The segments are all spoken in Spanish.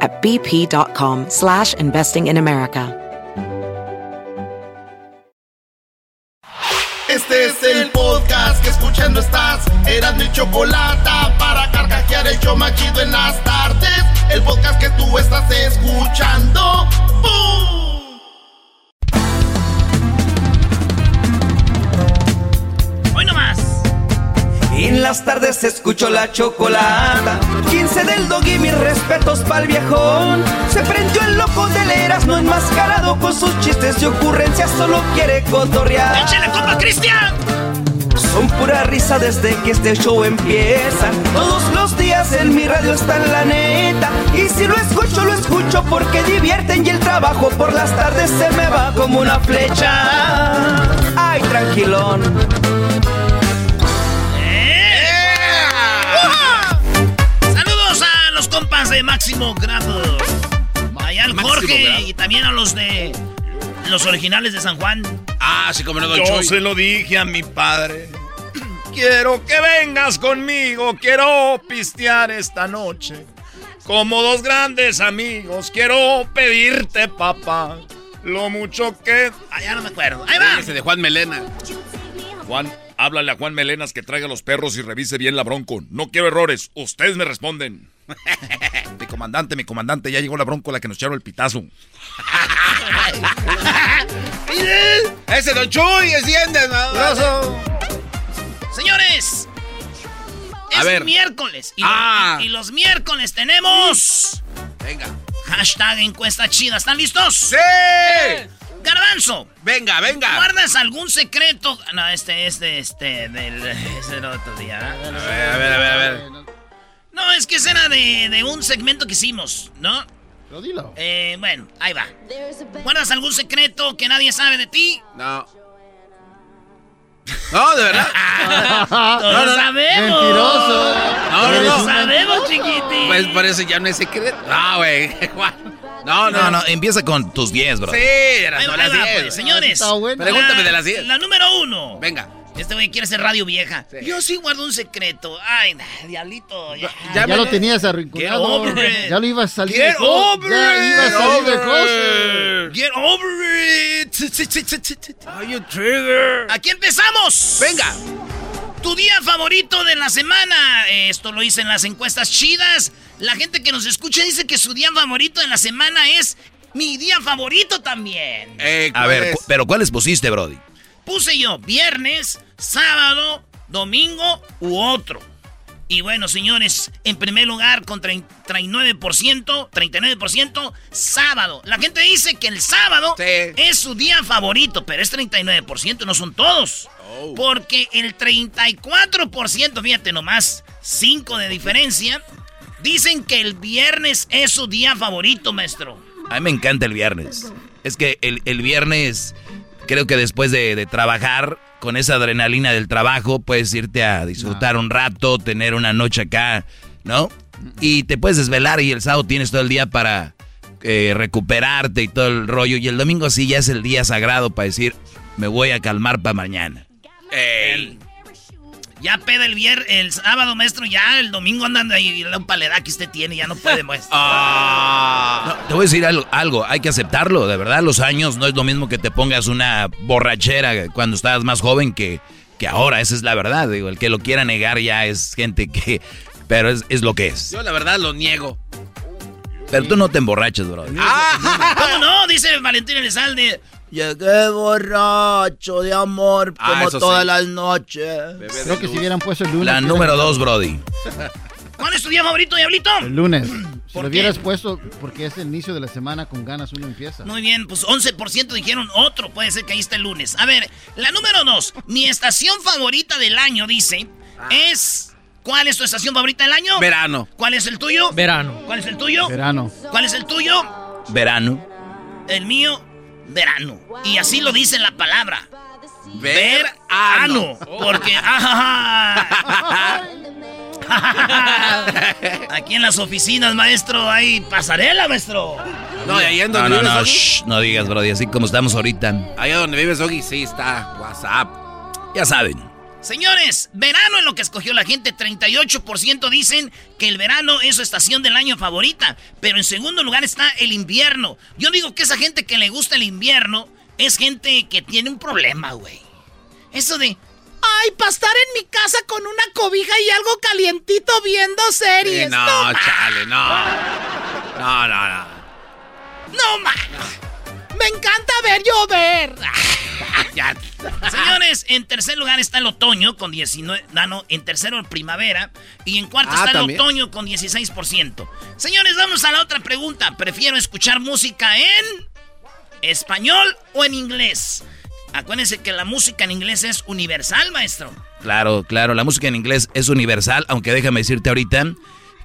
at bp.com slash investing in America. Este es el podcast que escuchando estás. Eran mi chocolate para carcajear el yo machido en las tardes. El podcast que tú estás escuchando. En las tardes escucho la chocolata. 15 del dog y mis respetos pa'l viejón. Se prendió el loco de leras, no enmascarado con sus chistes y ocurrencias, solo quiere cotorrear. ¡Échale compa, Cristian! Son pura risa desde que este show empieza. Todos los días en mi radio está en la neta. Y si lo escucho, lo escucho porque divierten y el trabajo por las tardes se me va como una flecha. Ay, tranquilón. Compas de Máximo Grado. Allá al Máximo Jorge Grado. y también a los de los originales de San Juan. Ah, sí, como no, Yo Choy. se lo dije a mi padre. Quiero que vengas conmigo, quiero pistear esta noche. Como dos grandes amigos, quiero pedirte, papá, lo mucho que... Ah, ya no me acuerdo. Ahí va. Ese de Juan Melena. Juan, háblale a Juan Melenas que traiga los perros y revise bien la bronco. No quiero errores, ustedes me responden. mi comandante, mi comandante, ya llegó la bronco la que nos echaron el pitazo. Ese Don Chuy, enciende. Señores. A es ver. miércoles. Y, Ah. y los miércoles tenemos... Venga. Hashtag encuesta chida. ¿Están listos? ¡Sí! Garbanzo. Venga, venga. ¿Guardas algún secreto? No, este, este, este, del... Ese era otro día. A ver, a ver, a ver, a ver. No, es que ese era de, de un segmento que hicimos, ¿no? Pero dilo. Eh, bueno, ahí va. ¿Guardas algún secreto que nadie sabe de ti? No. No, de verdad. Todos no. sabemos. Mentiroso. No, no, Eres no. un Sabemos, chiquitín. Pues por eso ya no es secreto. No, güey. No, no, No, no, empieza con tus 10, bro. Sí, era Ahí no las ahí va, 10. pues, señores. Está bueno. Pregúntame La- de las 10. La número uno. Venga. Este güey quiere ser radio vieja. Sí. Yo sí guardo un secreto. Ay, diablito. Ya, Ya, me- lo tenías Get arrinconado. over it. Ya lo ibas a salir Get de over Ya ibas a salir de closet. Get over it. Are you trigger? Aquí empezamos. Venga. Tu día favorito de la semana. Esto lo hice en las encuestas chidas. La gente que nos escucha dice que su día favorito de la semana es mi día favorito también. Eh, A ¿cuál ver, es? pero ¿cuáles pusiste, Brody? Puse yo viernes, sábado, domingo u otro. Y bueno, señores, en primer lugar con 39%, 39%, sábado. La gente dice que el sábado Sí. es su día favorito, pero es 39%, no son todos. Oh. Porque el 34%, fíjate nomás, 5 de diferencia, dicen que el viernes es su día favorito, maestro. A mí me encanta el viernes. Es que el, el viernes, creo que después de, de trabajar, con esa adrenalina del trabajo, puedes irte a disfrutar un rato, tener una noche acá, ¿no? Y te puedes desvelar y el sábado tienes todo el día para eh, recuperarte y todo el rollo. Y el domingo sí ya es el día sagrado para decir, me voy a calmar para mañana. Ey. Ya peda el viernes, el sábado, maestro, ya el domingo andando ahí, la paledad que usted tiene, ya no puede, maestro. Ah. No, te voy a decir algo, algo, hay que aceptarlo, de verdad, los años no es lo mismo que te pongas una borrachera cuando estabas más joven que, que ahora, esa es la verdad, digo, el que lo quiera negar ya es gente que, pero es, es lo que es. Yo la verdad lo niego. Pero tú no te emborrachas, bro. Ah. ¿Cómo no? Dice Valentín Elizalde. Llegué borracho de amor Ah, como todas sí. las noches. Creo que si hubieran puesto el lunes. La número dos, Brody. ¿Cuál es tu día favorito, Diablito? El lunes. Si ¿Por lo hubieras puesto, porque es el inicio de la semana, con ganas uno empieza. Muy bien, pues 11% dijeron otro. Puede ser que ahí esté el lunes. A ver, la número dos. Mi estación favorita del año, dice, es... ¿Cuál es tu estación favorita del año? Verano. ¿Cuál es el tuyo? Verano. ¿Cuál es el tuyo? Verano. ¿Cuál es el tuyo? Verano. El mío, verano. Y así lo dice la palabra. Verano. Verano. Porque... Aquí en las oficinas, maestro, hay pasarela, maestro. No, y ahí en No, donde no, vives, no, Doggy, shh, no digas, Brody, así como estamos ahorita. Allá donde vives, Doggy, sí está WhatsApp. Ya saben. Señores, verano es lo que escogió la gente. 38% dicen que el verano es su estación del año favorita. Pero en segundo lugar está el invierno. Yo digo que esa gente que le gusta el invierno es gente que tiene un problema, güey. Eso de... Ay, para estar en mi casa con una cobija y algo calientito viendo series. Sí, no, chale, no. No, no, no. No, ma. Me encanta ver llover. Ya. Señores, en tercer lugar está el otoño con 19. No, no, en tercero el primavera. Y en cuarto Ah, está el otoño con 16%. Señores, vamos a la otra pregunta. ¿Prefiero escuchar música en español o en inglés? Acuérdense que la música en inglés es universal, maestro. Claro, claro, la música en inglés es universal, aunque déjame decirte ahorita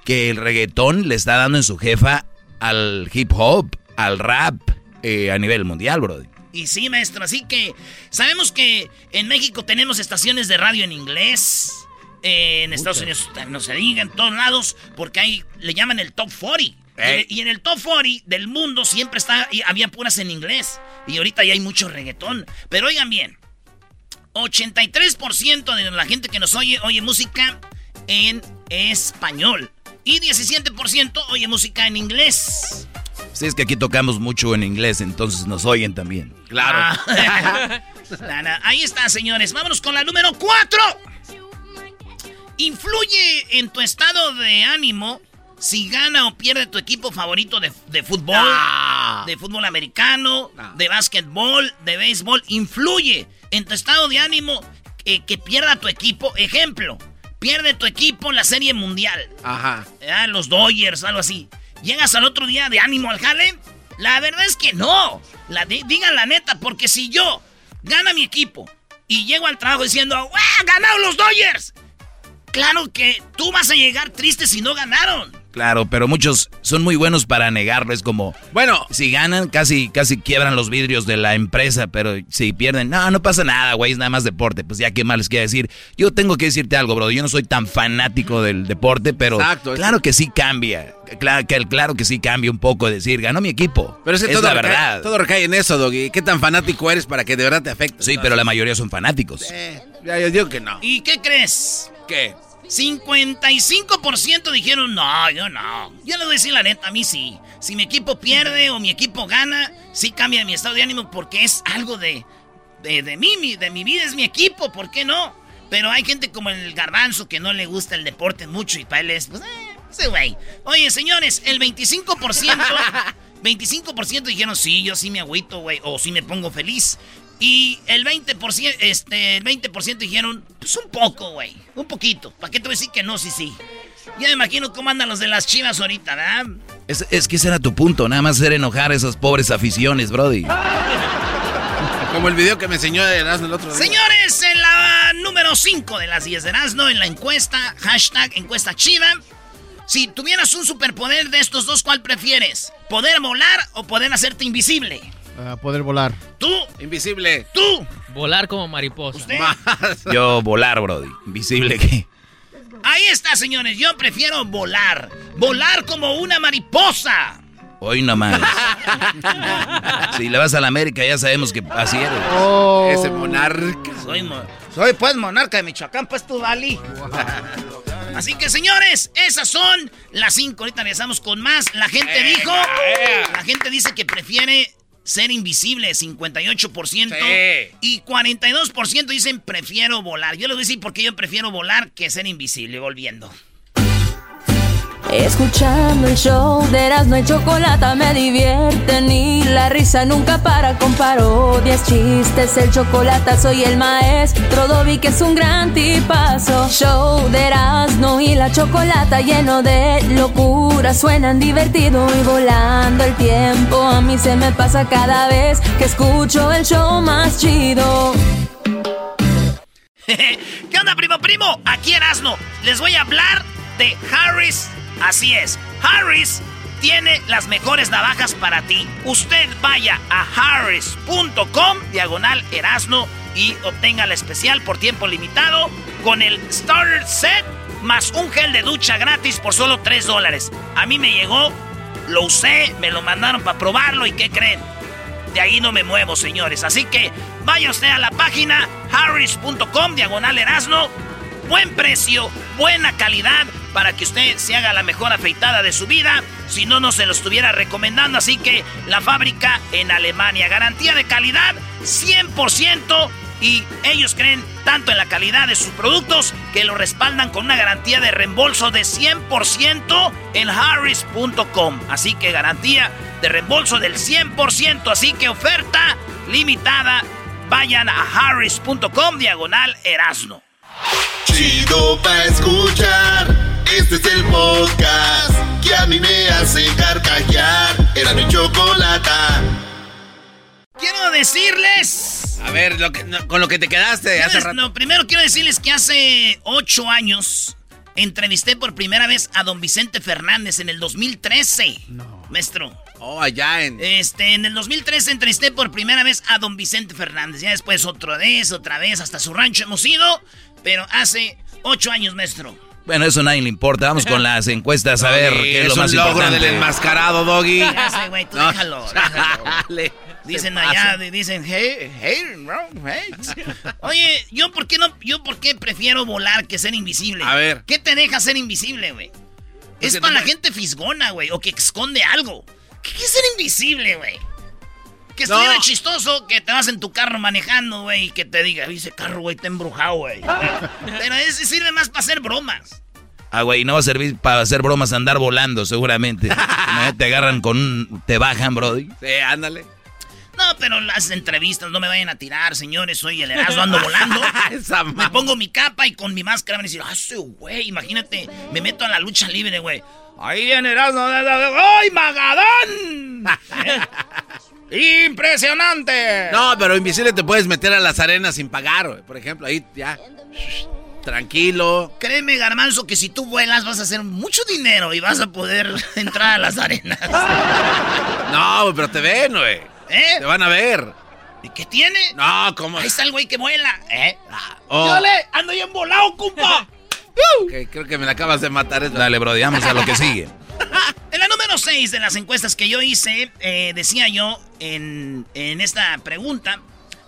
que el reggaetón le está dando en su jefa al hip hop, al rap, eh, a nivel mundial, Brody. Y sí, maestro, así que sabemos que en México tenemos estaciones de radio en inglés. eh, en Estados Unidos no se diga, en todos lados, porque ahí le llaman el top 40. Ey. Y, y en el top 40 del mundo siempre está, y había puras en inglés. Y ahorita ya hay mucho reggaetón. Pero oigan bien, 83% de la gente que nos oye oye música en español. Y 17% oye música en inglés. Sí, es que aquí tocamos mucho en inglés, entonces nos oyen también. Claro. Ah. Ahí está, señores. Vámonos con la número 4. Influye en tu estado de ánimo si gana o pierde tu equipo favorito de, de fútbol, No. de fútbol americano, No. de básquetbol, de béisbol. Influye en tu estado de ánimo eh, que pierda tu equipo. Ejemplo, pierde tu equipo la serie mundial. Ajá. Ah, los Dodgers, algo así. ¿Llegas al otro día de ánimo al jale? La verdad es que no. La di- digan la neta, porque si yo gana mi equipo y llego al trabajo diciendo, ¡Ah, ganaron los Dodgers! Claro que tú vas a llegar triste si no ganaron. Claro, pero muchos son muy buenos para negarlo. Es como, Bueno, si ganan, casi, casi quiebran los vidrios de la empresa, pero si pierden, no, no pasa nada, güey, es nada más deporte. Pues ya, ¿qué más les quiero decir? Yo tengo que decirte algo, bro. Yo no soy tan fanático del deporte, pero Exacto, es- claro que sí cambia. Claro que, claro que sí cambia un poco decir, ganó mi equipo. pero es que es todo, la recae, verdad. todo recae en eso, Doggy. ¿Qué tan fanático eres para que de verdad te afecte? Sí, pero la mayoría son fanáticos. Eh, ya, yo digo que no. ¿Y qué crees? ¿Qué? 55% dijeron, no, yo no. Yo les voy a decir la neta, a mí sí. Si mi equipo pierde o mi equipo gana, sí cambia mi estado de ánimo porque es algo de, de, de mí, mi- de mi vida, es mi equipo, ¿por qué no? Pero hay gente como el garbanzo que no le gusta el deporte mucho y para él es, pues, eh, ese güey. Oye, señores, el 25%, 25% dijeron, sí, yo sí me agüito, güey, o sí me pongo feliz. Y el 20%, este, el 20% dijeron, pues un poco, güey, un poquito. ¿Para qué te voy a decir que no, sí, sí? Ya me imagino cómo andan los de las chivas ahorita, ¿verdad? Es, es que ese era tu punto, nada más hacer enojar a esas pobres aficiones, Brody. Como el video que me enseñó Erasmo el otro día. Señores, en la número 5 de las 10 de Erasmo, en la encuesta, hashtag encuesta chiva. Si tuvieras un superpoder de estos dos, ¿cuál prefieres? ¿Poder volar o poder hacerte invisible? Para poder volar. Tú, Invisible. tú, Volar como mariposa. usted. Más. Yo volar, Brody. Invisible que... Ahí está, señores. Yo prefiero volar. Volar como una mariposa. Hoy nomás. si le vas a la América, ya sabemos que así eres. Oh. Ese monarca. Soy, mo- soy pues monarca de Michoacán, pues tú, Dali. Así que, señores, esas son las cinco. Ahorita regresamos con más. La gente dijo, la gente dice que prefiere ser invisible, 58%. Sí. Y 42% dicen prefiero volar. Yo les voy a decir por qué yo prefiero volar que ser invisible, volviendo. Escuchando el show de Erasmo y Chocolata me divierten y la risa nunca para con parodias, chistes, el chocolate soy el maestro Dobby que es un gran tipazo. Show de Erasmo y la Chocolata lleno de locura, suenan divertido y volando el tiempo. A mí se me pasa cada vez que escucho el show más chido. ¿Qué onda, primo, primo? Aquí Erasmo. Les voy a hablar de Harris Así es, Harris tiene las mejores navajas para ti. Usted vaya a harris.com, diagonal Erasno, y obtenga la especial por tiempo limitado con el Starter Set más un gel de ducha gratis por solo 3 dólares. A mí me llegó, lo usé, me lo mandaron para probarlo y ¿qué creen? De ahí no me muevo, señores. Así que vaya usted a la página harris.com, diagonal Erasno. Buen precio, buena calidad para que usted se haga la mejor afeitada de su vida. Si no, no se lo estuviera recomendando. Así que la fábrica en Alemania. Garantía de calidad 100%. Y ellos creen tanto en la calidad de sus productos que lo respaldan con una garantía de reembolso de 100% en harris.com. Así que garantía de reembolso del 100%. Así que oferta limitada. Vayan a harris.com diagonal Erasno. Chido pa' escuchar. Este es el podcast que a mí me hace carcajear. Era mi chocolata. Quiero decirles. A ver, con lo que te quedaste hace rato. No, primero quiero decirles que hace ocho años entrevisté por primera vez a don Vicente Fernández en el 2013. No. Maestro. Oh, allá en. Este, en el 2013 entrevisté por primera vez a don Vicente Fernández. Ya después otra vez, otra vez, hasta su rancho hemos ido. Pero hace ocho años, maestro. Bueno, eso a nadie le importa. Vamos con las encuestas a ver qué es lo más logro importante. del enmascarado, Doggy. Güey, tú déjalo, déjalo. Dicen allá, dicen, hey, hey, bro, hey. Oye, ¿yo por qué no, yo por qué prefiero volar que ser invisible? A ver. ¿Qué te deja ser invisible, güey? Es para la gente fisgona, güey, o que esconde algo. ¿Qué es ser invisible, güey? Que estuviera chistoso que te vas en tu carro manejando, güey, y que te diga, ese carro, güey, está embrujado, güey. Pero ese sirve más para hacer bromas. Ah, güey, no va a servir para hacer bromas andar volando, seguramente. te agarran con un... te bajan, brody. Sí, ándale. No, pero las entrevistas no me vayan a tirar, señores. Soy el Erasmo, ando volando. me pongo mi capa y con mi máscara me dicen, ah, güey, imagínate, me meto a la lucha libre, güey. Ahí viene Erasmo. ¡Ay, Magadán! ¡Impresionante! No, pero invisible te puedes meter a las arenas sin pagar. Por ejemplo, ahí ya. tranquilo. Créeme, Garmanzo, que si tú vuelas vas a hacer mucho dinero y vas a poder entrar a las arenas. No, pero te ven, güey. ¿Eh? Te van a ver. ¿Y qué tiene? No, ¿cómo? Ahí está el güey que vuela. ¿Eh? Oh. ¡Dale! ¡Ando en volado, compa! Creo que me la acabas de matar. Dale, bro, digamos a lo que sigue. En la número 6 de las encuestas que yo hice, eh, decía yo en, en esta pregunta,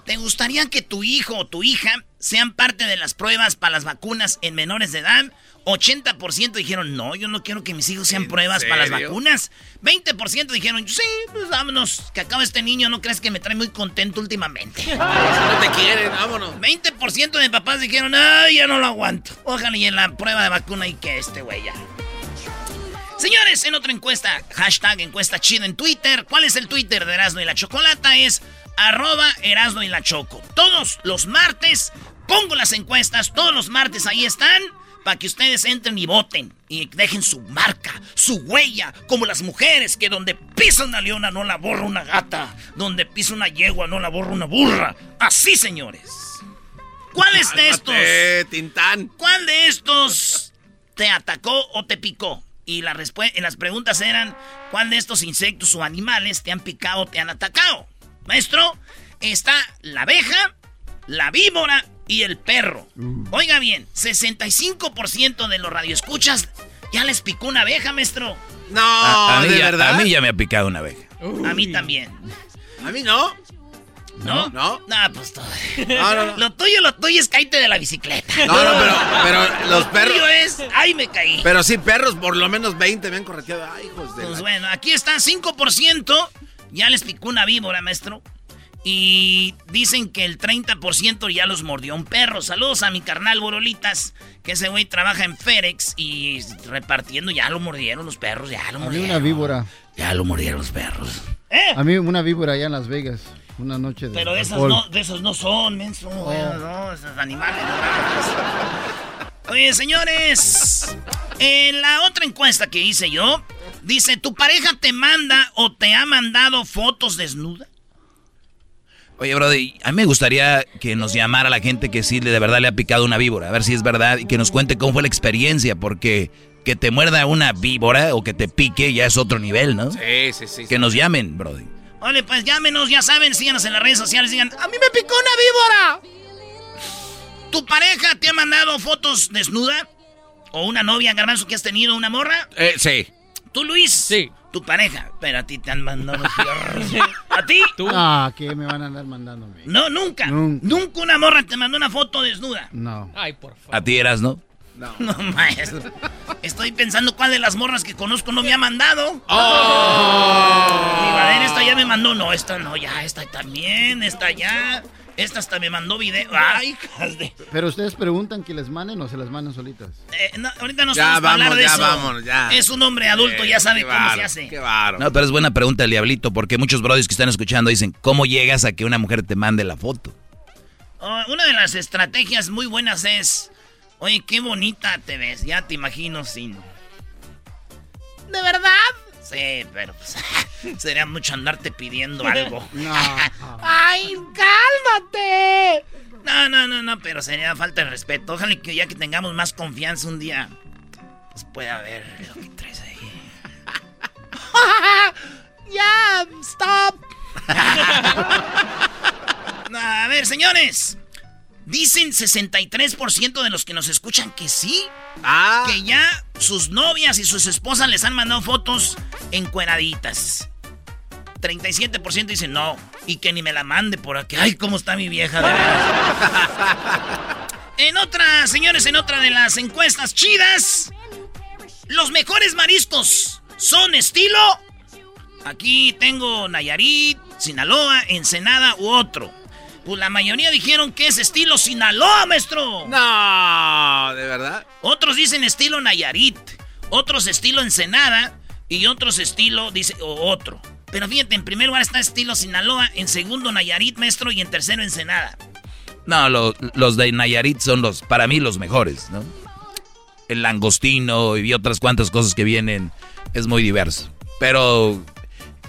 ¿te gustaría que tu hijo o tu hija sean parte de las pruebas para las vacunas en menores de edad? 80% dijeron, no, yo no quiero que mis hijos sean pruebas para las vacunas. 20% dijeron, sí, pues vámonos, que acaba este niño, no crees que me trae muy contento últimamente. no te quieren, vámonos. 20% de papás dijeron, ay, ya no lo aguanto. Ojalá y en la prueba de vacuna y que este güey ya. Señores, en otra encuesta, hashtag encuesta chida en Twitter. ¿Cuál es el Twitter de Erasmo y la Chocolata? Es arroba Erasmo y la Choco. Todos los martes pongo las encuestas, todos los martes ahí están para que ustedes entren y voten y dejen su marca, su huella, como las mujeres que donde pisa una leona no la borra una gata, donde pisa una yegua no la borra una burra. Así, señores. ¿Cuál es de estos? Tintán. ¿Cuál de estos te atacó o te picó? Y la las preguntas eran, ¿cuál de estos insectos o animales te han picado o te han atacado? Maestro, está la abeja, la víbora y el perro. Mm. Oiga bien, 65% de los radioescuchas ya les picó una abeja, maestro. No, a, mí ¿de ya, verdad? A mí ya me ha picado una abeja. A mí también. A mí no. ¿No? ¿No? No, pues todo. No, no, no. Lo tuyo, lo tuyo es caíte de la bicicleta. No, no, pero, pero los perros. Lo tuyo es, ay, me caí. Pero sí, perros, por lo menos 20 me han correteado. Ay, hijos de. Pues bueno, aquí está 5%. Ya les picó una víbora, maestro. Y dicen que el 30% ya los mordió un perro. Saludos a mi carnal Borolitas, que ese güey trabaja en Férex y repartiendo. Ya lo mordieron los perros, ya lo A mí mordieron. una víbora. Ya lo mordieron los perros. A mí una víbora allá en Las Vegas. Una noche de Pero de esas no, de esos no son, menso. Oh. No, esos animales. no. Oye, señores. En la otra encuesta que hice yo, dice, ¿tu pareja te manda o te ha mandado fotos desnuda? Oye, Brody, a mí me gustaría que nos llamara la gente que sí de verdad le ha picado una víbora, a ver si es verdad y que nos cuente cómo fue la experiencia, porque que te muerda una víbora o que te pique ya es otro nivel, ¿no? Sí, sí, sí. Que nos llamen, Brody. Oye, pues llámenos, ya saben, síganos en las redes sociales, digan, a mí me picó una víbora. ¿Tu pareja te ha mandado fotos desnuda? ¿O una novia, garbanzo, que has tenido, una morra? Eh, sí. ¿Tú, Luis? Sí. Tu pareja. Pero a ti te han mandado. ¿A ti? Ah, ¿qué me van a andar mandándome? No, nunca. Nunca. Nunca una morra te mandó una foto desnuda. No. Ay, por favor. A ti eras, ¿no? No, maestro. Estoy pensando cuál de las morras que conozco no me ha mandado. Oh. Digo, a ver, esta ya me mandó. No, esta no, ya, esta también, esta ya. Esta hasta me mandó video. Ay, hijas de. Pero ustedes preguntan que les manden o se las mandan solitas. Eh, no, ahorita no Ya hablar vamos, de ya eso. vámonos, ya. Es un hombre adulto, Eh, ya sabe cómo se hace. Qué. No, pero es buena pregunta el diablito, porque muchos brodis que están escuchando dicen, ¿cómo llegas a que una mujer te mande la foto? Oh, una de las estrategias muy buenas es, oye, qué bonita te ves, ya te imagino sin... ¿De verdad? Sí, pero pues, sería mucho andarte pidiendo algo. No. ¡Ay, cálmate! No, no, no, no, pero sería falta de respeto. Ojalá que ya que tengamos más confianza un día, pues pueda ver lo que traes ahí. ¡Ya! ¡Stop! No, a ver, señores. Dicen 63% de los que nos escuchan que sí. Ah. Que ya sus novias y sus esposas les han mandado fotos encueraditas. 37% dicen no. Y que ni me la mande por aquí. Ay, cómo está mi vieja, de veras. En otra, señores, en otra de las encuestas chidas. Los mejores mariscos son estilo. Aquí tengo Nayarit, Sinaloa, Ensenada u otro. Pues la mayoría dijeron que es estilo Sinaloa, maestro. No, ¿de verdad? Otros dicen estilo Nayarit, otros estilo Ensenada y otros estilo, dice, o otro. Pero fíjate, en primer lugar está estilo Sinaloa, en segundo Nayarit, maestro, y en tercero Ensenada. No, lo- los de Nayarit son los, para mí, los mejores, ¿no? El langostino y otras cuantas cosas que vienen es muy diverso. Pero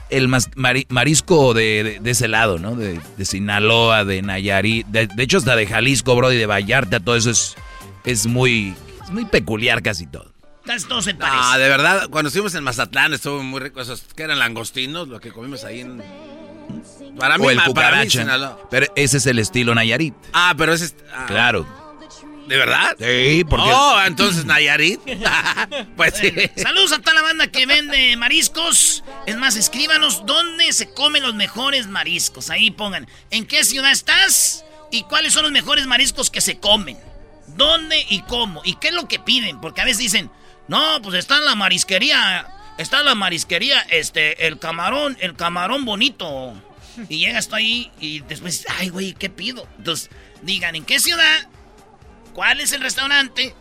el mas- mari- marisco de, de- de ese lado, ¿no? De, de Sinaloa, de Nayarit, de, de hecho hasta de Jalisco, bro, y de Vallarta, todo eso es, es muy, es muy peculiar casi todo. Casi todo se parece. Ah, de verdad, cuando estuvimos en Mazatlán estuvo muy rico esos que eran langostinos, lo que comimos ahí en Para mí o el ma- para mí cucaracha. Sinaloa. pero ese es el estilo Nayarit. Ah, pero ese es ah, Claro. ¿De verdad? Sí, porque Oh, entonces Nayarit. pues sí. Saludos a toda la banda que vende mariscos. Es más, escríbanos dónde se comen los mejores mariscos. Ahí pongan en qué ciudad estás y cuáles son los mejores mariscos que se comen. ¿Dónde y cómo? ¿Y qué es lo que piden? Porque a veces dicen, no, pues está en la marisquería. Está en la marisquería, este, el camarón, el camarón bonito. Y llegas tú ahí y después, ay, güey, ¿qué pido? Entonces, digan en qué ciudad, cuál es el restaurante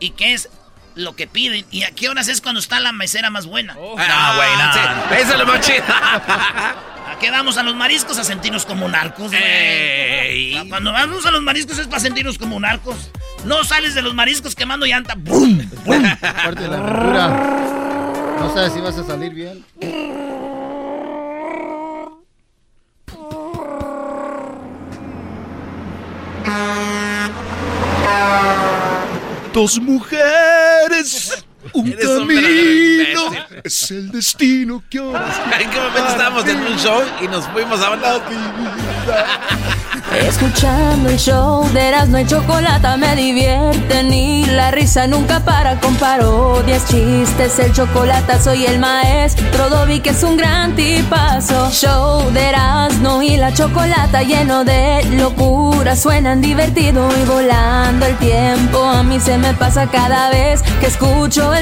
y qué es lo que piden y a qué horas es cuando está la mesera más buena. Ah, güey, no. sí, eso es lo más chido. ¿A qué vamos a los mariscos? A sentirnos como narcos, güey. Ey. Cuando vamos a los mariscos es para sentirnos como narcos. No sales de los mariscos quemando llanta. ¡Bum! ¡Bum! Parte de la aventura. No sabes si vas a salir bien. Dos mujeres, un Eres un camino, es el destino que ahora ¿En qué momento estábamos en un show y nos fuimos a hablar? Escuchando el show de Erasmo y Chocolata me divierten y la risa nunca para con parodias, chistes, el chocolate soy el maestro Dobby que es un gran tipazo. Show de Erasmo y la Chocolata lleno de locura, suenan divertido y volando el tiempo. A mí se me pasa cada vez que escucho el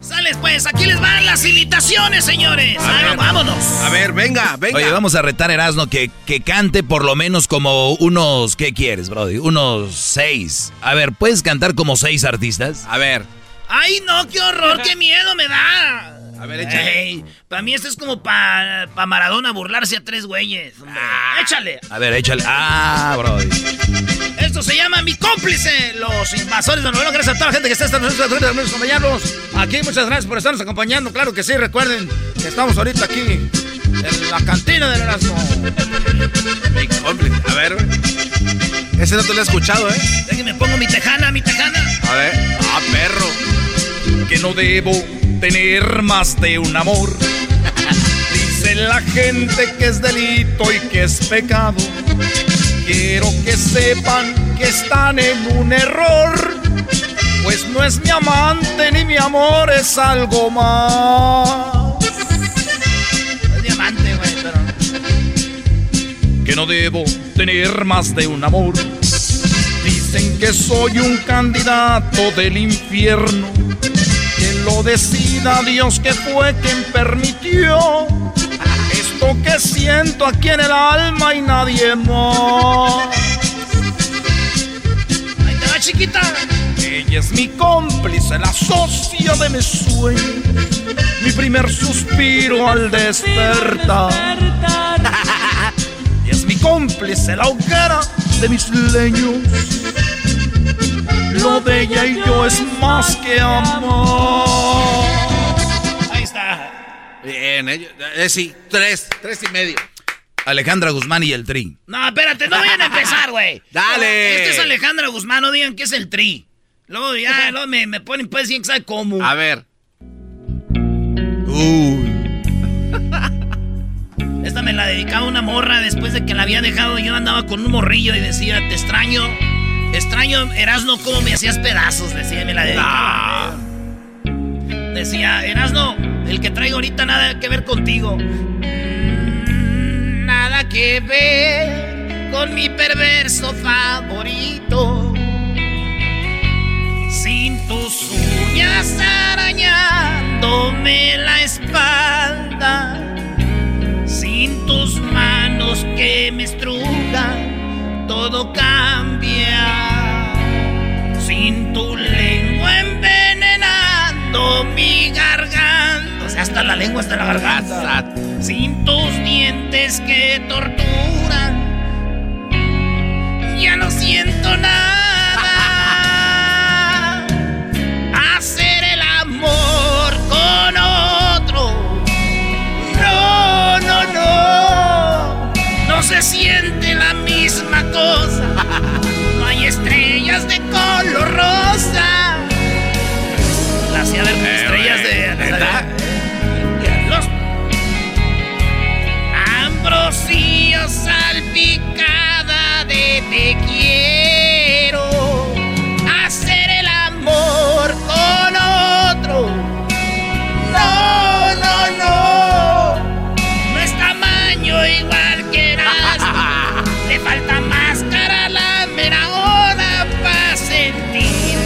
Sales pues, aquí les van las imitaciones, señores. vámonos. A ver, venga, venga. Oye, vamos a retar a Erasmo que, que cante por lo menos como unos, ¿qué quieres, Brody? Unos seis. A ver, ¿puedes cantar como seis artistas? A ver. Ay, no, qué horror, qué miedo me da. A ver, échale. para mí esto es como para pa Maradona burlarse a tres güeyes. Ah. échale. A ver, échale. Ah, Brody. Esto se llama Mi Cómplice, los invasores de novela. Gracias a toda la gente que está acompañándonos aquí. Muchas gracias por estarnos acompañando. Claro que sí, recuerden que estamos ahorita aquí en la cantina del Erasmo. Mi Cómplice. A ver, Ese no te lo he escuchado, ¿eh? Déjenme pongo mi tejana, mi tejana. A ver. Ah, perro. Que no debo tener más de un amor. Dice la gente que es delito y que es pecado. Quiero que sepan que están en un error. Pues no es mi amante ni mi amor, es algo más. Es diamante, güey, pero. Que no debo tener más de un amor. Dicen que soy un candidato del infierno que lo decida Dios que fue quien permitió esto que siento aquí en el alma y nadie más. Ahí te va, chiquita. Ella es mi cómplice, la socia de mis sueños, mi primer suspiro al despertar. y es mi cómplice, la hoguera de mis leños lo de ella y yo es más que amor. Bien, eh, eh, sí, tres, tres y medio. Alejandra Guzmán y el Tri. No, espérate, no vayan a empezar, güey. Dale. Este es Alejandra Guzmán, no digan que es el Tri. Luego ya, luego me, me ponen pues bien que sabe cómo. A ver. Uy. Esta me la dedicaba una morra después de que la había dejado. Yo andaba con un morrillo y decía, te extraño. Extraño, Erasno, cómo me hacías pedazos, decía, me la dedicaba. Decía, Erasno, el que traigo ahorita nada que ver contigo. Mm, nada que ver con mi perverso favorito. tus uñas arañándome la espalda, sin tus manos que me estrujan, todo cambia. Sin tu lengua envenenando mi garganta, o sea, hasta la lengua, hasta la garganta. Sin tus dientes que torturan, ya no siento nada. Hacer el amor con otro. No, no, no. No se siente la misma cosa. No hay estrellas de color rosa. Hacía ver Eh, estrellas de. Ambrosía salpicada de te quiero hacer el amor con otro. No, no, no. No es tamaño igual que Erasmo. Le falta máscara a la mera hora para sentir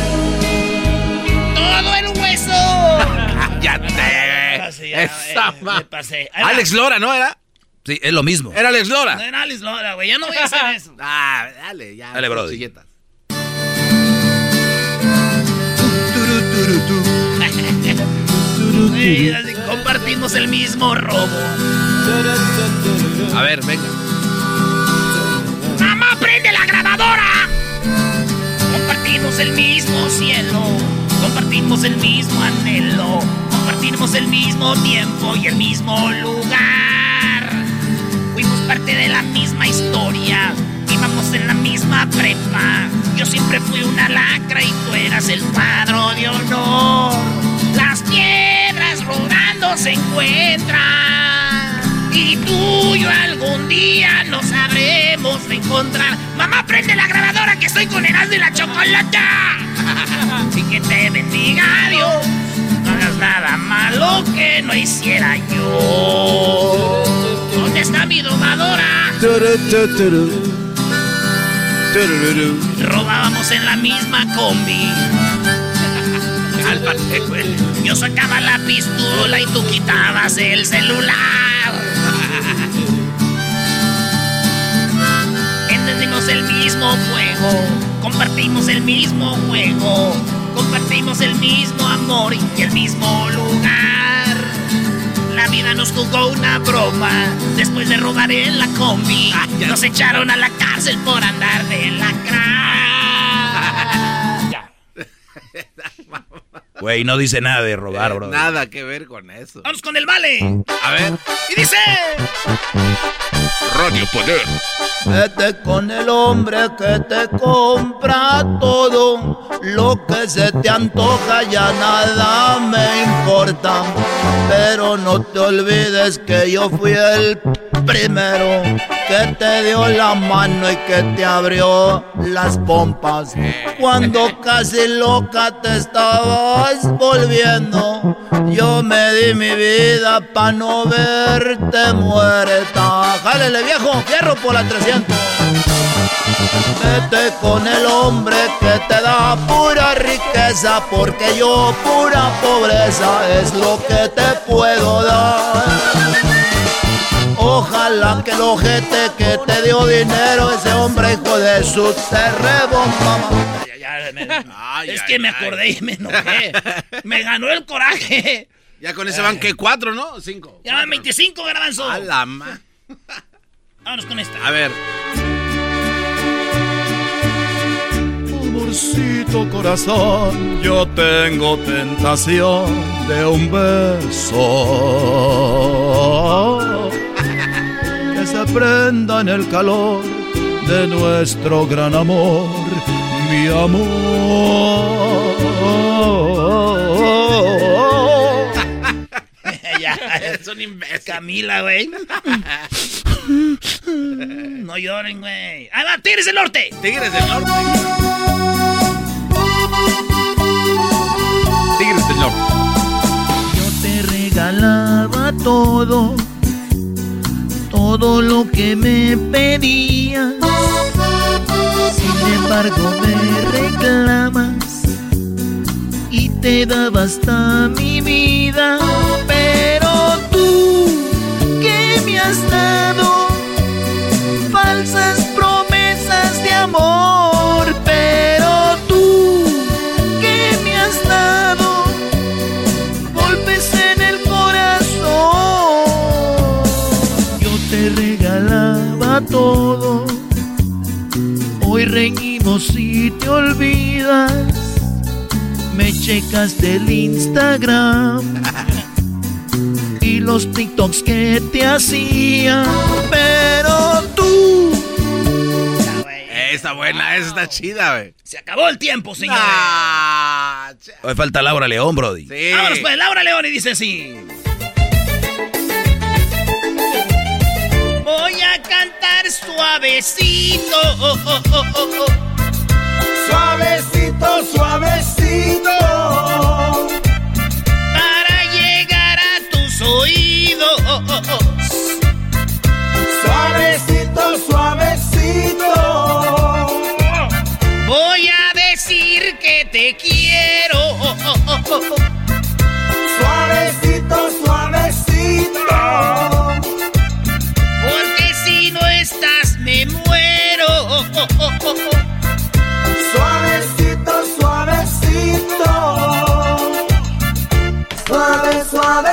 todo el hueso. ¡Cállate! Esa eh, ma- me pasé. Ahí va. Alex Lora, ¿no era? Sí, es lo mismo. Era Alex Lora. No era Alex Lora, güey. Yo no voy a hacer eso. Ah, dale, ya. Dale. Güey, así compartimos el mismo robo. A ver, venga. ¡Mamá, prende la grabadora! Compartimos el mismo cielo, compartimos el mismo anhelo, compartimos el mismo tiempo y el mismo lugar. Parte de la misma historia, íbamos en la misma prepa. Yo siempre fui una lacra y tú eras el cuadro de honor. Las piedras rodando se encuentran. Y tú y yo algún día nos sabremos encontrar. Mamá, prende la grabadora que estoy con Erasmo y la chocolata. Y que te bendiga Dios. No hagas nada malo que no hiciera yo. ¿Dónde está mi domadora? Robábamos en la misma combi. Cálmate, güey. Yo sacaba la pistola y tú quitabas el celular. Entendimos el mismo fuego, compartimos el mismo juego, compartimos el mismo amor y el mismo lugar. La vida nos jugó una broma después de robar en la combi. Nos echaron a la cárcel por andar de lacra. Ya. Güey, no dice nada de robar, Eh, bro. Nada que ver con eso. Vamos con el vale. A ver. Y dice... Radio Poder. Vete con el hombre que te compra todo. Lo que se te antoja ya nada me importa. Pero no te olvides que yo fui el primero que te dio la mano y que te abrió las pompas. Cuando casi loca te estabas volviendo, yo me di mi vida pa' no verte muerta. Jálele viejo, fierro por la 300. Vete con el hombre que te da pura riqueza, porque yo pura pobreza es lo que te puedo dar. Ojalá que el ojete que te dio dinero, ese hombre hijo de su te rebomba. Ya, ya, me- es que me acordé y me enojé. Me ganó el coraje. Ya con ese van que cuatro, ¿no? Cinco. Ya van 25 garbanzo. A la ma. Vámonos con esta. A ver. Amorcito corazón, yo tengo tentación de un beso prenda en el calor de nuestro gran amor, mi amor. ya, es un imbécil. Camila, güey. No lloren, güey. Ahí va, Tigres del Norte. Tigres del Norte. Tigres del Norte. Yo te regalaba todo, todo lo que me pedías. Sin embargo me reclamas te daba hasta mi vida. Pero tú, ¿qué me has dado? Te olvidas. Me checas del Instagram y los TikToks que te hacía. Pero tú. Está buena, esa está chida, güey. Se acabó el tiempo, señores. Hoy falta Laura León, Brody. Sí. Vámonos pues, Laura León y dice así. Voy a cantar suavecito. oh, oh, oh, oh, oh. Suavecito, suavecito. Para llegar a tus oídos. oh, oh, oh. Suavecito, suavecito. Voy a decir que te quiero. Suavecito, suavecito. Porque si no estás me muero. Suave, suave,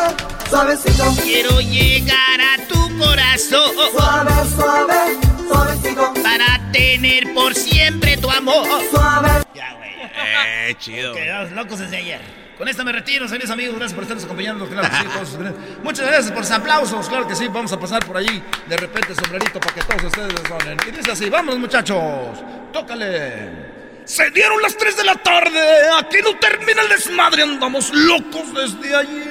suavecito. Quiero llegar a tu corazón. Suave, suave, suavecito. Para tener por siempre tu amor. Suave. Ya, güey. Eh, chido. Quedados locos desde ayer. Con esto me retiro, señores amigos. Gracias por estarnos acompañando. Claro que sí, todos. Muchas gracias por sus aplausos. Claro que sí, vamos a pasar por allí. De repente, sombrerito para que todos ustedes sonen. Y dice así: Vámonos, muchachos. Tócale. Se dieron las 3 de la tarde. Aquí no termina el desmadre. Andamos locos desde ayer.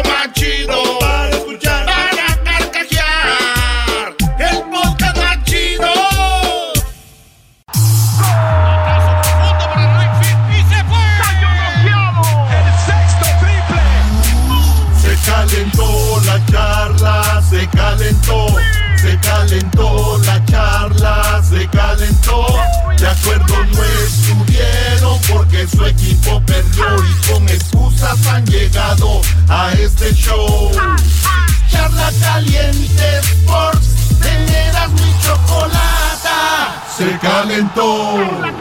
Es porque su equipo perdió y con excusas han llegado a este show. Charla caliente Sports, teneras mi chocolata. Se calentó.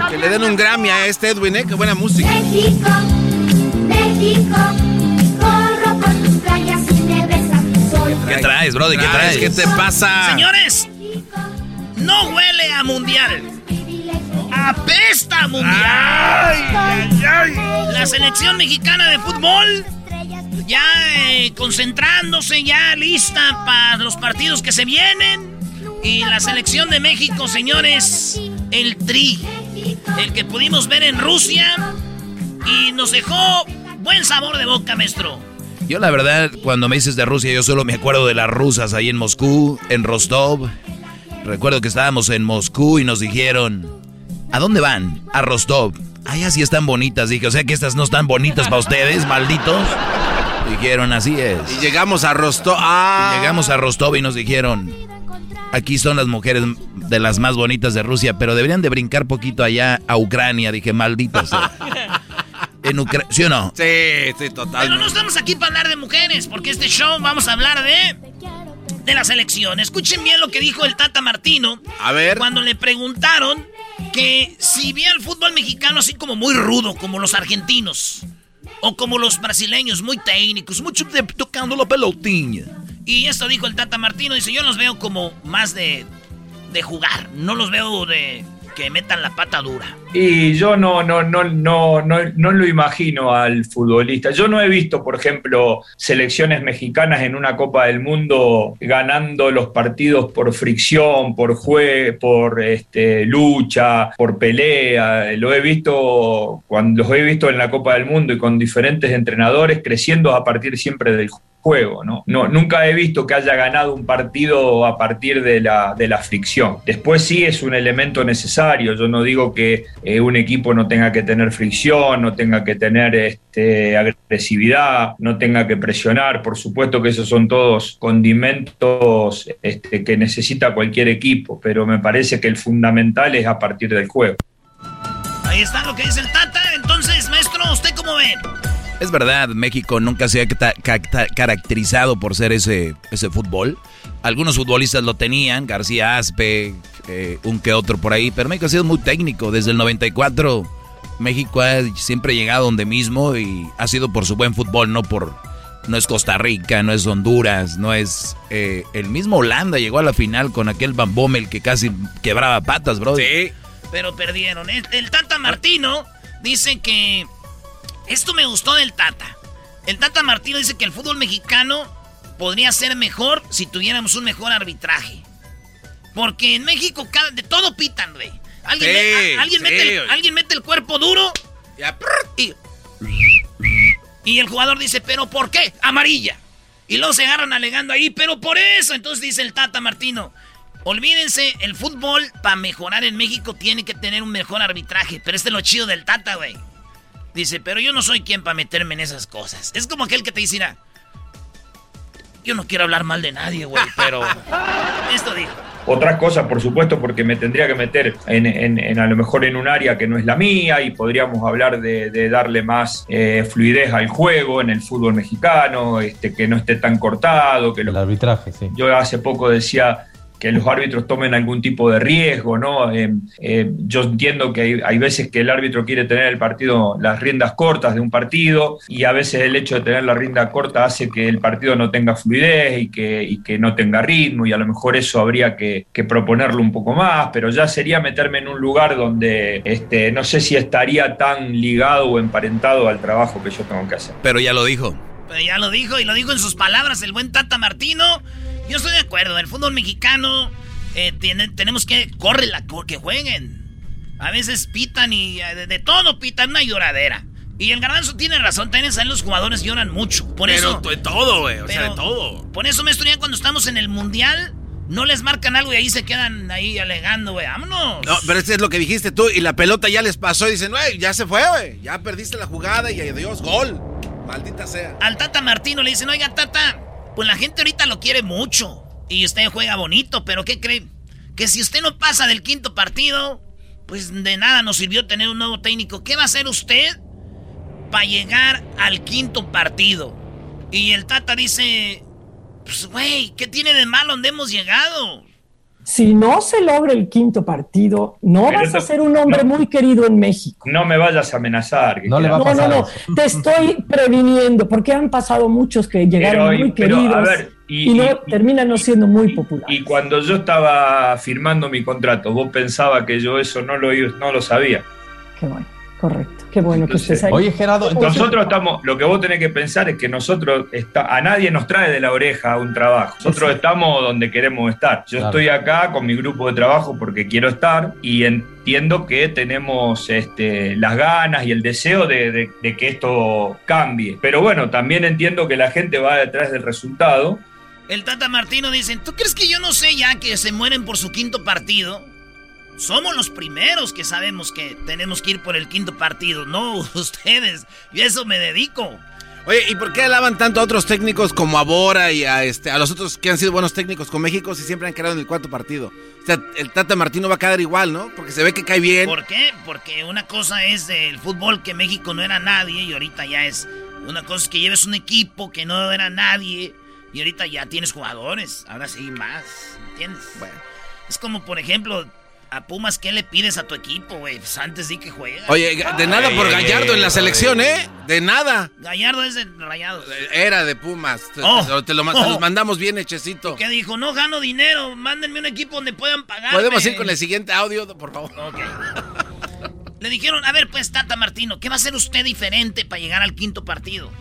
Que le den un Grammy a este Edwin, ¿eh? Qué buena música. México, México, corro por tus playas y me besas. Soy ¿Qué traes, Brody? ¿Qué traes? ¿Qué te pasa? Señores, no huele a mundial. Apesta mundial. La selección mexicana de fútbol ya eh, concentrándose, ya lista para los partidos que se vienen. Y la selección de México, señores, el tri, el que pudimos ver en Rusia y nos dejó buen sabor de boca, maestro. Yo la verdad, cuando me dices de Rusia, yo solo me acuerdo de las rusas ahí en Moscú, en Rostov. Recuerdo que estábamos en Moscú y nos dijeron, ¿a dónde van? A Rostov. Ay, así están bonitas. Dije, o sea que estas no están bonitas para ustedes, malditos. Dijeron, así es. Y llegamos a Rostov. Ah. Y llegamos a Rostov y nos dijeron, aquí son las mujeres de las más bonitas de Rusia, pero deberían de brincar poquito allá a Ucrania. Dije, malditas. sea. En Ucrania, ¿sí o no? Sí, sí, total. Pero no estamos aquí para hablar de mujeres, porque este show vamos a hablar de. de la selección. Escuchen bien lo que dijo el Tata Martino. A ver. Cuando le preguntaron que si veía el fútbol mexicano así como muy rudo, como los argentinos. O como los brasileños, muy técnicos, mucho de- tocando la pelotinha. Y esto dijo el Tata Martino, dice, yo los veo como más de, de jugar, no los veo de que metan la pata dura. Y yo no, no, no, no, no, no lo imagino al futbolista. Yo no he visto, por ejemplo, selecciones mexicanas en una Copa del Mundo ganando los partidos por fricción, por jue, por este, lucha, por pelea. Lo he visto cuando los he visto en la Copa del Mundo y con diferentes entrenadores creciendo a partir siempre del juego. ¿No? No, nunca he visto que haya ganado un partido a partir de la, fricción. Después sí es un elemento necesario. Yo no digo que eh, un equipo no tenga que tener fricción, no tenga que tener este, agresividad, no tenga que presionar. Por supuesto que esos son todos condimentos este, que necesita cualquier equipo, pero me parece que el fundamental es a partir del juego. Ahí está lo que dice el Tata. Entonces, maestro, ¿usted cómo ve? Es verdad, México nunca se ha caracterizado por ser ese, ese fútbol. Algunos futbolistas lo tenían, García Aspe, eh, un que otro por ahí, pero México ha sido muy técnico. Desde el 94 México ha siempre llegado donde mismo y ha sido por su buen fútbol, no por... No es Costa Rica, no es Honduras, no es... Eh, el mismo Holanda llegó a la final con aquel Bambomel que casi quebraba patas, bro. Sí. Pero perdieron. El, el Tata Martino dice que esto me gustó del Tata. El Tata Martino dice que el fútbol mexicano podría ser mejor si tuviéramos un mejor arbitraje. Porque en México de todo pitan, güey. Alguien, alguien, mete el, cuerpo duro y, y el jugador dice, ¿pero por qué? Amarilla. Y luego se agarran alegando ahí, pero por eso. Entonces dice el Tata Martino, olvídense, el fútbol para mejorar en México tiene que tener un mejor arbitraje. Pero este es lo chido del Tata, güey. Dice, pero yo no soy quien para meterme en esas cosas. Es como aquel que te dice, yo no quiero hablar mal de nadie, güey, pero esto dijo. Otra cosa, por supuesto, porque me tendría que meter en, a lo mejor en un área que no es la mía y podríamos hablar de, darle más eh, fluidez al juego en el fútbol mexicano, este, que no esté tan cortado. Que el arbitraje, sí. Yo hace poco decía, que los árbitros tomen algún tipo de riesgo, ¿no? Eh, eh, yo entiendo que hay, veces que el árbitro quiere tener el partido, las riendas cortas de un partido, y a veces el hecho de tener la rienda corta hace que el partido no tenga fluidez y que, que no tenga ritmo, y a lo mejor eso habría que, proponerlo un poco más, pero ya sería meterme en un lugar donde este, no sé si estaría tan ligado o emparentado al trabajo que yo tengo que hacer. Pero ya lo dijo. Pero ya lo dijo y lo dijo en sus palabras el buen Tata Martino. Yo estoy de acuerdo, el fútbol mexicano eh, tiene, tenemos que corre la que jueguen. A veces pitan y eh, de, todo pitan una lloradera. Y el garbanzo tiene razón, también saben los jugadores lloran mucho. Por pero eso. de todo, güey. O sea, de todo. Por eso, me ya cuando estamos en el mundial, no les marcan algo y ahí se quedan ahí alegando, güey. Vámonos. No, pero este es lo que dijiste tú. Y la pelota ya les pasó y dicen, güey, ya se fue, güey. Ya perdiste la jugada y adiós, gol. Maldita sea. Al Tata Martino le dicen, oiga, Tata, pues la gente ahorita lo quiere mucho. Y usted juega bonito, pero ¿qué cree? Que si usted no pasa del quinto partido, pues de nada nos sirvió tener un nuevo técnico. ¿Qué va a hacer usted para llegar al quinto partido? Y el Tata dice, pues güey, ¿qué tiene de malo donde hemos llegado? Si no se logra el quinto partido, no vas a ser un hombre muy querido en México. No me vayas a amenazar. No, no, no, no, te estoy previniendo, porque han pasado muchos que llegaron muy queridos y, no, terminan no siendo muy populares. Y cuando yo estaba firmando mi contrato, vos pensabas que yo eso no lo, no lo sabía. Qué bueno, correcto. Qué bueno que estés ahí. Oye, Gerardo, nosotros estamos, lo que vos tenés que pensar es que nosotros, está, a nadie nos trae de la oreja un trabajo. Nosotros estamos donde queremos estar. Yo estoy acá con mi grupo de trabajo porque quiero estar y entiendo que tenemos este, las ganas y el deseo de, que esto cambie. Pero bueno, también entiendo que la gente va detrás del resultado. El Tata Martino dice, ¿tú crees que yo no sé ya que se mueren por su quinto partido? Somos los primeros que sabemos que tenemos que ir por el quinto partido, no ustedes. Y eso me dedico. Oye, ¿y por qué alaban tanto a otros técnicos como a Bora y a este a los otros que han sido buenos técnicos con México si siempre han quedado en el cuarto partido? O sea, el Tata Martino va a quedar igual, ¿no? Porque se ve que cae bien. ¿Por qué? Porque una cosa es el fútbol que México no era nadie y ahorita ya es. Una cosa es que lleves un equipo que no era nadie y ahorita ya tienes jugadores. Ahora sí, más. ¿Entiendes? Bueno. Es como, por ejemplo, a Pumas, ¿qué le pides a tu equipo, güey? Pues antes di que juega. Oye, de nada por Gallardo en la selección, ¿eh? De nada. Gallardo es de Rayados. Era de Pumas. Te, Oh. te lo, ma- Oh. te los mandamos bien hechecito. Que dijo, no gano dinero, mándenme un equipo donde puedan pagar. Podemos ir con el siguiente audio, por favor. Le dijeron, a ver, pues, Tata Martino, ¿qué va a hacer usted diferente para llegar al quinto partido?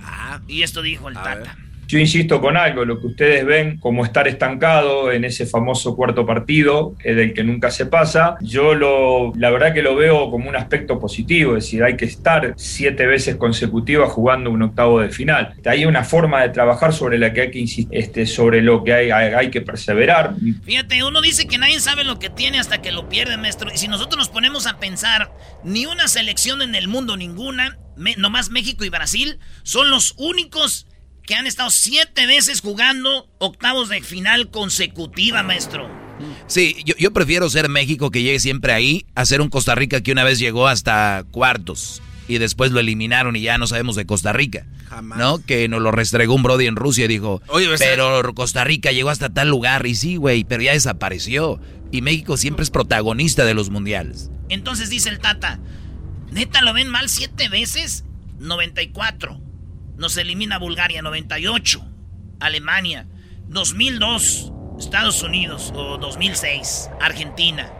Ah, y esto dijo el Tata. Yo insisto con algo, lo que ustedes ven como estar estancado en ese famoso cuarto partido, eh, del que nunca se pasa, yo lo, la verdad que lo veo como un aspecto positivo, es decir, hay que estar siete veces consecutivas jugando un octavo de final. Hay una forma de trabajar sobre la que hay que insistir, este, sobre lo que hay, hay, hay que perseverar. Fíjate, uno dice que nadie sabe lo que tiene hasta que lo pierde, maestro. Y si nosotros nos ponemos a pensar, ni una selección en el mundo, ninguna, me- nomás México y Brasil, son los únicos que han estado siete veces jugando octavos de final consecutiva, maestro. Sí, yo, yo prefiero ser México que llegue siempre ahí a ser un Costa Rica que una vez llegó hasta cuartos y después lo eliminaron y ya no sabemos de Costa Rica. Jamás. ¿No? Que nos lo restregó un Brody en Rusia y dijo, Oye, pero Costa Rica llegó hasta tal lugar y sí, güey, pero ya desapareció. Y México siempre es protagonista de los mundiales. Entonces dice el Tata, ¿neta lo ven mal siete veces? 94. Nos elimina Bulgaria, 98. Alemania, 2002. Estados Unidos, o 2006. Argentina.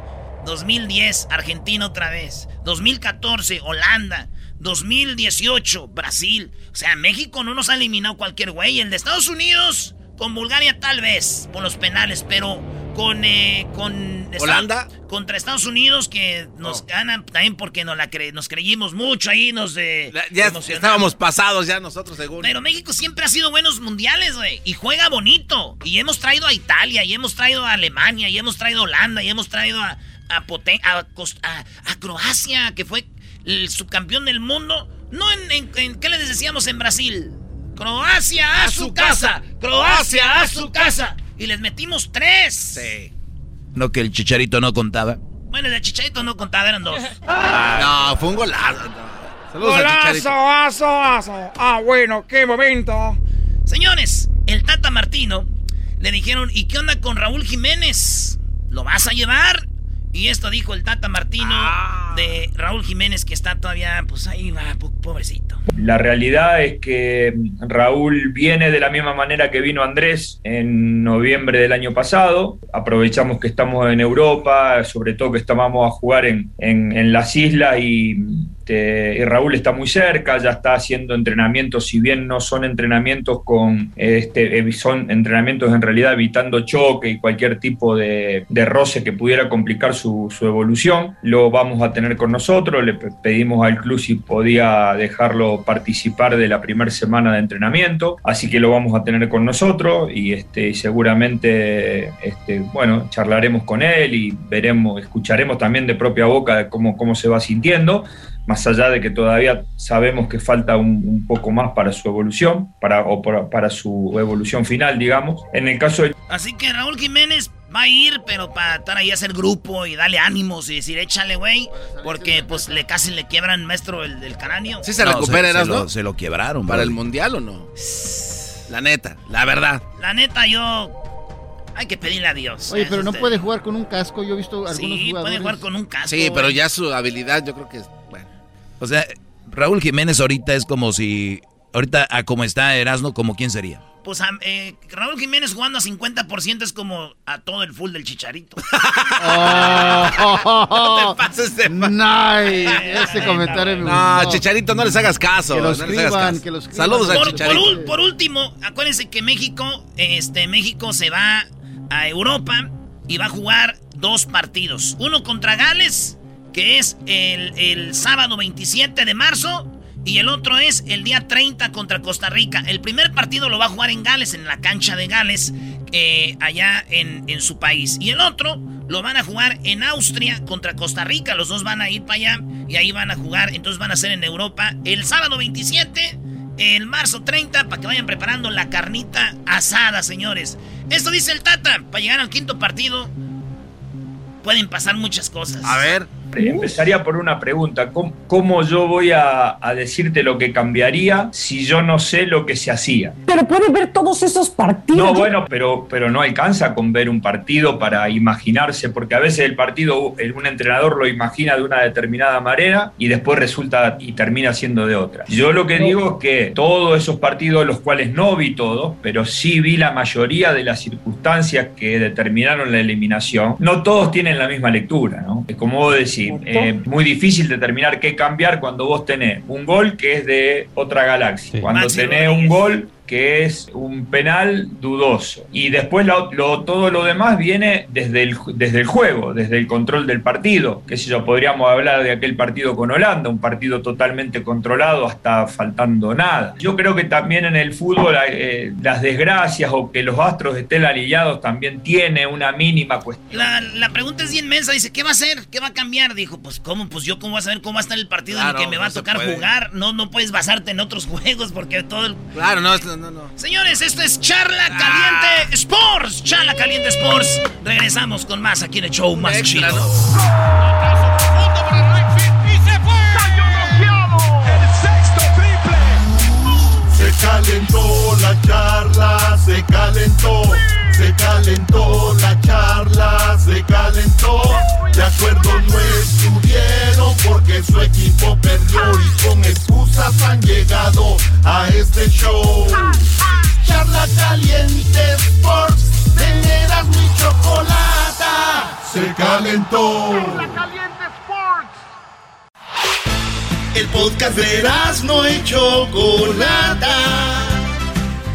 2010, Argentina otra vez. 2014, Holanda. 2018, Brasil. O sea, México no nos ha eliminado cualquier güey. El de Estados Unidos, con Bulgaria tal vez, por los penales, pero con... eh, con ¿Holanda? Contra Estados Unidos, que nos ganan también porque nos, la cre- nos creímos mucho ahí, nos. Ya estábamos pasados ya nosotros, según. Pero México siempre ha sido buenos mundiales, güey. Y juega bonito. Y hemos traído a Italia, y hemos traído a Alemania, y hemos traído a Holanda, y hemos traído a, a, Poten- a, Cos- a- a Croacia, que fue el subcampeón del mundo. No en, en- en- ¿qué les decíamos en Brasil? Croacia a, su casa. Croacia a su casa. Y les metimos tres. Sí. No que el chicharito no contaba. Bueno, el Chicharito no contaba, eran dos. No, fue un golazo. Saludos a. Golazo, aso, aso. Ah, bueno, qué momento. Señores, el Tata Martino le dijeron, ¿y qué onda con Raúl Jiménez? ¿Lo vas a llevar? Y esto dijo el Tata Martino de Raúl Jiménez que está todavía, pues ahí va, pobrecito. La realidad es que Raúl viene de la misma manera que vino Andrés en noviembre del año pasado. Aprovechamos que estamos en Europa, sobre todo que estábamos a jugar en, en- en las islas y, este, y Raúl está muy cerca, ya está haciendo entrenamientos, si bien no son entrenamientos con, este, eh, son entrenamientos en realidad evitando choque y cualquier tipo de, roce que pudiera complicar su, evolución. Lo vamos a tener con nosotros, le pe- pedimos al club si podía dejarlo participar de la primera semana de entrenamiento, así que lo vamos a tener con nosotros y este, seguramente, este, bueno, charlaremos con él y veremos, escucharemos también de propia boca cómo, cómo se va sintiendo más allá de que todavía sabemos que falta un, un poco más para su evolución, para, o para, para su evolución final, digamos. En el caso de Así que Raúl Jiménez va a ir, pero para estar ahí a hacer grupo y darle ánimos y decir, échale, güey, porque pues le casi le quiebran, maestro, el, el cráneo. ¿Sí se No, recupera, se, lo, no? se lo quebraron. ¿Para el mundial o no? La neta, la verdad. La neta, yo... Hay que pedirle a Dios. Oye, Eso pero no usted- puede jugar con un casco. Yo he visto algunos Sí, jugadores. puede jugar con un casco. Sí, pero ya su habilidad yo creo que. O sea, Raúl Jiménez ahorita es como si... Ahorita, a como está Erasmo, ¿como quién sería? Pues a- eh, Raúl Jiménez jugando a 50% es como a todo el full del chicharito. Oh, pases de nice. Ese comentario me No, gustó. Chicharito, no les hagas caso. Que no les hagas caso. que. Saludos a Por, por Chicharito. ul- por último, acuérdense que México, este, México se va a Europa y va a jugar dos partidos. Uno contra Gales, que es el, el sábado 27 de marzo, y el otro es el día 30 contra Costa Rica. El primer partido lo va a jugar en Gales, en la cancha de Gales, eh, allá en, en su país. Y el otro lo van a jugar en Austria contra Costa Rica. Los dos van a ir para allá y ahí van a jugar. Entonces van a ser en Europa el sábado 27 el marzo 30 para que vayan preparando la carnita asada, señores. Esto dice el Tata, para llegar al quinto partido pueden pasar muchas cosas. A ver. Empezaría por una pregunta. ¿Cómo, yo voy a, decirte lo que cambiaría si yo no sé lo que se hacía? Pero puede ver todos esos partidos. No, bueno, pero, pero no alcanza con ver un partido para imaginarse, porque a veces el partido, un entrenador lo imagina de una determinada manera y después resulta y termina siendo de otra. Yo lo que digo es que todos esos partidos, los cuales no vi todos, pero sí vi la mayoría de las circunstancias que determinaron la eliminación, no todos tienen la misma lectura, ¿no? Como vos decís, eh, muy difícil determinar qué cambiar cuando vos tenés un gol que es de otra galaxia, cuando tenés un gol que es un penal dudoso. Y después todo lo demás viene desde el, desde el juego, desde el control del partido. Que si yo, podríamos hablar de aquel partido con Holanda, un partido totalmente controlado hasta faltando nada. Yo creo que también en el fútbol eh, las desgracias o que los astros estén alineados también tiene una mínima cuestión. La, pregunta es bien inmensa, dice, ¿qué va a hacer? ¿Qué va a cambiar? Dijo, pues ¿cómo? Pues yo cómo voy a saber cómo va a estar el partido en el que me va a tocar jugar. No, no puedes basarte en otros juegos porque todo el... Claro, no, Señores, esto es Charla Caliente Sports. Charla Caliente Sports. Regresamos con más aquí en el show más chido. Se calentó la charla, se calentó, se calentó la charla, se calentó. De acuerdo no estuvieron porque su equipo perdió y con excusas han llegado a este show. Charla caliente Sports, teneras mi chocolata, se calentó. Charla caliente Sports. El podcast de no y Chocolata.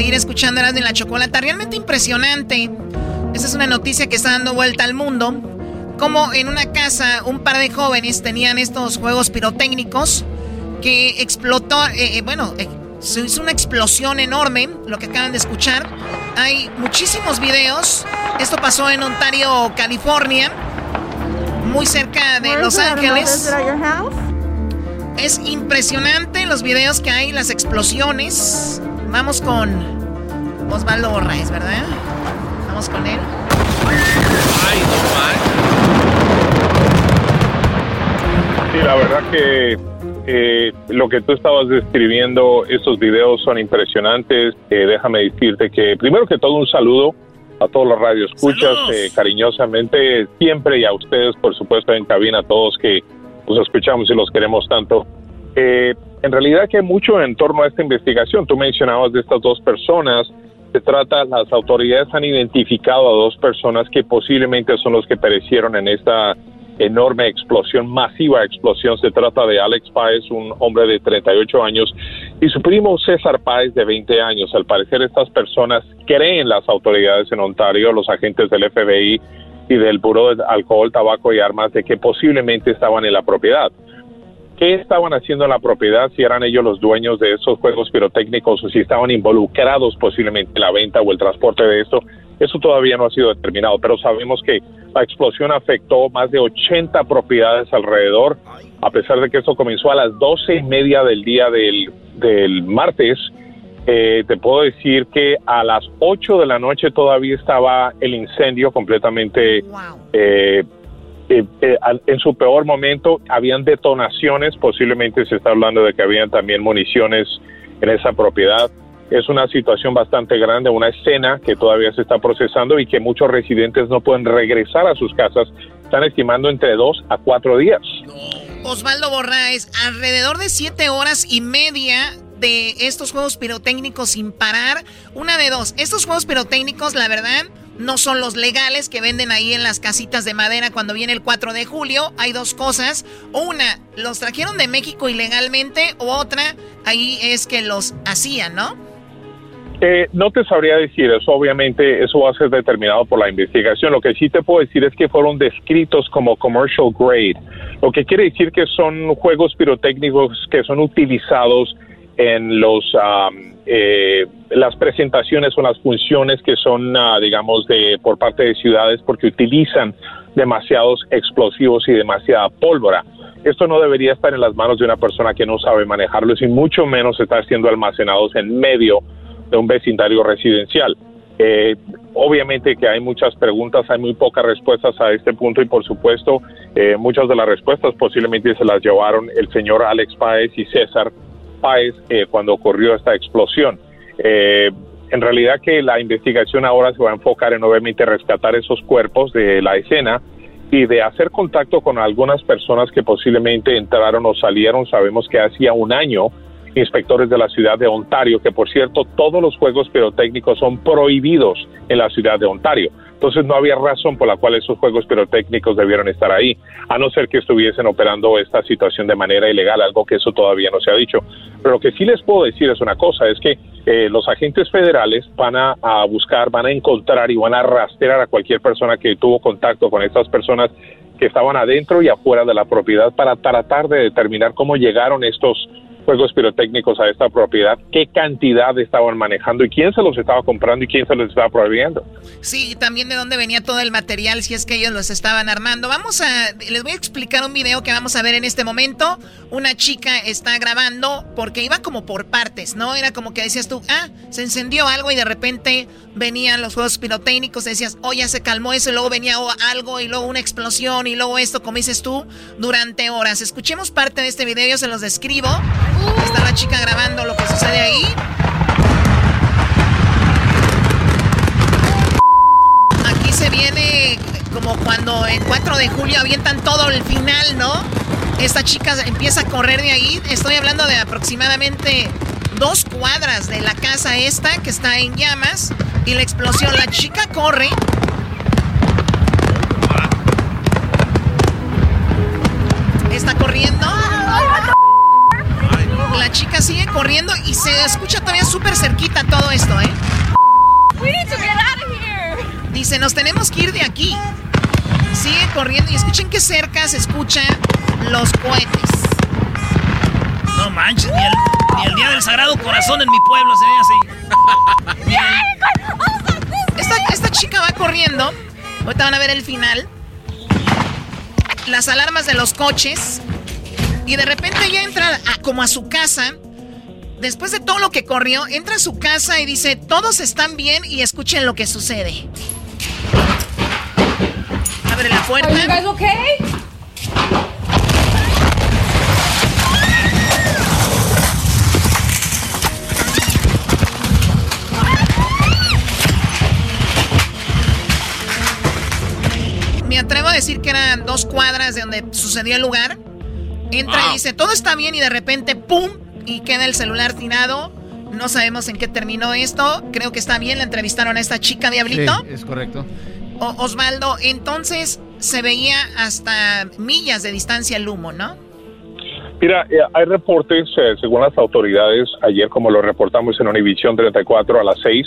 Seguir escuchando Erasmo de la Chocolata. Realmente impresionante. Esta es una noticia que está dando vuelta al mundo. Como en una casa un par de jóvenes tenían estos juegos pirotécnicos que explotó, eh, eh, bueno, eh, se hizo una explosión enorme, lo que acaban de escuchar. Hay muchísimos videos. Esto pasó en Ontario, California, muy cerca de Los Ángeles. Es impresionante los videos que hay, las explosiones. Vamos con Osvaldo Borraes, ¿verdad? Vamos con él. Ay, Sí, la verdad que eh, lo que tú estabas describiendo, estos videos son impresionantes. Eh, déjame decirte que, primero que todo, un saludo a todos los radioescuchas, eh, cariñosamente, siempre y a ustedes, por supuesto, en cabina, a todos que los escuchamos y los queremos tanto. En realidad que hay mucho en torno a esta investigación. Tú mencionabas de estas dos personas. Se trata, las autoridades han identificado a dos personas que posiblemente son los que perecieron en esta enorme explosión, masiva explosión. Se trata de Alex Páez, un hombre de 38 años, y su primo César Páez, de 20 años. Al parecer, estas personas creen las autoridades en Ontario, los agentes del FBI, y del Buró de Alcohol, Tabaco y Armas de que posiblemente estaban en la propiedad. ¿Qué estaban haciendo en la propiedad? Si eran ellos los dueños de esos juegos pirotécnicos o si estaban involucrados posiblemente en la venta o el transporte de esto, eso todavía no ha sido determinado, pero sabemos que la explosión afectó más de 80 propiedades alrededor, a pesar de que esto comenzó a las doce y media del día del, del martes eh, te puedo decir que a las 8 de la noche todavía estaba el incendio completamente eh, eh, en su peor momento. Habían detonaciones, posiblemente se está hablando de que habían también municiones en esa propiedad. Es una situación bastante grande, una escena que todavía se está procesando y que muchos residentes no pueden regresar a sus casas. Están estimando entre dos a cuatro días. Osvaldo Borraes, alrededor de siete horas y media de estos juegos pirotécnicos sin parar. Una de dos, estos juegos pirotécnicos, la verdad, no son los legales que venden ahí en las casitas de madera cuando viene el 4 de julio. Hay dos cosas. Una, los trajeron de México ilegalmente. O otra, ahí es que los hacían, ¿no? Eh, no te sabría decir eso, obviamente eso va a ser determinado por la investigación. Lo que sí te puedo decir es que fueron descritos como commercial grade, lo que quiere decir que son juegos pirotécnicos que son utilizados en los eh, las presentaciones o las funciones que son, ah, digamos, de por parte de ciudades porque utilizan demasiados explosivos y demasiada pólvora. Esto no debería estar en las manos de una persona que no sabe manejarlos y mucho menos estar siendo almacenados en medio de un vecindario residencial. Eh, obviamente que hay muchas preguntas, hay muy pocas respuestas a este punto y por supuesto eh, muchas de las respuestas posiblemente se las llevaron el señor Alex Páez y César Páez eh, cuando ocurrió esta explosión. en realidad que la investigación ahora se va a enfocar en obviamente rescatar esos cuerpos de la escena y de hacer contacto con algunas personas que posiblemente entraron o salieron. Sabemos que hacía un año inspectores de la ciudad de Ontario, que por cierto todos los juegos pirotécnicos son prohibidos en la ciudad de Ontario. Entonces no había razón por la cual esos juegos pirotécnicos debieron estar ahí, a no ser que estuviesen operando esta situación de manera ilegal, algo que eso todavía no se ha dicho. Pero lo que sí les puedo decir es una cosa, es que eh, los agentes federales van a, a buscar, van a encontrar y van a rastrear a cualquier persona que tuvo contacto con estas personas que estaban adentro y afuera de la propiedad para tratar de determinar cómo llegaron estos juegos pirotécnicos a esta propiedad, qué cantidad estaban manejando y quién se los estaba comprando y quién se los estaba prohibiendo. Sí, y también de dónde venía todo el material, si es que ellos los estaban armando. Vamos a, les voy a explicar un video que vamos a ver en este momento. Una chica está grabando porque iba como por partes, ¿no? Era como que decías tú, ah, se encendió algo y de repente venían los juegos pirotécnicos, decías, oh, ya se calmó eso, y luego venía algo y luego una explosión y luego esto, como dices tú, durante horas. Escuchemos parte de este video, yo se los describo. Está la chica grabando lo que sucede ahí. Aquí se viene como cuando en 4 de julio avientan todo el final, ¿no? Esta chica empieza a correr de ahí. Estoy hablando de aproximadamente dos cuadras de la casa esta que está en llamas. Y la explosión, la chica corre. Está corriendo. La chica sigue corriendo y se escucha todavía súper cerquita todo esto, ¿eh? Dice, nos tenemos que ir de aquí. Sigue corriendo y escuchen que cerca se escuchan los cohetes. No manches, ni el, día del Sagrado Corazón en mi pueblo se ve así. esta, esta chica va corriendo. Ahorita van a ver el final. Las alarmas de los coches y de repente ella entra como a su casa. Después de todo lo que corrió, entra a su casa y dice, todos están bien y escuchen lo que sucede. Abre la puerta. Me atrevo a decir que eran dos cuadras de donde sucedió el lugar. Entra y dice, todo está bien y de repente, ¡pum! Y queda el celular tirado. No sabemos en qué terminó esto. Creo que está bien. Le entrevistaron a esta chica, Diablito. Sí, es correcto. Osvaldo, entonces se veía hasta millas de distancia el humo, ¿no? Mira, eh, hay reportes, eh, según las autoridades, ayer como lo reportamos en Univisión 34 a las 6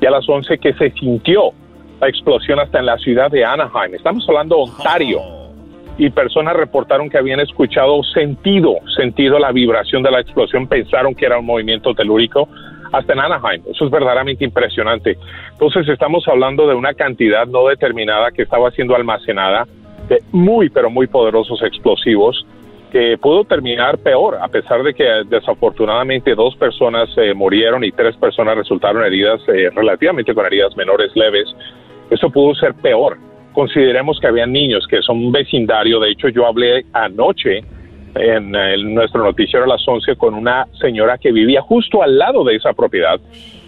y a las 11, que se sintió la explosión hasta en la ciudad de Anaheim. Estamos hablando de Ontario. Oh y personas reportaron que habían escuchado sentido, sentido la vibración de la explosión, pensaron que era un movimiento telúrico hasta en Anaheim. Eso es verdaderamente impresionante. Entonces estamos hablando de una cantidad no determinada que estaba siendo almacenada de muy, pero muy poderosos explosivos que pudo terminar peor, a pesar de que desafortunadamente dos personas eh, murieron y tres personas resultaron heridas eh, relativamente con heridas menores leves. Eso pudo ser peor consideremos que había niños que son un vecindario. De hecho, yo hablé anoche en, nuestro noticiero a las 11 con una señora que vivía justo al lado de esa propiedad,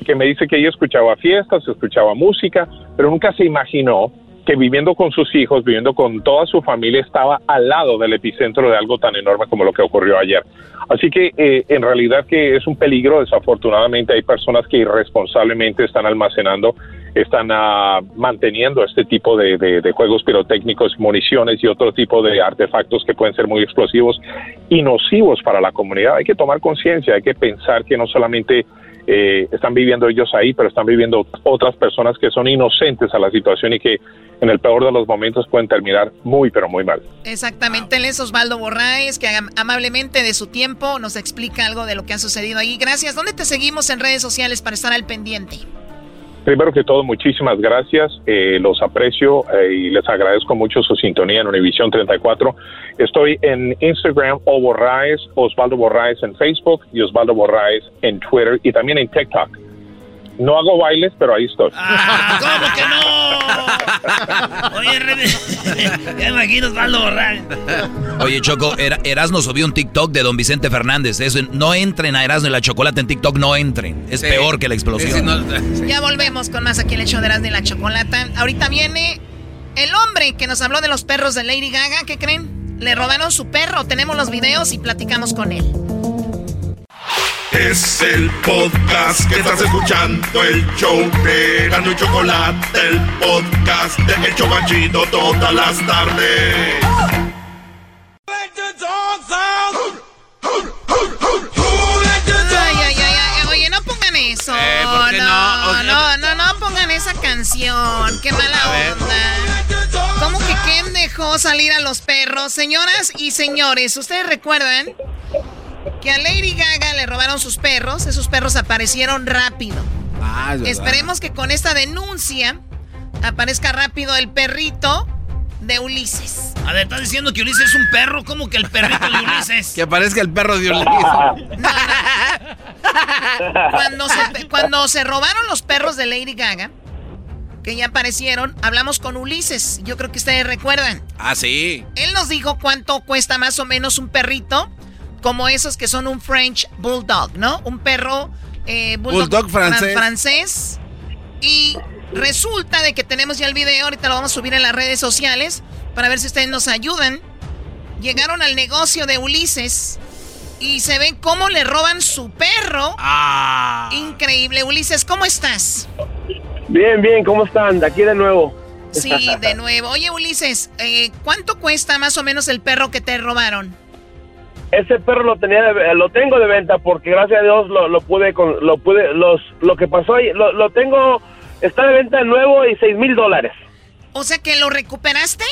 que me dice que ella escuchaba fiestas, escuchaba música, pero nunca se imaginó que viviendo con sus hijos, viviendo con toda su familia, estaba al lado del epicentro de algo tan enorme como lo que ocurrió ayer. Así que eh, en realidad que es un peligro, desafortunadamente hay personas que irresponsablemente están almacenando están ah, manteniendo este tipo de, juegos pirotécnicos, municiones y otro tipo de artefactos que pueden ser muy explosivos y nocivos para la comunidad. Hay que tomar conciencia, hay que pensar que no solamente eh, están viviendo ellos ahí, pero están viviendo otras personas que son inocentes a la situación y que en el peor de los momentos pueden terminar muy, pero muy mal. Exactamente, él es Osvaldo Borraes, que amablemente de su tiempo nos explica algo de lo que ha sucedido ahí. Gracias. ¿Dónde te seguimos en redes sociales para estar al pendiente? Primero que todo, muchísimas gracias. Eh, los aprecio eh, y les agradezco mucho su sintonía en Univisión 34. Estoy en Instagram, o Borraes, Osvaldo Borraes en Facebook y Osvaldo Borraes en Twitter y también en TikTok. No hago bailes, pero ahí estoy. Ah, ¿Cómo que no? Oye, ya imagino Osvaldo. Oye, Choco, Erasno subió un TikTok de don Vicente Fernández. Eso, no entren a Erasno y la chocolate en TikTok, no entren. Es peor que la explosión. ya volvemos con más aquí el show de Erasno y la chocolata. Ahorita viene el hombre que nos habló de los perros de Lady Gaga. ¿Qué creen? Le robaron su perro. Tenemos los videos y platicamos con él. Es el podcast que estás escuchando, el show de Gano y Chocolate, el podcast de El Chocachito todas las tardes. Ay, ay, ay, oye, no pongan eso. Eh, no, no, no, no, no pongan esa canción. Qué mala onda. ¿Cómo que quién dejó salir a los perros? Señoras y señores, ¿ustedes recuerdan que a Lady Gaga le robaron sus perros. Esos perros aparecieron rápido. Ah, Esperemos que con esta denuncia aparezca rápido el perrito de Ulises. A ver, ¿estás diciendo que Ulises es un perro? ¿Cómo que el perrito de Ulises? que aparezca el perro de Ulises. Cuando, se, cuando se robaron los perros de Lady Gaga, que ya aparecieron, hablamos con Ulises. Yo creo que ustedes recuerdan. Ah, sí. Él nos dijo cuánto cuesta más o menos un perrito como esos que son un French Bulldog, ¿no? Un perro eh, bulldog, francés. francés. Y resulta de que tenemos ya el video, ahorita lo vamos a subir en las redes sociales para ver si ustedes nos ayudan. Llegaron al negocio de Ulises y se ven cómo le roban su perro. Ah. Increíble. Ulises, ¿cómo estás? Bien, bien, ¿cómo están? De aquí de nuevo. Sí, de nuevo. Oye, Ulises, eh, ¿cuánto cuesta más o menos el perro que te robaron? Ese perro lo tenía lo tengo de venta porque gracias a Dios lo, lo pude con, lo pude los lo que pasó ahí lo, lo tengo está de venta de nuevo y seis mil dólares. O sea que lo recuperaste.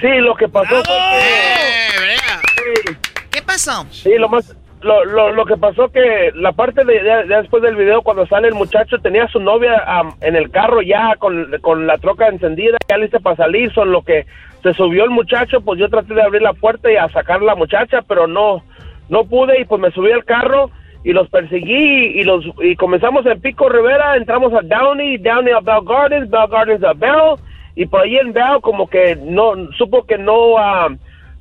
Sí lo que pasó fue que eh, qué pasó sí lo más lo, lo, lo que pasó que la parte de, después del video cuando sale el muchacho tenía a su novia en el carro ya con, con la troca encendida ya lista para salir son lo que se subió el muchacho, pues yo traté de abrir la puerta y a sacar a la muchacha, pero no, no pude y pues me subí al carro y los perseguí y los y comenzamos en Pico Rivera, entramos a Downey, Downey a Bell Gardens, Bell Gardens a Bell y por ahí en Bell como que no supo que no ah,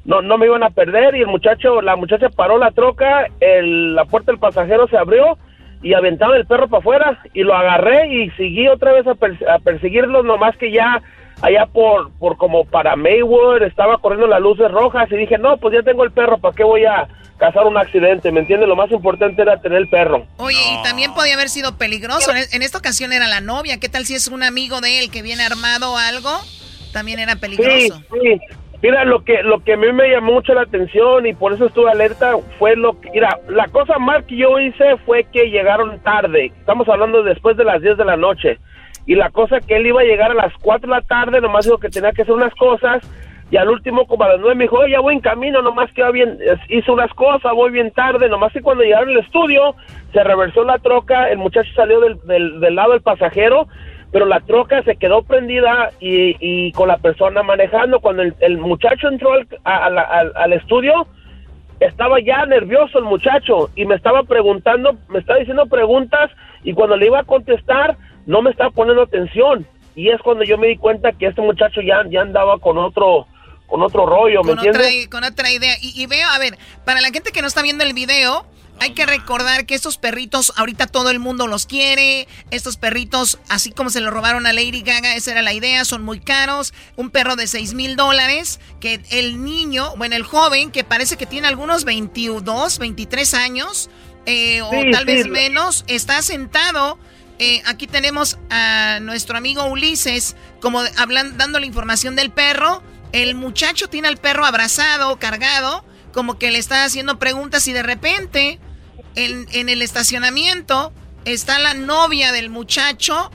no no me iban a perder y el muchacho la muchacha paró la troca, el, la puerta del pasajero se abrió y aventaba el perro para afuera y lo agarré y seguí otra vez a, a perseguirlos nomás que ya allá por, por como para Maywood, estaba corriendo las luces rojas y dije, no, pues ya tengo el perro, ¿para qué voy a causar un accidente? ¿Me entiendes? Lo más importante era tener el perro. Oye, y también podía haber sido peligroso. En, esta ocasión era la novia. ¿Qué tal si es un amigo de él que viene armado o algo? También era peligroso. Sí, sí. Mira, lo que, lo que a mí me llamó mucho la atención y por eso estuve alerta fue lo que, mira, la cosa mal que yo hice fue que llegaron tarde. Estamos hablando después de las 10 de la noche y la cosa que él iba a llegar a las 4 de la tarde, nomás dijo que tenía que hacer unas cosas y al último como a las 9 me dijo, ya voy en camino, nomás que bien, hizo unas cosas, voy bien tarde, nomás que cuando llegaron al estudio se reversó la troca, el muchacho salió del, del, lado del pasajero, pero la troca se quedó prendida y, y con la persona manejando, cuando el, muchacho entró al, al, al estudio, estaba ya nervioso el muchacho y me estaba preguntando, me estaba diciendo preguntas y cuando le iba a contestar, no me estaba poniendo atención. Y es cuando yo me di cuenta que este muchacho ya, ya andaba con otro con otro rollo, ¿me con Otra, con otra idea. Y, veo, a ver, para la gente que no está viendo el video, hay que recordar que estos perritos, ahorita todo el mundo los quiere. Estos perritos, así como se lo robaron a Lady Gaga, esa era la idea, son muy caros. Un perro de 6 mil dólares, que el niño, bueno, el joven, que parece que tiene algunos 22, 23 años, eh, o tal vez menos, está sentado eh, aquí tenemos a nuestro amigo Ulises, como hablan, dando la información del perro. El muchacho tiene al perro abrazado, cargado, como que le está haciendo preguntas y de repente En, en el estacionamiento está la novia del muchacho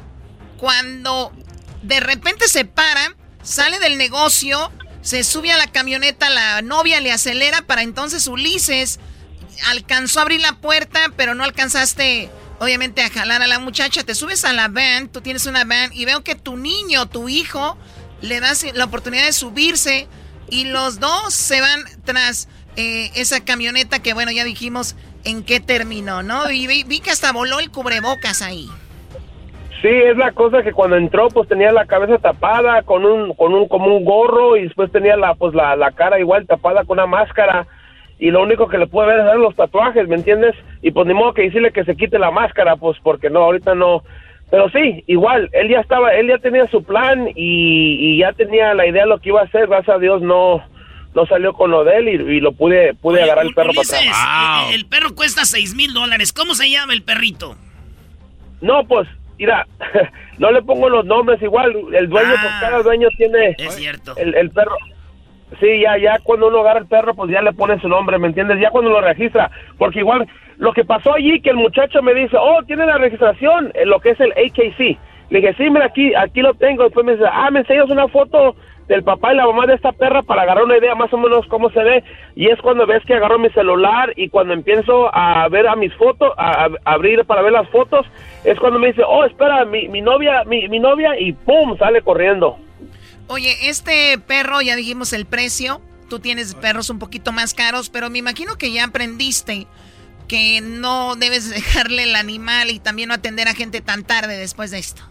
cuando de repente se para, sale del negocio, se sube a la camioneta, la novia le acelera para entonces Ulises alcanzó a abrir la puerta, pero no alcanzaste obviamente a jalar a la muchacha, te subes a la van, tú tienes una van y veo que tu niño, tu hijo, le das la oportunidad de subirse y los dos se van tras eh, esa camioneta que bueno, ya dijimos en qué terminó, ¿no? Y vi, que hasta voló el cubrebocas ahí. Sí, es la cosa que cuando entró pues tenía la cabeza tapada con un con un como un gorro y después tenía la pues la, la cara igual tapada con una máscara y lo único que le puede ver es los tatuajes, ¿me entiendes? Y pues ni modo que decirle que se quite la máscara, pues porque no, ahorita no. Pero sí, igual, él ya estaba, él ya tenía su plan y, ya tenía la idea de lo que iba a hacer, gracias a Dios no no salió con lo de él y, lo pude pude agarrar el perro para atrás. Eh, el, perro cuesta seis mil dólares, ¿cómo se llama el perrito? No, pues, mira, no le pongo los nombres igual, el dueño, por ah. cada dueño tiene... Es cierto. El, el perro, Sí, ya, ya cuando uno agarra el perro, pues ya le pone su nombre, ¿me entiendes? Ya cuando lo registra, porque igual lo que pasó allí, que el muchacho me dice, oh, tiene la registración, en lo que es el AKC. Le dije, sí, mira, aquí, aquí lo tengo. Después me dice, ah, me enseñas una foto del papá y la mamá de esta perra para agarrar una idea más o menos cómo se ve. Y es cuando ves que agarro mi celular y cuando empiezo a ver a mis fotos, a, abrir para ver las fotos, es cuando me dice, oh, espera, mi, mi novia, mi, mi novia, y pum, sale corriendo. Oye, este perro, ya dijimos el precio. Tú tienes perros un poquito más caros, pero me imagino que ya aprendiste que no debes dejarle el animal y también no atender a gente tan tarde después de esto.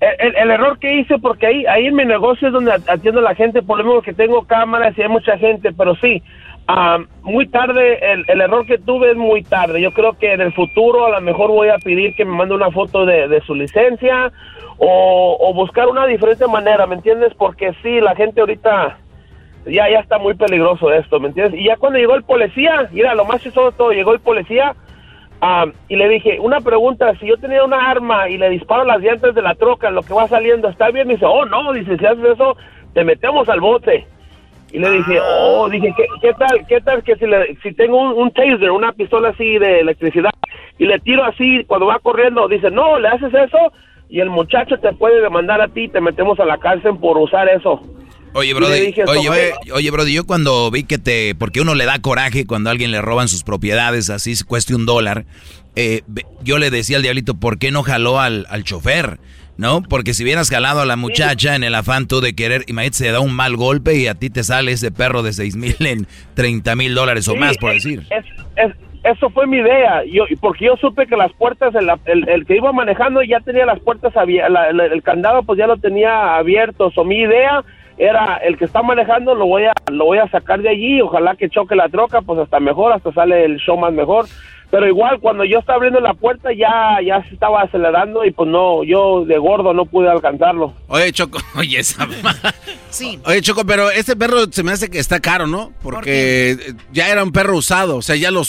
El, error que hice, porque ahí, ahí en mi negocio es donde atiendo a la gente, por lo menos que tengo cámaras y hay mucha gente, pero sí, ah, muy tarde, el, error que tuve es muy tarde. Yo creo que en el futuro a lo mejor voy a pedir que me mande una foto de, de su licencia o, buscar una diferente manera, ¿me entiendes? Porque sí, la gente ahorita ya, ya está muy peligroso esto, ¿me entiendes? Y ya cuando llegó el policía, mira, lo más chistoso de todo, llegó el policía ah, y le dije, una pregunta, si yo tenía una arma y le disparo las dientes de la troca lo que va saliendo, ¿está bien? Y dice, oh, no, dice, si haces eso, te metemos al bote. Y le dije, oh, dije, ¿qué, tal, qué tal que si, le, si tengo un, un taser, una pistola así de electricidad, y le tiro así cuando va corriendo, dice, no, le haces eso, y el muchacho te puede demandar a ti y te metemos a la cárcel por usar eso. Oye, Brody, oye, oye, Brody, yo cuando vi que te, porque uno le da coraje cuando a alguien le roban sus propiedades, así cueste un dólar, eh, yo le decía al diablito, ¿por qué no jaló al, al chofer? ¿No? Porque si hubieras jalado a la muchacha en el afán tú de querer, imagínate, se da un mal golpe y a ti te sale ese perro de seis mil en 30 mil dólares o más, por decir. es, eso fue mi idea, yo, porque yo supe que las puertas, el, el, que iba manejando ya tenía las puertas abiertas, el candado pues ya lo tenía abierto, o mi idea era el que está manejando lo voy a lo voy a sacar de allí, ojalá que choque la troca, pues hasta mejor, hasta sale el show más mejor. Pero igual cuando yo estaba abriendo la puerta ya ya se estaba acelerando y pues no, yo de gordo no pude alcanzarlo. Oye, Choco, oye esa. sí. Oye, Choco, pero este perro se me hace que está caro, ¿no? Porque ya era un perro usado, o sea, ya lo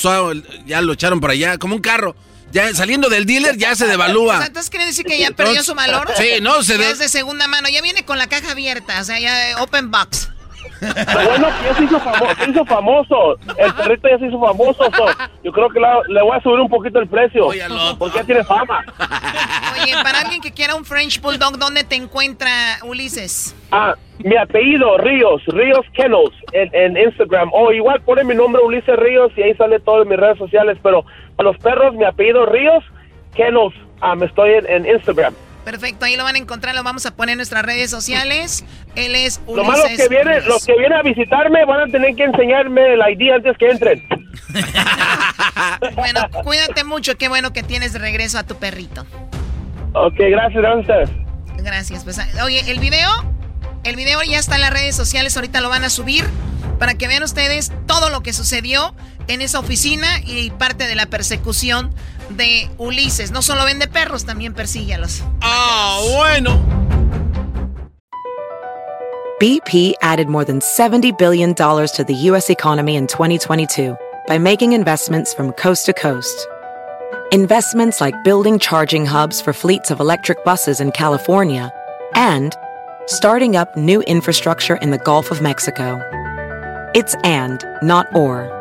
ya lo echaron por allá como un carro. Ya saliendo del dealer ya se devalúa. O sea, entonces quiere decir que ya perdió su valor. Sí, no, se de... es de segunda mano, ya viene con la caja abierta, o sea, ya open box. Bueno, ya se hizo, famoso, se hizo famoso. El perrito ya se hizo famoso. yo creo que le voy a subir un poquito el precio. Porque ya tiene fama. Oye, para alguien que quiera un French Bulldog, ¿dónde te encuentra Ulises? Ah, mi apellido, Ríos, Ríos Kennels, en, Instagram. O igual pone mi nombre Ulises Ríos y ahí sale todo en mis redes sociales. Pero a los perros, mi apellido Ríos Kennels. Ah, me estoy en Instagram. Perfecto, ahí lo van a encontrar, lo vamos a poner en nuestras redes sociales. Él es Ulises Lo malo que vienen, los que vienen a visitarme van a tener que enseñarme el ID antes que entren. bueno, cuídate mucho, qué bueno que tienes de regreso a tu perrito. Ok, gracias, gracias. Gracias, pues, oye, el video, el video ya está en las redes sociales, ahorita lo van a subir para que vean ustedes todo lo que sucedió en esa oficina y parte de la persecución de Ulises. No solo vende perros, también persigue a los. Ah, bueno. BP added more than $70 billion to the U.S. economy in 2022 by making investments from coast to coast. Investments like building charging hubs for fleets of electric buses in California and starting up new infrastructure in the Gulf of Mexico. It's and, not or.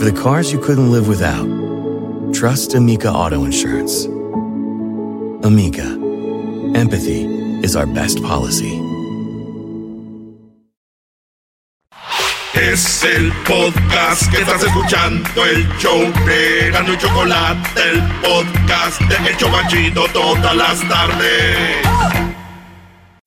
For the cars you couldn't live without, trust Amica Auto Insurance. Amica, empathy is our best policy. Es el podcast que estás escuchando, el show de Gano y Chocolate, el podcast de Hecho Machito todas las tardes.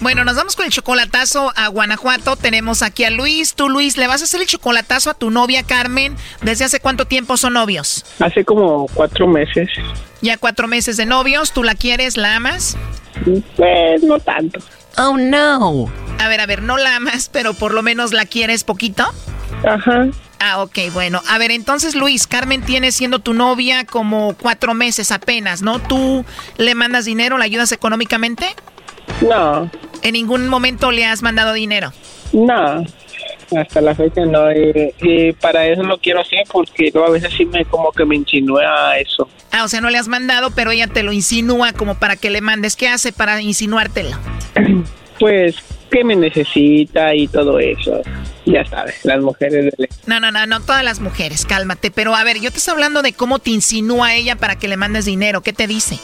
Bueno, nos vamos con el chocolatazo a Guanajuato. Tenemos aquí a Luis. Tú, Luis, ¿le vas a hacer el chocolatazo a tu novia Carmen? ¿Desde hace cuánto tiempo son novios? Hace como cuatro meses. Ya cuatro meses de novios. ¿Tú la quieres? ¿La amas? Pues no tanto. Oh, no. A ver, a ver, no la amas, pero por lo menos la quieres poquito. Ajá. Ah, ok, bueno. A ver, entonces Luis, Carmen tiene siendo tu novia como cuatro meses apenas, ¿no? ¿Tú le mandas dinero, la ayudas económicamente? No. ¿En ningún momento le has mandado dinero? No, hasta la fecha no. Y, para eso lo quiero hacer porque a veces sí me como que me insinúa eso. Ah, o sea, no le has mandado, pero ella te lo insinúa como para que le mandes. ¿Qué hace para insinuártelo? Pues que me necesita y todo eso. Ya sabes, las mujeres... No, no, no, no, todas las mujeres, cálmate. Pero a ver, yo te estoy hablando de cómo te insinúa ella para que le mandes dinero. ¿Qué te dice?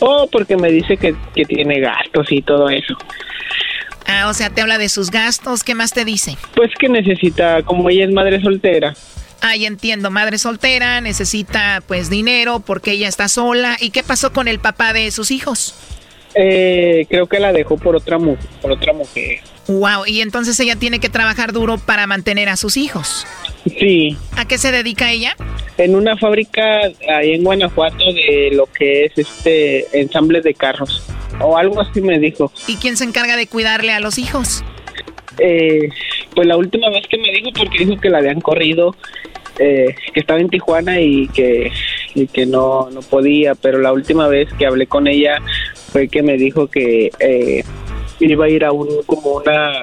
Oh, porque me dice que, que tiene gastos y todo eso. Ah, o sea, te habla de sus gastos. ¿Qué más te dice? Pues que necesita, como ella es madre soltera. Ah, ya entiendo, madre soltera, necesita pues dinero porque ella está sola. ¿Y qué pasó con el papá de sus hijos? Eh, creo que la dejó por otra, por otra mujer. Wow, y entonces ella tiene que trabajar duro para mantener a sus hijos. Sí. ¿A qué se dedica ella? En una fábrica ahí en Guanajuato de lo que es este ensamble de carros o algo así me dijo. ¿Y quién se encarga de cuidarle a los hijos? Eh, pues la última vez que me dijo porque dijo que la habían corrido, eh, que estaba en Tijuana y que y que no no podía, pero la última vez que hablé con ella fue que me dijo que eh, iba a ir a un como una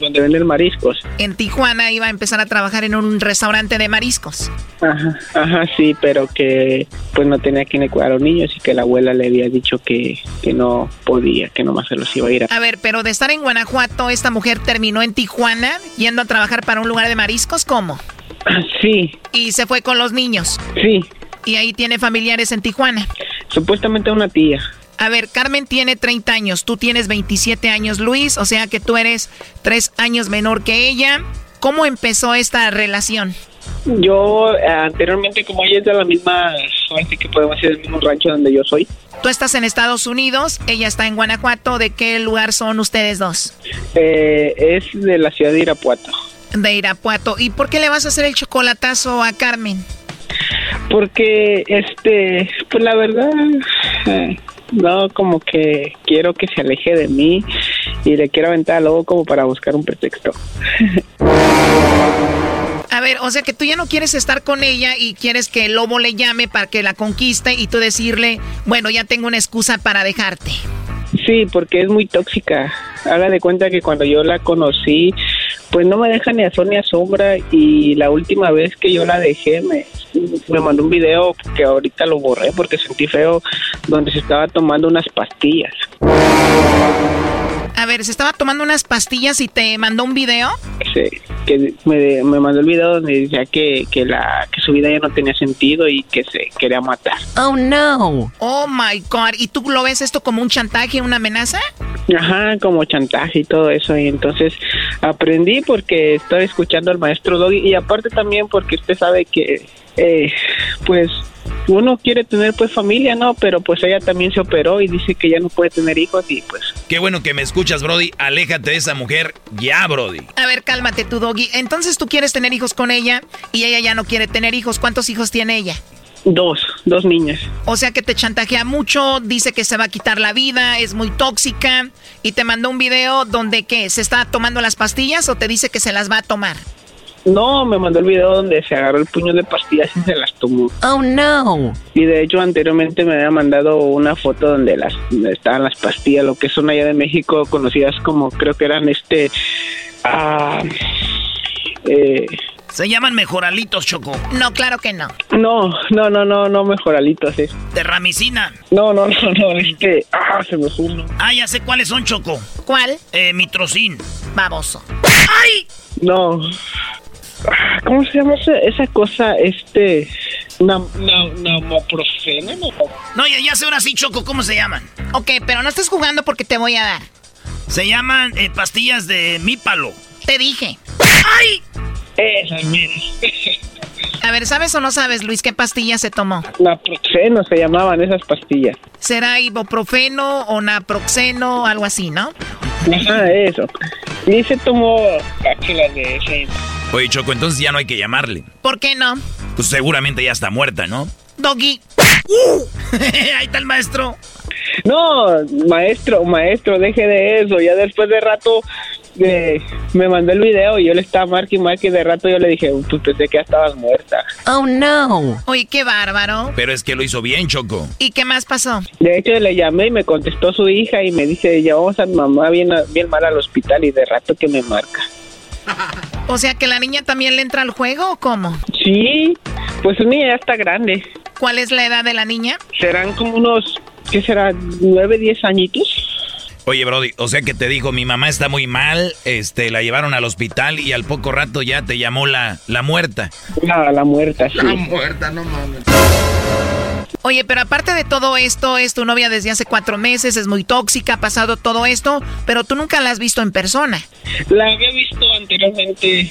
donde venden mariscos. En Tijuana iba a empezar a trabajar en un restaurante de mariscos. Ajá, ajá, sí, pero que pues no tenía quien le cuidar a los niños y que la abuela le había dicho que, que no podía, que nomás se los iba a ir a... A ver, pero de estar en Guanajuato, esta mujer terminó en Tijuana yendo a trabajar para un lugar de mariscos, ¿cómo? Sí. ¿Y se fue con los niños? Sí. ¿Y ahí tiene familiares en Tijuana? Supuestamente una tía. A ver, Carmen tiene 30 años, tú tienes 27 años, Luis, o sea que tú eres 3 años menor que ella. ¿Cómo empezó esta relación? Yo eh, anteriormente, como ella es de la misma, así que podemos decir el mismo rancho donde yo soy. Tú estás en Estados Unidos, ella está en Guanajuato. ¿De qué lugar son ustedes dos? Eh, es de la ciudad de Irapuato. De Irapuato. ¿Y por qué le vas a hacer el chocolatazo a Carmen? Porque, este, pues la verdad, eh, no, como que quiero que se aleje de mí y le quiero aventar luego como para buscar un pretexto. A ver, o sea que tú ya no quieres estar con ella y quieres que el lobo le llame para que la conquiste y tú decirle, bueno, ya tengo una excusa para dejarte. Sí, porque es muy tóxica. Haga de cuenta que cuando yo la conocí, pues no me deja ni a sol ni a sombra y la última vez que yo la dejé me, me mandó un video que ahorita lo borré porque sentí feo donde se estaba tomando unas pastillas. A ver, ¿se estaba tomando unas pastillas y te mandó un video? Sí, que me, me mandó el video donde decía que, que, la, que su vida ya no tenía sentido y que se quería matar. Oh, no. Oh, my God. ¿Y tú lo ves esto como un chantaje, una amenaza? Ajá, como chantaje y todo eso. Y entonces aprendí porque estoy escuchando al maestro Doggy y aparte también porque usted sabe que, eh, pues, uno quiere tener pues familia, ¿no? Pero pues ella también se operó y dice que ya no puede tener hijos y pues... Qué bueno que me escuchas, Brody. Aléjate de esa mujer ya, Brody. A ver, cálmate tu Doggy. Entonces tú quieres tener hijos con ella y ella ya no quiere tener hijos. ¿Cuántos hijos tiene ella? Dos, dos niñas. O sea que te chantajea mucho, dice que se va a quitar la vida, es muy tóxica y te mandó un video donde ¿qué? ¿Se está tomando las pastillas o te dice que se las va a tomar? No, me mandó el video donde se agarró el puño de pastillas y se las tomó. Oh no. Y de hecho anteriormente me había mandado una foto donde las estaban las pastillas, lo que son allá de México conocidas como creo que eran este ah, eh, se llaman mejoralitos, Choco. No, claro que no. No, no, no, no, no mejoralitos, es. De ramicina. No, no, no, no, es que. Ah, se me fue Ah, ya sé cuáles son, Choco. ¿Cuál? Eh, mitrocin. Baboso. ¡Ay! No. ¿Cómo se llama esa, cosa? Este. Namoprofeno. No, ya, ya sé ahora sí, Choco, ¿cómo se llaman? Ok, pero no estés jugando porque te voy a dar. Se llaman eh, pastillas de mípalo. Te dije. ¡Ay! Esa, A ver, ¿sabes o no sabes, Luis, qué pastillas se tomó? Naproxeno se llamaban esas pastillas. ¿Será ibuprofeno o naproxeno, algo así, no? Ajá, eso. Y se tomó cápsulas de ese. Oye, Choco, entonces ya no hay que llamarle. ¿Por qué no? Pues seguramente ya está muerta, ¿no? Doggy. ¡Uh! Ahí está el maestro. No, maestro, maestro, deje de eso. Ya después de rato me mandó el video y yo le estaba marque y de rato yo le dije, tú pensé que ya estabas muerta. Oh no. Oye, qué bárbaro. Pero es que lo hizo bien, Choco. ¿Y qué más pasó? De hecho le llamé y me contestó su hija y me dice, llevamos a mi mamá bien, bien mal al hospital y de rato que me marca. O sea que la niña también le entra al juego o cómo? Sí, pues su niña ya está grande. ¿Cuál es la edad de la niña? Serán como unos, ¿qué será? ¿Nueve, diez añitos? Oye, Brody, o sea que te dijo, mi mamá está muy mal, este, la llevaron al hospital y al poco rato ya te llamó la, la muerta. La, la muerta, sí. La muerta, no mames. Oye, pero aparte de todo esto, es tu novia desde hace cuatro meses, es muy tóxica, ha pasado todo esto, pero tú nunca la has visto en persona. La había visto anteriormente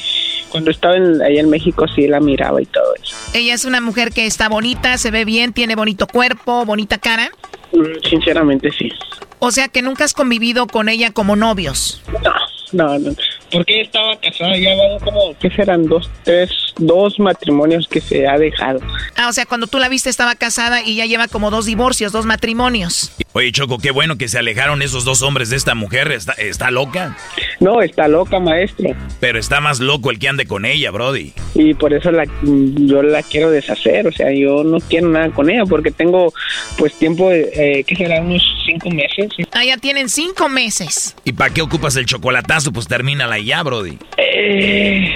cuando estaba en, allá en México, sí la miraba y todo eso. Ella es una mujer que está bonita, se ve bien, tiene bonito cuerpo, bonita cara. Mm, sinceramente sí. O sea que nunca has convivido con ella como novios. No, no, no. Porque estaba casada, ya va como, ¿qué serán? Dos, tres, dos matrimonios que se ha dejado. Ah, o sea, cuando tú la viste estaba casada y ya lleva como dos divorcios, dos matrimonios. Oye, Choco, qué bueno que se alejaron esos dos hombres de esta mujer. ¿Está, está loca? No, está loca, maestro. Pero está más loco el que ande con ella, Brody. Y por eso la, yo la quiero deshacer. O sea, yo no quiero nada con ella porque tengo, pues, tiempo, eh, ¿qué será? Unos cinco meses. Ah, ya tienen cinco meses. ¿Y para qué ocupas el chocolatazo? Pues termina la ya, Brody. Eh,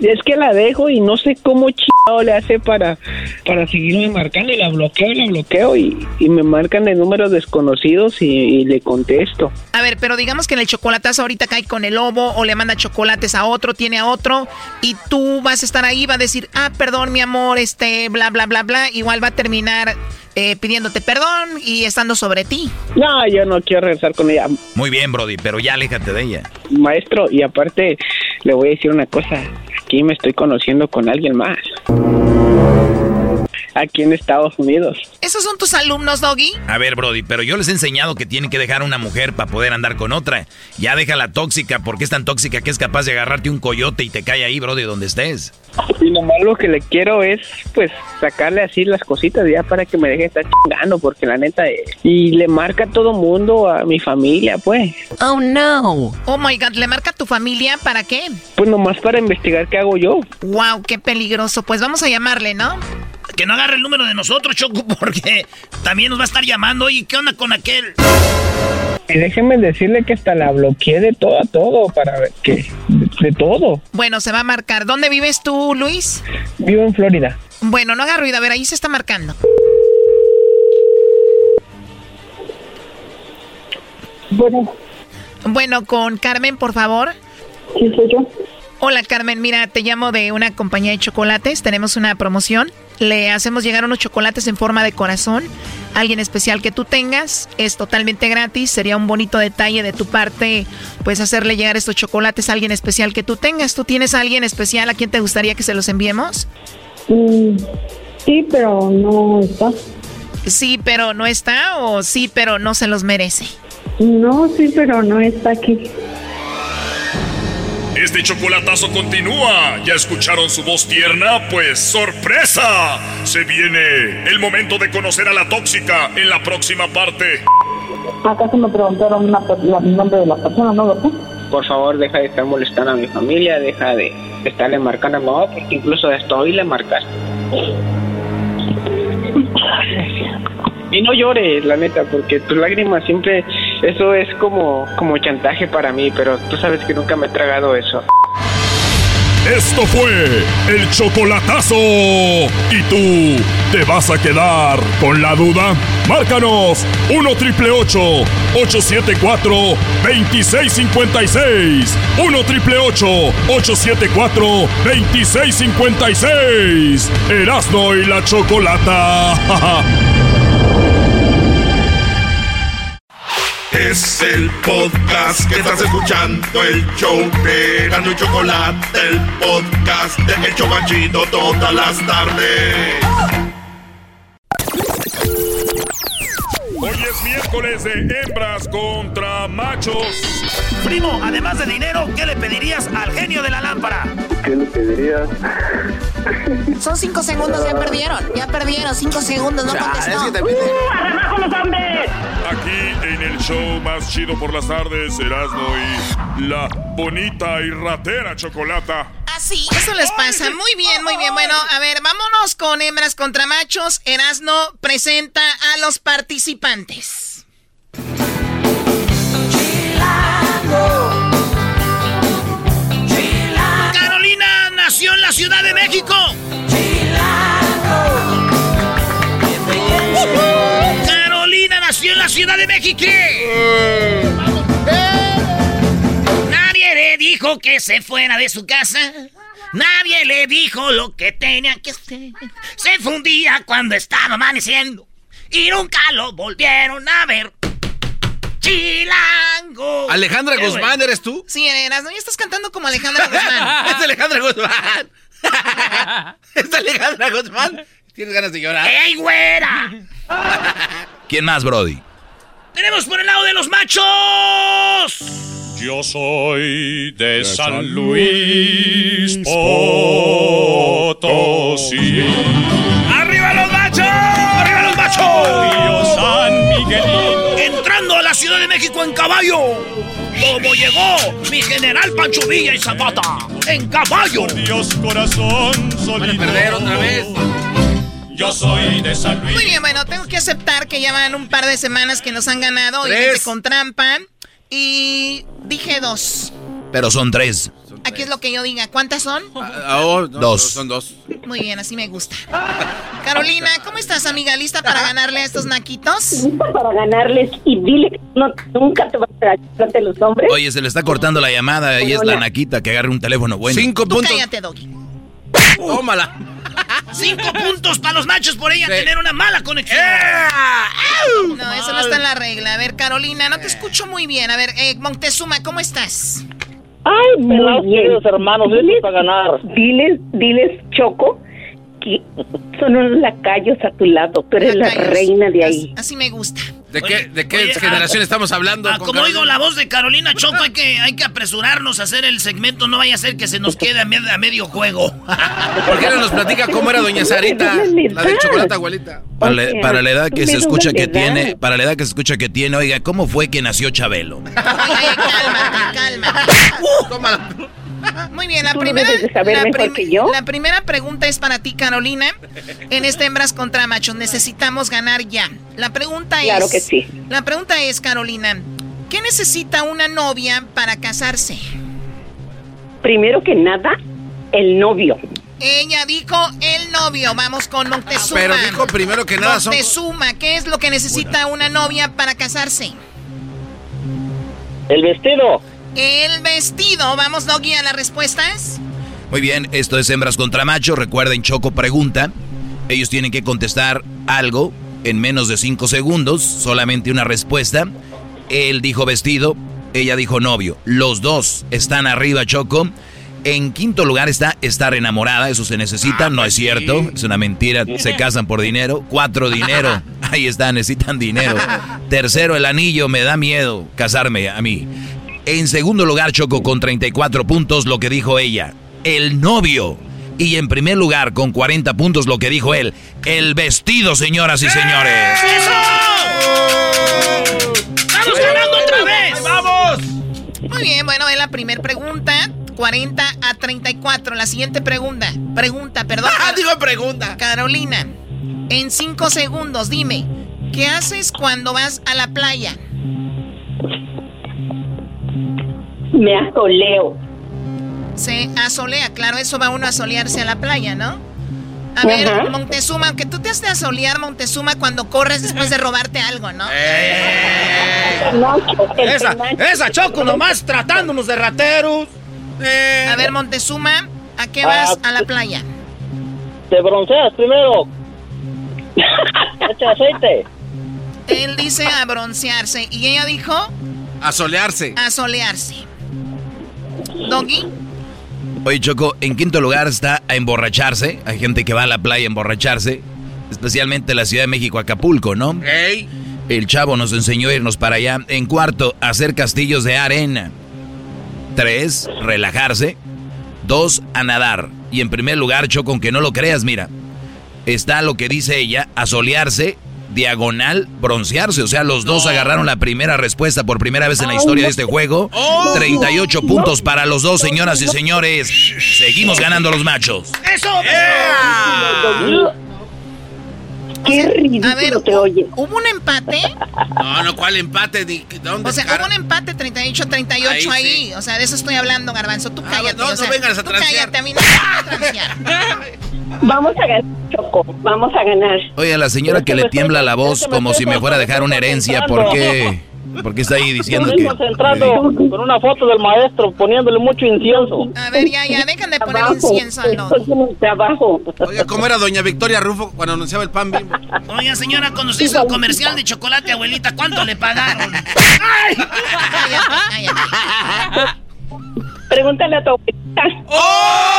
es que la dejo y no sé cómo chingado le hace para, para seguirme marcando y la bloqueo y la bloqueo y, me marcan de números desconocidos y, le contesto. A ver, pero digamos que en el chocolatazo ahorita cae con el lobo o le manda chocolates a otro, tiene a otro y tú vas a estar ahí, va a decir, ah, perdón mi amor, este, bla, bla, bla, bla, igual va a terminar eh, pidiéndote perdón y estando sobre ti. No, yo no quiero regresar con ella. Muy bien, Brody, pero ya aléjate de ella. Maestro, y aparte le voy a decir una cosa, aquí me estoy conociendo con alguien más aquí en Estados Unidos. ¿Esos son tus alumnos, Doggy? A ver, Brody, pero yo les he enseñado que tienen que dejar a una mujer para poder andar con otra. Ya deja la tóxica, porque es tan tóxica que es capaz de agarrarte un coyote y te cae ahí, Brody, donde estés. Y nomás lo que le quiero es, pues, sacarle así las cositas ya para que me deje estar chingando, porque la neta, eh, y le marca a todo mundo, a mi familia, pues. Oh, no. Oh, my God, ¿le marca a tu familia para qué? Pues nomás para investigar qué hago yo. Wow, qué peligroso. Pues vamos a llamarle, ¿no? Que no agarre el número de nosotros, Choco, porque también nos va a estar llamando. Oye, ¿qué onda con aquel? Y déjenme decirle que hasta la bloqueé de todo a todo para ver que de, todo. Bueno, se va a marcar. ¿Dónde vives tú, Luis? Vivo en Florida. Bueno, no haga ruido. A ver, ahí se está marcando. Bueno. Bueno, con Carmen, por favor. Sí, soy yo. Hola Carmen, mira, te llamo de una compañía de chocolates, tenemos una promoción, le hacemos llegar unos chocolates en forma de corazón alguien especial que tú tengas. Es totalmente gratis. Sería un bonito detalle de tu parte, pues hacerle llegar estos chocolates a alguien especial que tú tengas. ¿Tú tienes a alguien especial a quien te gustaría que se los enviemos? Mm, sí, pero no está. Sí, pero no está o sí, pero no se los merece. No, sí, pero no está aquí. Este chocolatazo continúa. ¿Ya escucharon su voz tierna? Pues sorpresa. Se viene el momento de conocer a la tóxica en la próxima parte. ¿Acaso me preguntaron el nombre de la persona, no, Por favor, deja de estar molestando a mi familia, deja de estarle marcando a mi mamá, porque incluso hasta hoy le marcaste. Y no llores, la neta, porque tus lágrimas siempre, eso es como, como chantaje para mí, pero tú sabes que nunca me he tragado eso. Esto fue el chocolatazo. ¿Y tú te vas a quedar con la duda? Márcanos 1 triple 874 2656. 1 triple 874 2656. Erasno y la chocolata. Es el podcast que estás escuchando, el show de Gano y Chocolate, el podcast de El Chocachito todas las tardes. Hoy es miércoles de hembras contra machos. Primo, además de dinero, ¿qué le pedirías al genio de la lámpara? ¿Qué le pedirías? Son cinco segundos, ya perdieron. Ya perdieron, cinco segundos, no contestó. Aquí en el show más chido por las tardes, Erasmo y la bonita y ratera chocolata. Así, eso les pasa. Muy bien, muy bien. Bueno, a ver, vámonos con hembras contra machos. Erasno presenta a los participantes. La Ciudad de México. Carolina nació en la Ciudad de México. Nadie le dijo que se fuera de su casa. Nadie le dijo lo que tenía que hacer. Se fundía cuando estaba amaneciendo. Y nunca lo volvieron a ver. Chilango. Alejandra Guzmán, ¿eres tú? Sí, eras. ¿no? Ya estás cantando como Alejandra Guzmán. es Alejandra Guzmán. es Alejandra Guzmán. ¿Tienes ganas de llorar? ¡Ey, güera! ¿Quién más, Brody? Tenemos por el lado de los machos. Yo soy de, San, Luis Potosí. ¡Arriba los machos! ¡Arriba los machos! San Miguelito. En caballo. Como llegó mi general Pancho Villa y Zapata. En caballo. Dios corazón solito. perder otra vez. Yo soy de San Luis. Muy bien, bueno, tengo que aceptar que ya van un par de semanas que nos han ganado. Obviamente con trampa. Y dije dos. Pero son tres. Aquí es lo que yo diga. ¿Cuántas son? Ah, oh, no, Dos. Son dos. Muy bien, así me gusta. Carolina, ¿cómo estás, amiga? ¿Lista para ganarle a estos naquitos? Lista para ganarles y dile que no, nunca te vas a agachar ante los hombres. Oye, se le está cortando la llamada y es la naquita que agarre un teléfono bueno. Cinco Tú puntos. cállate, Doggy. Tómala. Cinco puntos para los machos por ella tener una mala conexión. No, eso no está en la regla. A ver, Carolina, no te escucho muy bien. A ver, eh, Montezuma, ¿cómo estás? Ay, muy Pelados, bien. queridos hermanos, para ganar. Diles, diles, Choco, que son unos lacayos a tu lado. Tú eres la reina de ahí. Así me gusta. ¿De qué, de qué oye, generación ah, estamos hablando? Ah, como Carolina? oigo la voz de Carolina Choco, hay que, hay que apresurarnos a hacer el segmento. No vaya a ser que se nos quede a, med- a medio juego. ¿Por qué no nos platica cómo era doña Sarita? La del chocolate abuelita. Para, O para la edad que se escucha que de tiene, para la edad que se escucha que tiene, oiga, ¿cómo fue que nació Chabelo? Oye, cálmate, cálmate. Tómala. Muy bien, la primera, la, yo. la primera pregunta es para ti, Carolina. En este hembras contra machos necesitamos ganar ya. La pregunta es. Claro que sí. La pregunta es, Carolina, ¿qué necesita una novia para casarse? Primero que nada, el novio. Ella dijo el novio. Vamos con Montezuma. Pero dijo primero que nada son... Montezuma, ¿qué es lo que necesita una novia para casarse? El vestido. El vestido. Vamos, Doggy, a las respuestas. Muy bien, esto es hembras contra machos. Recuerden, Choco pregunta. Ellos tienen que contestar algo en menos de cinco segundos, solamente una respuesta. Él dijo vestido, ella dijo novio. Los dos están arriba, Choco. En quinto lugar está estar enamorada, eso se necesita, ah, no es cierto, es una mentira, se casan por dinero. Cuatro, dinero, ahí está, necesitan dinero. Tercero, el anillo, me da miedo casarme a mí. En segundo lugar, Choco con 34 puntos, lo que dijo ella, el novio. Y en primer lugar, con 40 puntos, lo que dijo él, el vestido, señoras y señores. ¡Vamos ganando otra vez! ¡Vamos! Muy bien, bueno, es la primera pregunta. 40 a 34. La siguiente pregunta. Pregunta, perdón. Ah, digo pregunta. Carolina, en 5 segundos, dime, ¿qué haces cuando vas a la playa? Me asoleo. Se asolea, claro, eso va uno a solearse a la playa, ¿no? A ver, Montezuma, aunque tú te has de asolear, Montezuma, cuando corres después de robarte algo, ¿no? esa, esa Choco nomás tratándonos de rateros. Eh. A ver, Montezuma, ¿a qué vas ah, a la playa? Te bronceas primero. Echa aceite. Él dice a broncearse. ¿Y ella dijo? A solearse. A solearse. ¿Doggy? Oye, Choco, en quinto lugar está a emborracharse. Hay gente que va a la playa a emborracharse. Especialmente en la Ciudad de México, Acapulco, ¿no? El chavo nos enseñó a irnos para allá. En cuarto, hacer castillos de arena. Tres, relajarse. Dos, a nadar. Y en primer lugar, Choco, aunque no lo creas, mira, está lo que dice ella, asolearse diagonal broncearse. O sea, los dos agarraron la primera respuesta por primera vez en la historia de este juego. 38 puntos para los dos, señoras y señores. Seguimos ganando los machos. ¡Eso! Qué ridículo te oye. ¿Hubo un empate? No, no, ¿cuál empate? ¿Dónde o sea, hubo un empate 38-38 ahí. O sea, de eso estoy hablando, Garbanzo. Tú ah, cállate. no, no vengas a Tú cállate, a mí no Vamos a ganar, Choco. Vamos a ganar. Oye, a la señora que le tiembla la voz como si me fuera a dejar una herencia, ¿por qué? ¿Por qué está ahí diciendo que...? entrando con una foto del maestro poniéndole mucho incienso. A ver, ya, ya, dejan de poner incienso al no. Oiga, ¿cómo era doña Victoria Rufo cuando anunciaba el pan bimbo? Oiga, señora, cuando se hizo el comercial de chocolate, abuelita, ¿cuánto le pagaron? ¡Ay! Pregúntale a tu abuelita. ¡Oh!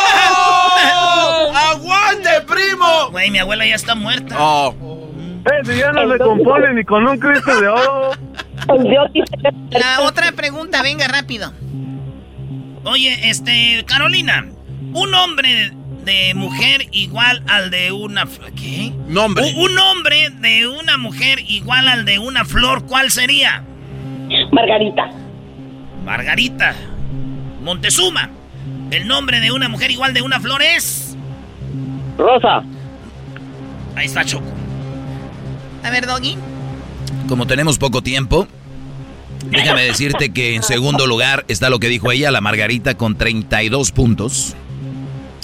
¡Aguante, primo! Güey, mi abuela ya está muerta. Oh. Eh, ya no se compone ni con un Cristo de oro. La otra pregunta, venga rápido. Oye, este, Carolina, un hombre de mujer igual al de una... ¿Qué? Nombre. Un hombre de una mujer igual al de una flor, ¿cuál sería? Margarita. Margarita. Montezuma. El nombre de una mujer igual de una flor es... Rosa. Ahí está Choco. A ver, Doggy. Como tenemos poco tiempo, déjame decirte que en segundo lugar está lo que dijo ella, la Margarita, con 32 puntos.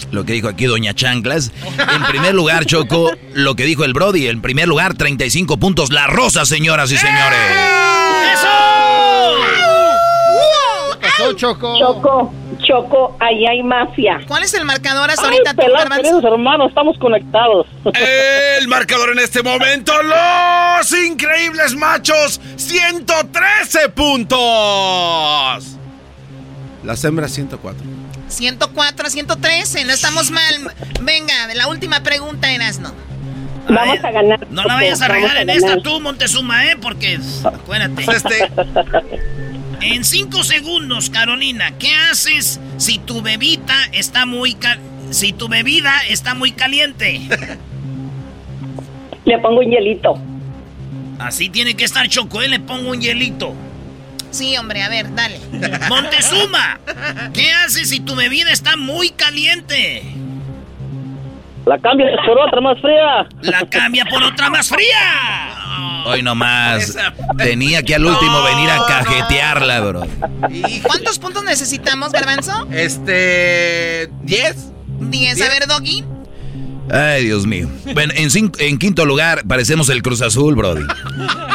Lo que dijo aquí Doña Chanclas. En primer lugar, Choco, lo que dijo el Brody. En primer lugar, 35 puntos. La Rosa, señoras y señores. ¡Eso! Choco? Choco. Choco, ahí hay mafia. ¿Cuál es el marcador hasta ahorita? queridos hermanos, estamos conectados. El marcador en este momento, los increíbles machos, 113 puntos. Las hembras 104. 104 a 113, no estamos mal. Venga, la última pregunta, Erasno. Vamos a ganar. No la vayas a regar en esta tú, Montezuma, ¿eh? Porque, acuérdate. Pues este... En cinco segundos, Carolina, ¿qué haces si tu bebita está muy si tu bebida está muy caliente? Le pongo un hielito. Así tiene que estar Choco, ¿eh? Le pongo un hielito. Sí, hombre, a ver, dale. Montezuma, ¿qué haces si tu bebida está muy caliente? La cambia por otra más fría. La cambia por otra más fría. Hoy nomás. Tenía que al último venir a cajetearla, bro. ¿Cuántos puntos necesitamos, Garbanzo? Este. ¿Diez? ¿Diez? A ver, Doggy. Ay, Dios mío. Bueno, en, quinto lugar, parecemos el Cruz Azul, Brody.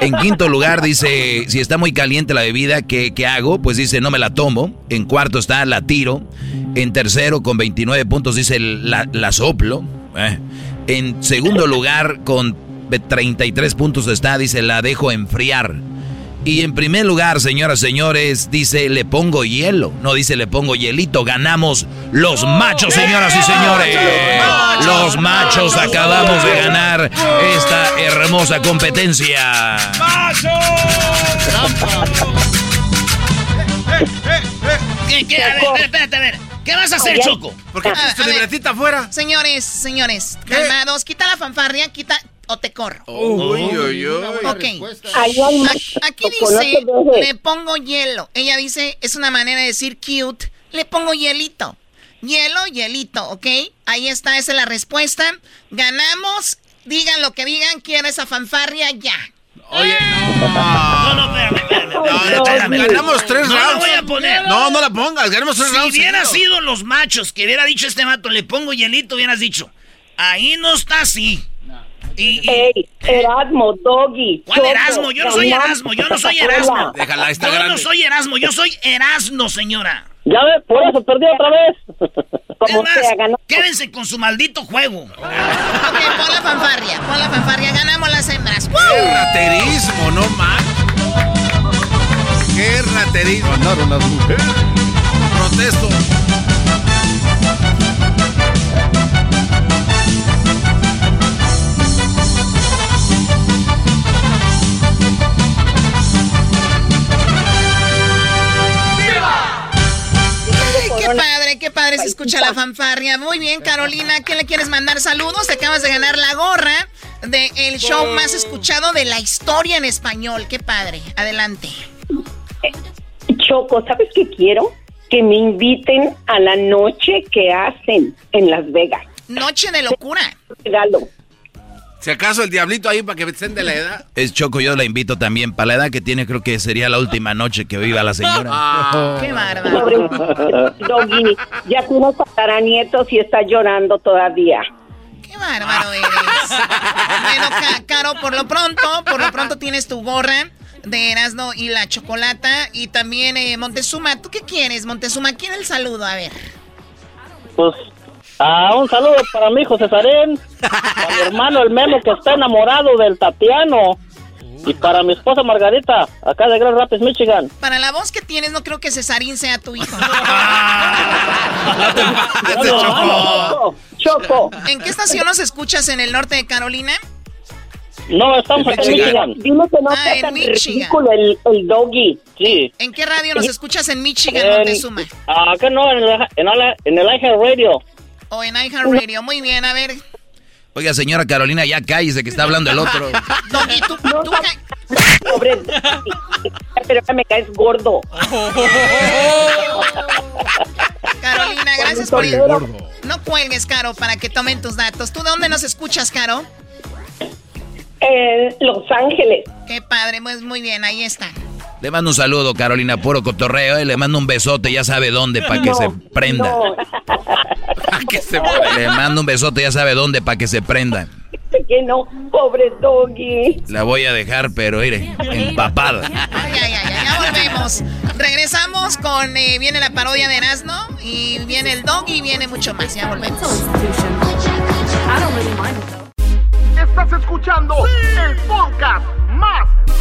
En quinto lugar dice, si está muy caliente la bebida, ¿qué, hago? Pues dice, no me la tomo. En cuarto está, la tiro. En tercero, con 29 puntos, dice, la, la soplo. Eh. En segundo lugar, con 33 puntos está, dice, la dejo enfriar. Y en primer lugar, señoras, señores, dice, le pongo hielo. No dice, le pongo hielito. Ganamos los machos, señoras y señores. Los machos acabamos de ganar esta hermosa competencia. ¡Machos! ¿Qué, qué? A ver, espérate, a ver. ¿Qué vas a hacer, Choco? Tienes tu libretita afuera. Señores, señores, calmados. Quita la fanfarria, quita o te corro. Uy, uy, uy. Ok. Aquí dice, le pongo hielo. Ella dice, es una manera de decir cute. Le pongo hielito. Hielo, hielito, ¿ok? Ahí está, esa es la respuesta. Ganamos. Digan lo que digan, quiero esa fanfarria ya. Oye, no. No, no, espérame, Ganamos tres rounds. No la voy a poner. No, no la pongas. Ganamos tres rounds. Si hubiera sido los machos que hubiera dicho este mato, le pongo hielito, hubieras dicho. Ahí no está así. Y, Ey, Erasmo, Doggy. ¿Cuál Erasmo? Yo no soy Erasmo, yo no soy Erasmo. Déjala, está Yo no soy Erasmo, yo soy Erasmo, señora. Ya ve, por eso perdí otra vez. Como más, sea, ganó. Quédense con su maldito juego. ok, pon la fanfarria, pon la fanfarria, ganamos las hembras. ¡Qué raterismo, no más! ¡Qué raterismo! Ganaron las mujeres. Protesto. Qué padre se escucha la fanfarria. Muy bien, Carolina, ¿qué le quieres mandar saludos? Te acabas de ganar la gorra del el show más escuchado de la historia en español. Qué padre. Adelante. Choco, ¿sabes qué quiero? Que me inviten a la noche que hacen en Las Vegas. Noche de locura. Regalo. Si acaso el diablito ahí para que estén de la edad. Es Choco, yo la invito también. Para la edad que tiene, creo que sería la última noche que viva la señora. Ah, ¡Qué bárbaro! Doggy, ya tienes nietos y está llorando todavía. ¡Qué bárbaro eres! bueno, Caro, por lo pronto, por lo pronto tienes tu gorra de Erasmo y la chocolata. Y también eh, Montezuma. ¿Tú qué quieres, Montezuma? ¿Quién el saludo? A ver. Pues Ah, un saludo para mi hijo Cesarín, para mi hermano el Memo que está enamorado del Tatiano. Y para mi esposa Margarita, acá de Grand Rapids, Michigan. Para la voz que tienes, no creo que Cesarín sea tu hijo. Choco, Choco. ¿En qué estación nos escuchas en el norte de Carolina? No, estamos en Michigan. Dime que no Ah, en tan Michigan. ridículo el, el doggy. Sí. ¿En qué radio nos escuchas en Michigan, En- Montezuma? Acá no, en el, en el, en el iHeart Radio. O en iHeartRadio. Muy bien, a ver. Oiga, señora Carolina, ya cállese que está hablando el otro. Doggy, tú, tú ca- Pobre. Pero que me caes gordo. Carolina, gracias por ir. No cuelgues, Caro, para que tomen tus datos. ¿Tú de dónde nos escuchas, Caro? En Los Ángeles. Qué padre, pues muy bien, ahí está. Le mando un saludo, Carolina, puro cotorreo. eh, Le mando un besote, ya sabe dónde, para que No, se prenda. No, que se Le mando un besote, ya sabe dónde, para que se prenda. que no, pobre doggy. La voy a dejar, pero mire, empapada. Ya, ya, ya, ya volvemos. Regresamos con, eh, viene la parodia de Erasmo y viene el dog y viene mucho más. Ya volvemos. Estás escuchando el podcast más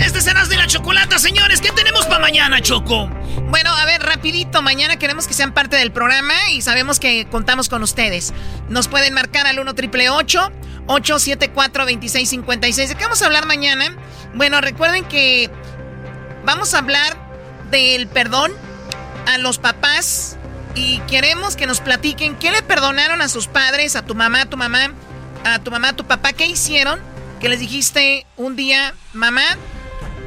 Este será de la chocolata, señores. ¿Qué tenemos para mañana, Choco? Bueno, a ver, rapidito, mañana queremos que sean parte del programa y sabemos que contamos con ustedes. Nos pueden marcar al 1 triple 874 2656. ¿De qué vamos a hablar mañana? Bueno, recuerden que vamos a hablar del perdón a los papás y queremos que nos platiquen qué le perdonaron a sus padres, a tu mamá, a tu mamá, a tu mamá, a tu papá, qué hicieron que les dijiste un día, mamá,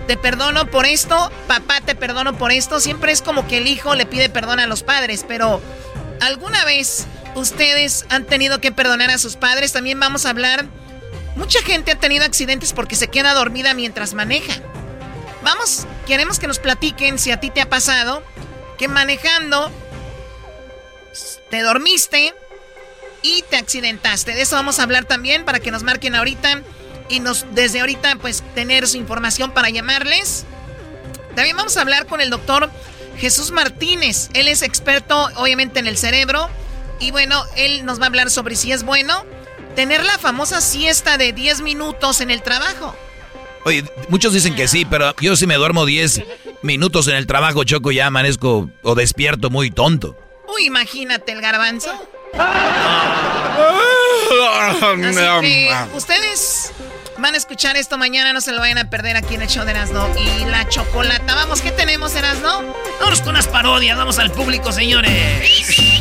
te perdono por esto, papá, te perdono por esto. Siempre es como que el hijo le pide perdón a los padres, pero ¿alguna vez ustedes han tenido que perdonar a sus padres? También vamos a hablar. Mucha gente ha tenido accidentes porque se queda dormida mientras maneja. Vamos, queremos que nos platiquen si a ti te ha pasado que manejando te dormiste y te accidentaste. De eso vamos a hablar también para que nos marquen ahorita y nos desde ahorita pues tener su información para llamarles. También vamos a hablar con el doctor Jesús Martínez. Él es experto obviamente en el cerebro y bueno, él nos va a hablar sobre si es bueno tener la famosa siesta de 10 minutos en el trabajo. Oye, muchos dicen que sí, pero yo si me duermo 10 minutos en el trabajo, Choco, ya amanezco o despierto muy tonto. Uy, imagínate el garbanzo. Ustedes van a escuchar esto mañana, no se lo vayan a perder aquí en el show de Erasno. Y la chocolata, vamos, ¿qué tenemos, Erasno? Vamos con unas parodias, vamos al público, señores.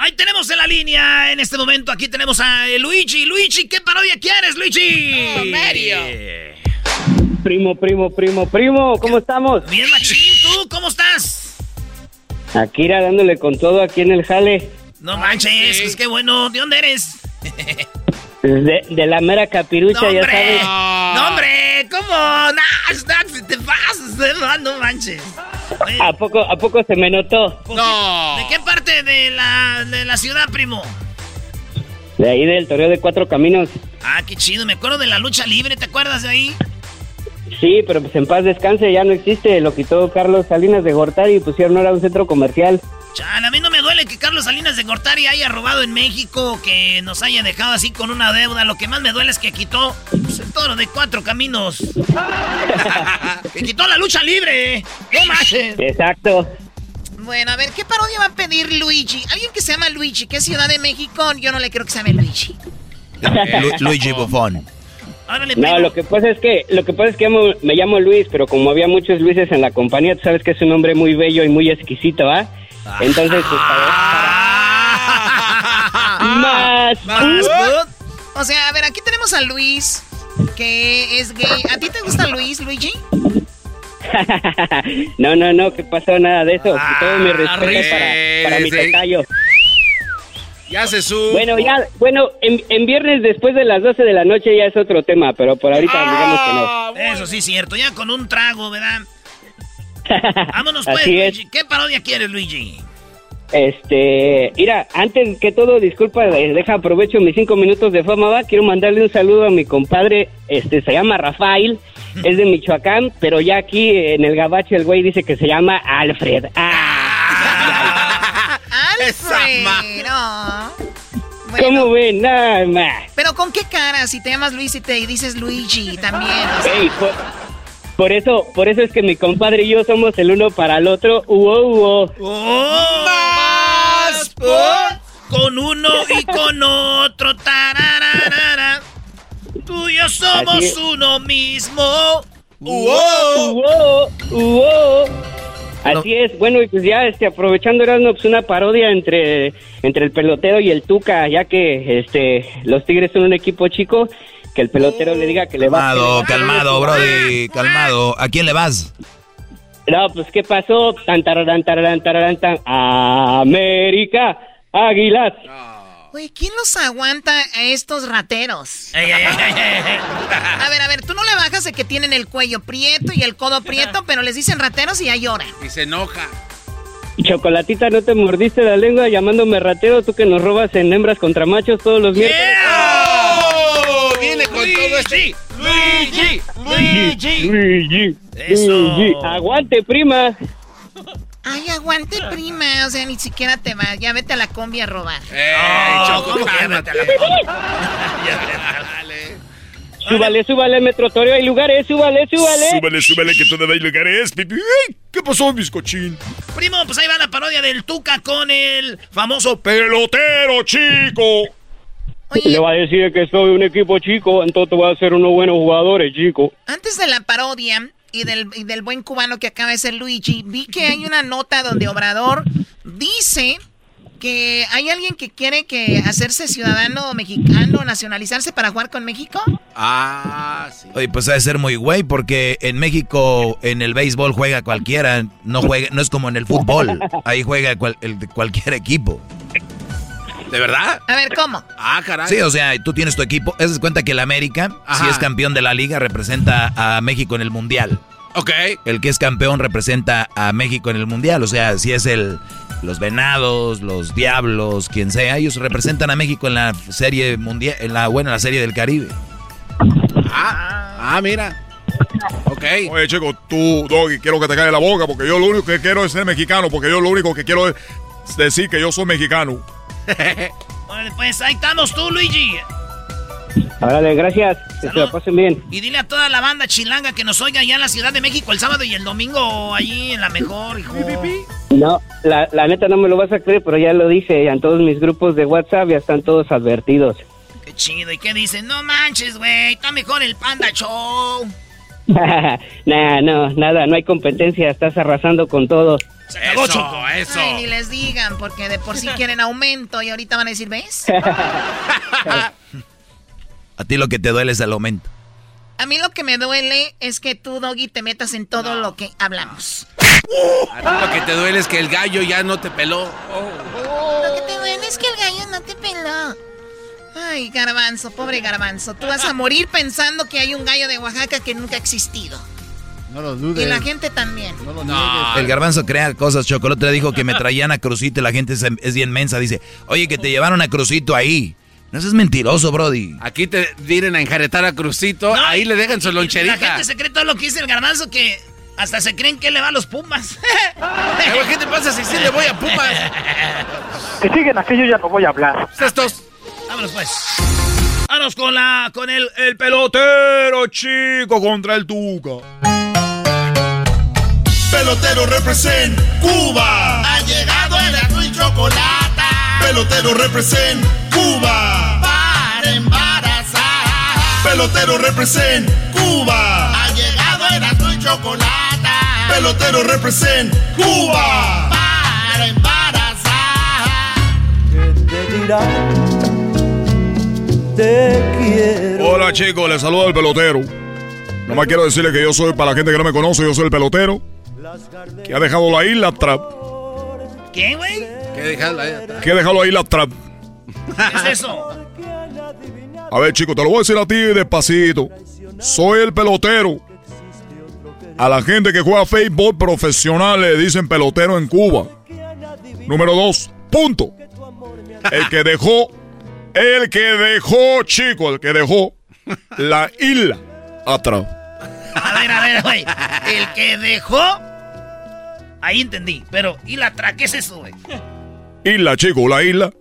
Ahí tenemos en la línea, en este momento, aquí tenemos a Luigi. Luigi, ¿qué parodia quieres, Luigi? Oh, Mario. Primo, primo, primo, primo, ¿cómo estamos? Bien, machín, ¿tú cómo estás? Aquí irá dándole con todo aquí en el jale. No manches, es que bueno, ¿de dónde eres? De, de la mera capirucha, ya sabes. No, hombre, ¿cómo? No, te pasas, no manches. ¿A poco, ¿A poco se me notó? No. ¿De qué parte de la, de la ciudad, primo? De ahí del Toreo de Cuatro Caminos. Ah, qué chido, me acuerdo de la lucha libre, ¿te acuerdas de ahí? Sí, pero pues en paz descanse, ya no existe. Lo quitó Carlos Salinas de Gortari y pusieron ahora un centro comercial. Chan, a mí no me duele que Carlos Salinas de Gortari haya robado en México, que nos haya dejado así con una deuda. Lo que más me duele es que quitó pues, el toro de cuatro caminos. que quitó la lucha libre. ¿Qué más? Exacto. Bueno, a ver, ¿qué parodia va a pedir Luigi? Alguien que se llama Luigi, que es Ciudad de México, yo no le creo que se llame Luigi. Luigi Buffon. No, lo que pasa es que lo que pasa es que me llamo Luis, pero como había muchos Luises en la compañía, tú sabes que es un hombre muy bello y muy exquisito, ¿ah? Entonces, pues, más. Más. O sea, a ver, aquí tenemos a Luis, que es gay. ¿A ti te gusta Luis, Luigi? no, no, no, que pasó nada de eso. Todo mi respeto para, para mi tocayo. Ya se sube. Bueno, ya, bueno, en, en, viernes después de las 12 de la noche ya es otro tema, pero por ahorita digamos que no. Eso sí, cierto, ya con un trago, ¿verdad? Vámonos pues, Luigi. ¿Qué parodia quieres, Luigi? Este, mira, antes que todo, disculpa, eh, deja aprovecho mis cinco minutos de fama, va. Quiero mandarle un saludo a mi compadre, este, se llama Rafael, es de Michoacán, pero ya aquí en el gabacho el güey dice que se llama Alfred. Ah, Alfred, no. ¿Cómo ven? Nada más. Pero con qué cara, si te llamas Luis y te dices Luigi también. Por eso, por eso es que mi compadre y yo somos el uno para el otro. Uo, uo. Oh, más con uno y con otro. Tararara. Tú y yo somos uno mismo. Uo, uo, uo. Así es, bueno, y pues ya este, aprovechando Erasmo, pues una parodia entre, entre el pelotero y el Tuca, ya que este los Tigres son un equipo chico que el pelotero le diga que le va. Calmado, calmado, Brody, calmado. ¿A quién le vas? No, pues ¿qué pasó? Tan, tararán, tararán, tararán, tan. América, Águilas. Oye, ¿quién los aguanta a estos rateros? a ver, a ver, tú no le bajas de que tienen el cuello prieto y el codo prieto, pero les dicen rateros y ya llora. Y se enoja. Chocolatita, ¿no te mordiste la lengua llamándome ratero? Tú que nos robas en hembras contra machos todos los días viene con todo este. Luigi, Luigi, Luigi, Eso. Aguante, prima. Ay, aguante, prima. O sea, ni siquiera te va. Ya vete a la combi a robar. Eh, Choco, vete a la combi. Súbale, súbale, Metrotorio, hay lugares, súbale, súbale. Súbale, súbale, que todavía hay lugares, pipi. ¿Qué pasó, bizcochín? Primo, pues ahí va la parodia del Tuca con el famoso pelotero chico. Le va a decir que soy un equipo chico, entonces voy a ser unos buenos jugadores, chico. Antes de la parodia y del, y del buen cubano que acaba de ser Luigi, vi que hay una nota donde Obrador dice que hay alguien que quiere que hacerse ciudadano mexicano, nacionalizarse para jugar con México. Ah, sí. Oye, pues ha de ser muy güey porque en México en el béisbol juega cualquiera, no juega, no es como en el fútbol, ahí juega el de cualquier equipo. ¿De verdad? A ver, ¿cómo? Ah, caray. Sí, o sea, tú tienes tu equipo. Es cuenta que el América, si es campeón de la liga, representa a México en el Mundial. Ok. El que es campeón representa a México en el Mundial. O sea, si es el los Venados, los Diablos, quien sea, ellos representan a México en la serie mundial, en la buena la serie del Caribe. Ah, ah, mira. Ok. Oye, chico, tú, Doggy, quiero que te caiga la boca porque yo lo único que quiero es ser mexicano, porque yo lo único que quiero es decir que yo soy mexicano. bueno, pues ahí estamos tú, Luigi. Órale, gracias. Que se la pasen bien. Y dile a toda la banda chilanga que nos oiga allá en la Ciudad de México el sábado y el domingo allí en la mejor, hijo. No, la, la neta no me lo vas a creer, pero ya lo dije. En todos mis grupos de WhatsApp ya están todos advertidos. Qué chido. ¿Y qué dicen? No manches, güey. Está mejor el Panda Show. nah, no, nada. No hay competencia. Estás arrasando con todo. Se acabó, eso, eso. Ay, ni les digan, porque de por sí quieren aumento y ahorita van a decir, ¿ves? A ti lo que te duele es el aumento. A mí lo que me duele es que tú, Doggy, te metas en todo lo que hablamos. A ti lo que te duele es que el gallo ya no te peló. Lo que te duele es que el gallo no te peló. Ay, garbanzo, pobre garbanzo. Tú vas a morir pensando que hay un gallo de Oaxaca que nunca ha existido. No lo dudes. Y la gente también. No lo niegues. El garbanzo crea cosas. Chocolate dijo que me traían a Crucito y la gente es, es bien mensa. Dice, oye, que te llevaron a Crucito ahí. No seas mentiroso, Brody. Aquí te vienen a enjaretar a Crucito, ahí le dejan su loncherita. La gente se cree todo lo que dice el garbanzo que hasta se creen que le va a los Pumas. ¿Qué te pasa si sí le voy a Pumas? Que siguen así, yo ya no voy a hablar. Estos. Vámonos pues. Vámonos con la con el, el pelotero chico contra el Tuca. Pelotero represent Cuba. Ha llegado el azul y chocolate. Pelotero represent Cuba. Para embarazar. Pelotero represent Cuba. Ha llegado el azul y chocolate. Pelotero represent Cuba. Para embarazar. Hola chicos, les saluda el pelotero. Nomás quiero decirle que yo soy, para la gente que no me conoce, yo soy el pelotero que ha dejado la isla trap. ¿Qué, güey? ¿Qué dejado la isla Que ha dejado la isla trap. ¿Qué es eso? A ver, chicos, te lo voy a decir a ti despacito. Soy el pelotero. A la gente que juega fútbol profesional le dicen pelotero en Cuba. Número dos, punto. El que dejó, el que dejó, chico, el que dejó la isla atrás. A ver, a ver, güey. El que dejó. Ahí entendí. Pero, ¿y la tra? ¿Qué es eso, güey? Isla, chico, la isla.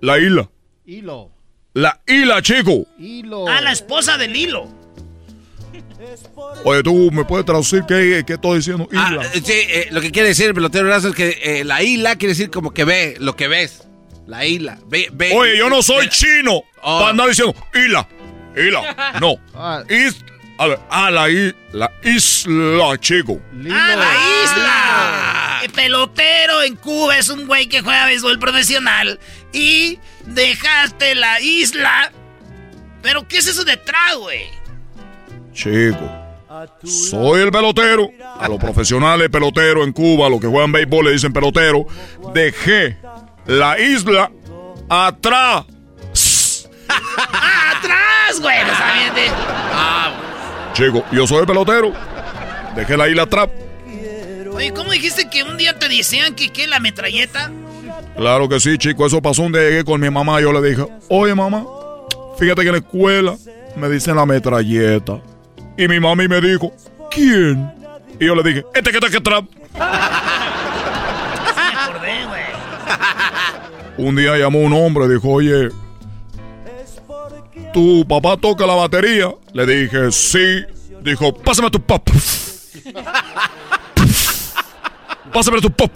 La isla. Hilo. La isla, chico. Hilo. Ah, la esposa del hilo. Oye, tú me puedes traducir qué, qué estoy diciendo. Ah, Isla. eh, sí, eh, lo que quiere decir el pelotero brazo es que eh, la isla quiere decir como que ve, lo que ves. La isla. Ve, ve. Oye, yo no soy Ve- chino Oh. para andar diciendo isla. Isla. No. Ah, Is, a ver, ah, la, i- la isla, chico. Lilo. ¡Ah, la isla! El pelotero en Cuba es un güey que juega béisbol profesional. Y dejaste la isla. ¿Pero qué es eso detrás, güey? Chico. Soy el pelotero. A los profesionales peloteros en Cuba, a los que juegan béisbol le dicen pelotero. Dejé la isla atrás. ¡Ah, atrás, güey! No sabía de- Chico, yo soy el pelotero. Dejé la isla atrás. Oye, ¿cómo dijiste que un día te decían que qué, la metralleta? Claro que sí, chico. Eso pasó un día llegué con mi mamá. Yo le dije, oye, mamá, fíjate que en la escuela me dicen la metralleta. Y mi mami me dijo, ¿quién? Y yo le dije, este que está acordé, güey. Un día llamó un hombre y dijo, oye, ¿tu papá toca la batería? Le dije, sí. Dijo, pásame tu pop. pásame tu pop.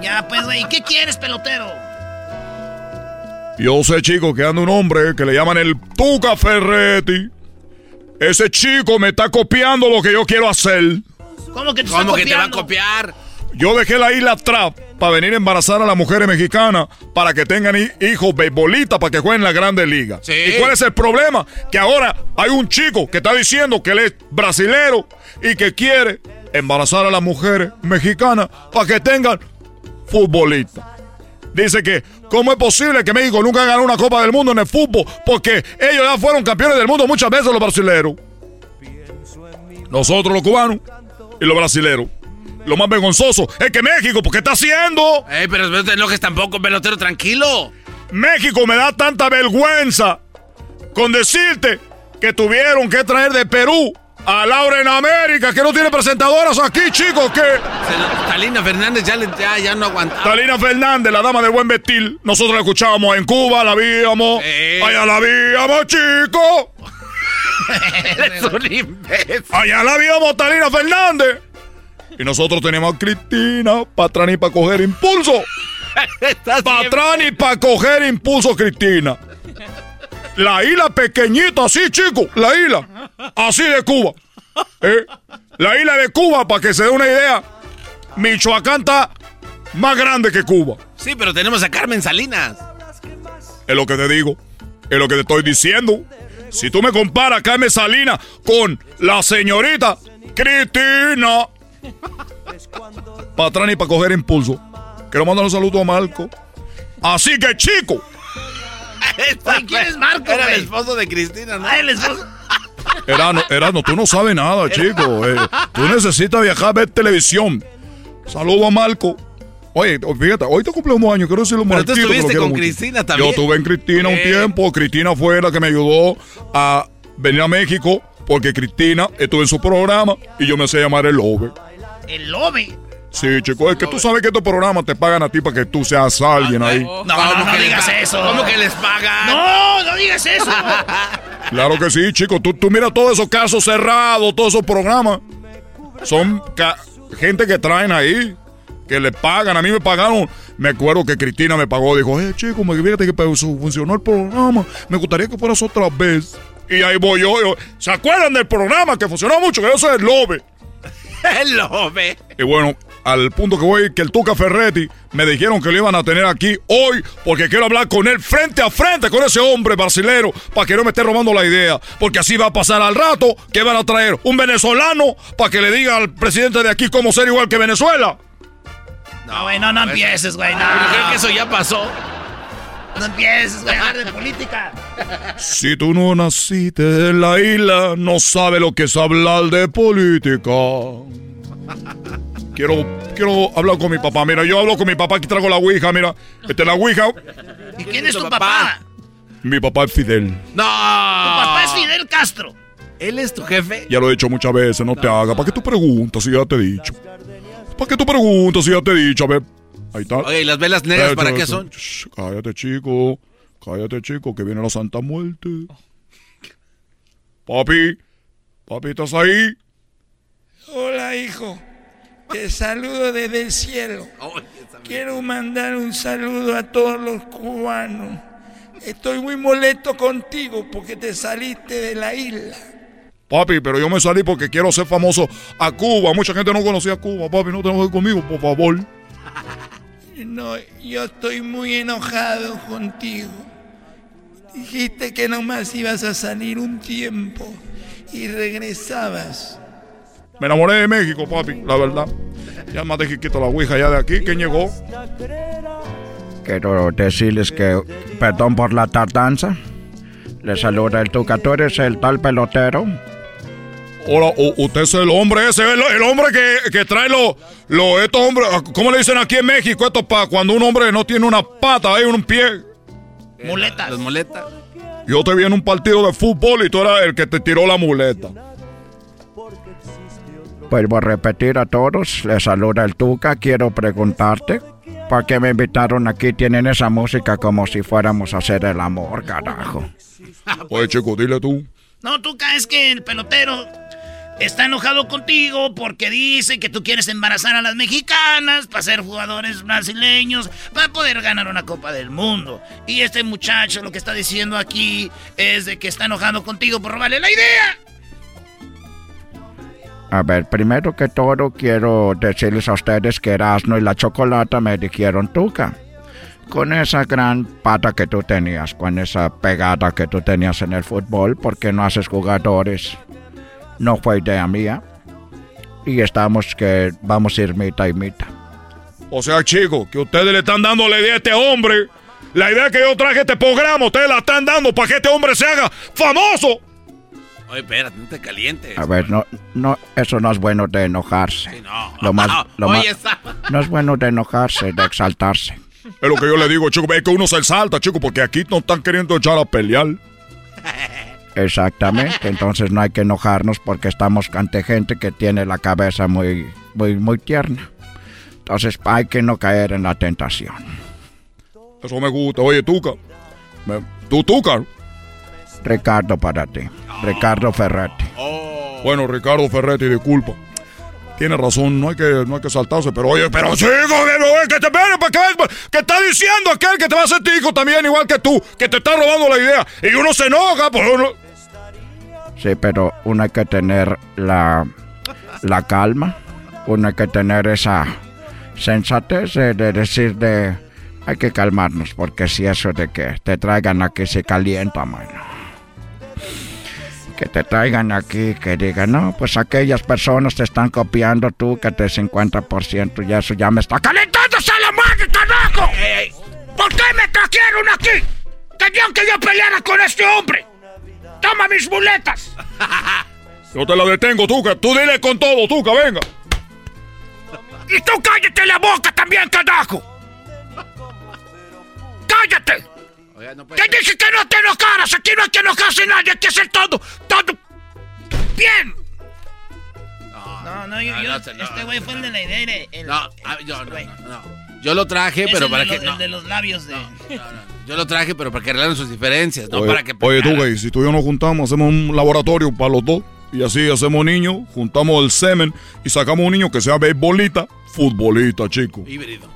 Ya, pues, güey, ¿qué quieres, pelotero? Yo sé, chico, que anda un hombre que le llaman el Tuca Ferretti. Ese chico me está copiando lo que yo quiero hacer. ¿Cómo que te, ¿Cómo que te va a copiar? Yo dejé la isla trap para venir a embarazar a las mujeres mexicanas para que tengan hijos beisbolistas para que jueguen en la Grande Liga. ¿Y cuál es el problema? Que ahora hay un chico que está diciendo que él es brasilero y que quiere embarazar a las mujeres mexicanas para que tengan futbolistas. Dice que, ¿cómo es posible que México nunca ganado una Copa del Mundo en el fútbol? Porque ellos ya fueron campeones del mundo muchas veces los brasileros. Nosotros los cubanos y los brasileros. Lo más vergonzoso es que México, ¿por qué está haciendo? Ey, pero no te enojes tampoco, pelotero, tranquilo. México me da tanta vergüenza con decirte que tuvieron que traer de Perú a Laura en América, que no tiene presentadoras aquí, chicos, que... Talina Fernández ya, ya, ya, no aguanta. Talina Fernández, la dama del buen vestir. Nosotros la escuchábamos en Cuba, la víamos. Eh. Allá la víamos, chicos. Eres un imbécil. Allá la víamos, Talina Fernández. Y nosotros tenemos a Cristina, Patrani para coger impulso. Patrani para coger impulso, Cristina. La isla pequeñita, así, chico. La isla. Así de Cuba. ¿Eh? La isla de Cuba, para que se dé una idea. Michoacán está más grande que Cuba. Sí, pero tenemos a Carmen Salinas. Es lo que te digo. Es lo que te estoy diciendo. Si tú me comparas a Carmen Salinas con la señorita Cristina. Para atrás y para coger impulso. Quiero mandar un saludo a Marco. Así que, chico. ¿Quién es Marco? Era el esposo de Cristina, ¿no? Ah, el esposo. Erano, Erano, tú no sabes nada, chico. Eh. tú necesitas viajar a ver televisión. Saludo a Marco. Oye, fíjate, hoy te cumpleaños años, quiero decirlo Pero tú estuviste con Cristina también. Yo estuve en Cristina un tiempo. Cristina fue la que me ayudó a venir a México porque Cristina estuvo en su programa y yo me sé llamar el Lobe. ¿El Lobe? Sí, chico, es que tú sabes que estos programas te pagan a ti para que tú seas alguien ahí. No, no, no, digas eso. ¿Cómo que les pagan? No, no digas eso. claro que sí, chico. Tú, tú mira todos esos casos cerrados, todos esos programas. Son gente que traen ahí, que le pagan. A mí me pagaron. Me acuerdo que Cristina me pagó. Dijo, eh, chico, me fíjate que funcionó el programa. Me gustaría que fueras otra vez. Y ahí voy yo, ¿Se acuerdan del programa que funcionó mucho? Que yo soy el Lobe. el Lobe. Y bueno, al punto que voy, que el Tuca Ferretti me dijeron que lo iban a tener aquí hoy porque quiero hablar con él frente a frente con ese hombre brasilero para que no me esté robando la idea. Porque así va a pasar al rato que van a traer un venezolano para que le diga al presidente de aquí cómo ser igual que Venezuela. No, güey, no, no empieces, güey, no. creo que eso ya pasó. No empieces a hablar de política. Si tú no naciste en la isla, no sabes lo que es hablar de política. Quiero, quiero hablar con mi papá. Mira, yo hablo con mi papá, aquí traigo la ouija, mira. Este es la ouija. ¿Y quién es tu papá? Mi papá es Fidel. ¡No! Tu papá es Fidel Castro. ¿Él es tu jefe? Ya lo he dicho muchas veces, no, te hagas. ¿Para qué tú preguntas si ya te he dicho? ¿Para qué tú preguntas si ya te he dicho? A ver, ahí está. Oye, ¿y las velas negras para qué son? cállate, chico. Cállate, chico, que viene la Santa Muerte. Papi, papi, ¿estás ahí? Hola, hijo. Te saludo desde el cielo. Quiero mandar un saludo a todos los cubanos. Estoy muy molesto contigo porque te saliste de la isla. Papi, pero yo me salí porque quiero ser famoso a Cuba. Mucha gente no conocía a Cuba. Papi, no te enojes conmigo, por favor. No, yo estoy muy enojado contigo. Dijiste que nomás ibas a salir un tiempo y regresabas. Me enamoré de México, papi, la verdad. Ya más de quito la ouija ya de aquí. ¿Quién llegó? Quiero decirles que perdón por la tardanza. Le saluda el Tuca. ¿Tú eres el tal pelotero? Hola, usted es el hombre ese, el, hombre que, que trae los, lo, estos hombres, ¿cómo le dicen aquí en México? Esto para cuando un hombre no tiene una pata, hay un pie. Muletas. Las muletas. Yo te vi en un partido de fútbol y tú eras el que te tiró la muleta. Vuelvo a repetir a todos, le saluda el Tuca, quiero preguntarte, ¿Por qué me invitaron aquí? Tienen esa música como si fuéramos a hacer el amor, carajo. Oye, chico, dile tú. No, tú caes que el pelotero está enojado contigo porque dice que tú quieres embarazar a las mexicanas para ser jugadores brasileños, para poder ganar una Copa del Mundo. Y este muchacho lo que está diciendo aquí es de que está enojado contigo por robarle la idea. A ver, primero que todo quiero decirles a ustedes que Erasmo y la Chocolata me dijeron Tuca. Con esa gran pata que tú tenías, con esa pegada que tú tenías en el fútbol, porque no haces jugadores? No fue idea mía. Y estamos que vamos a ir mitad y mitad. O sea, chico, que ustedes le están dando la idea a este hombre. La idea que yo traje este programa, ustedes la están dando para que este hombre se haga famoso. Oye, espérate, no te calientes. A ver, no, no, eso no es bueno de enojarse. no. Lo más, lo Oye, más- está- no es bueno de enojarse, de exaltarse. Es lo que yo le digo, chico. Es que uno se salta, chico, porque aquí no están queriendo echar a pelear. Exactamente, entonces no hay que enojarnos porque estamos ante gente que tiene la cabeza muy, muy, muy tierna. Entonces hay que no caer en la tentación. Eso me gusta. Oye, Tuca. me- ¿Tú, Tuca? Ricardo para ti, Ricardo Ferretti. Bueno, Ricardo Ferretti, disculpa. Tiene razón, no hay que, no hay que saltarse, pero oye, pero chico, que, no, que te espere, ¿para qué? Que está diciendo aquel que te va a hacer tico también, igual que tú, que te está robando la idea. Y uno se enoja, pues uno... Sí, pero uno hay que tener la, la calma, uno hay que tener esa sensatez de, de decir de hay que calmarnos, porque si eso de que te traigan aquí se calienta, mano. Que te traigan aquí, que digan, no, pues aquellas personas te están copiando tú, que te 50% y eso ya me está calentando. ¡Calentando a la madre, carajo! ¿Por qué me trajeron aquí? Tenían que yo peleara con este hombre. Toma mis muletas. Yo te la detengo, Tuca. Tú dile con todo, Tuca, venga. Y tú cállate la boca también, carajo. ¡Cállate! Te dije que no te enojaras. Aquí no hay que enojarse nadie. Hay que hacer todo, todo bien. No, no, yo, no, yo- no, no, este güey fue el de la idea. el- el- No, yo no, no, no. Yo lo traje, Es pero el para de que. los- no, el de los labios de... yo lo traje, pero para que arreglaran sus diferencias, no oye, para que. oye, pelearan. Tuca, y si tú y yo nos juntamos, hacemos un laboratorio para los dos. Y así hacemos niños, juntamos el semen y sacamos un niño que sea beisbolista, futbolista, chico. Híbrido.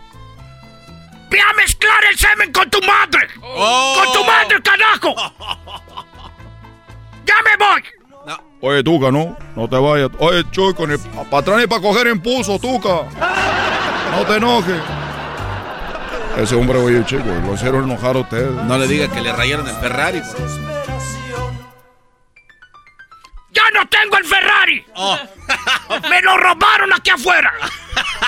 Ve a mezclar el semen con tu madre. Oh. Con tu madre, carajo. Ya me voy. Oye, Tuca, no, no te vayas. Oye, Choco, ni para atrás ni para coger impulso, Tuca. No te enojes. Ese hombre, oye, chico, lo hicieron enojar a ustedes. No le diga que le rayaron el Ferrari. por- Ya no tengo el Ferrari. Oh. Me lo robaron aquí afuera.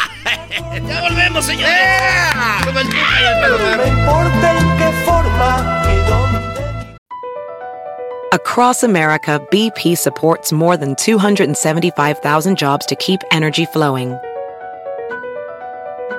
ya volvemos, señores. Como el Tuca y el No importa en qué forma y dónde. Across America, BP supports more than 275,000 jobs to keep energy flowing.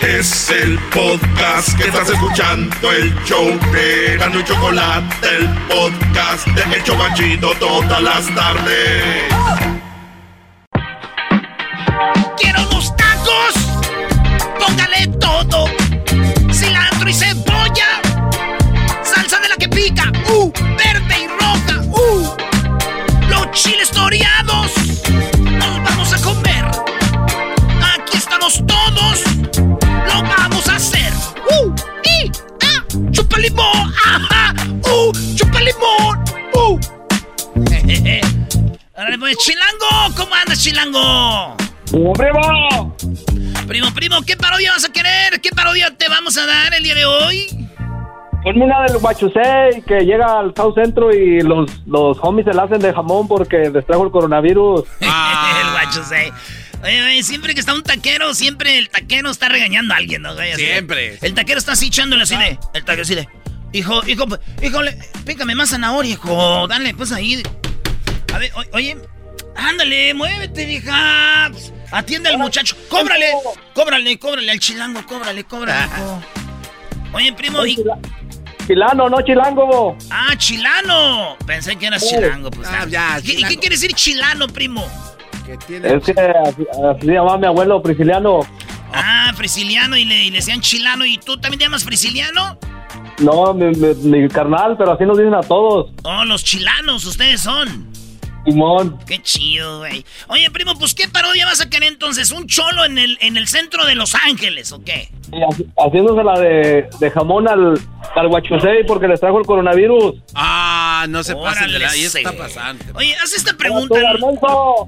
Es el podcast que estás escuchando, el show de Gano y Chocolate, el podcast de El Chocachito todas las tardes. ¡Quiero unos tacos! ¡Póngale todo! ¡Cilantro y cebolla! ¡Salsa de la que pica! ¡Uh! ¡Verde y roja! ¡Uh! ¡Los chiles toreados! ¡Nos vamos a comer! ¡Aquí estamos todos! ¡Lo vamos a hacer! ¡Uh! ¡Y! ¡Ah! ¡Chupa limón! ¡Ajá! ¡Uh! ¡Chupa limón! ¡Uh! Órale, pues, Chilango, ¿cómo andas, Chilango? primo! Primo, primo, ¿qué parodia vas a querer? ¿Qué parodia te vamos a dar el día de hoy? Ponme una del Guachusei que llega al South Centro y los, los homies se la hacen de jamón porque les trajo el coronavirus. el guacho Oye, güey, siempre que está un taquero, siempre el taquero está regañando a alguien, ¿no, güey? Así de- Siempre. El taquero está así echándole así de. El taquero así de. Hijo, hijo, híjole, pícame más zanahoria, hijo. Dale, pues ahí. A ver, oye, ándale, muévete, vieja. Pues, atiende al muchacho. Cóbrale, cóbrale, cóbrale al chilango, cóbrale, cóbrale. Oye, primo. Chilano, no chilango. Ah, chilano. Pensé que eras chilango. Pues, ah, ya, ¿Y qué quiere decir chilano, primo? Es que así, se llamaba mi abuelo, Prisciliano. Ah, Prisciliano y le, y le decían chilano. ¿Y tú también te llamas Prisciliano? No, mi, mi, carnal, pero así nos dicen a todos. Oh, los chilanos, ustedes son. Simón. Qué chido, güey. Oye, primo, pues ¿qué parodia vas a querer entonces? ¿Un cholo en el, en el centro de Los Ángeles o qué? haciéndose la de, de jamón al, al guachusei porque les trajo el coronavirus. Ah, no se pasen de la... Está pasando. Oye, haz esta pregunta.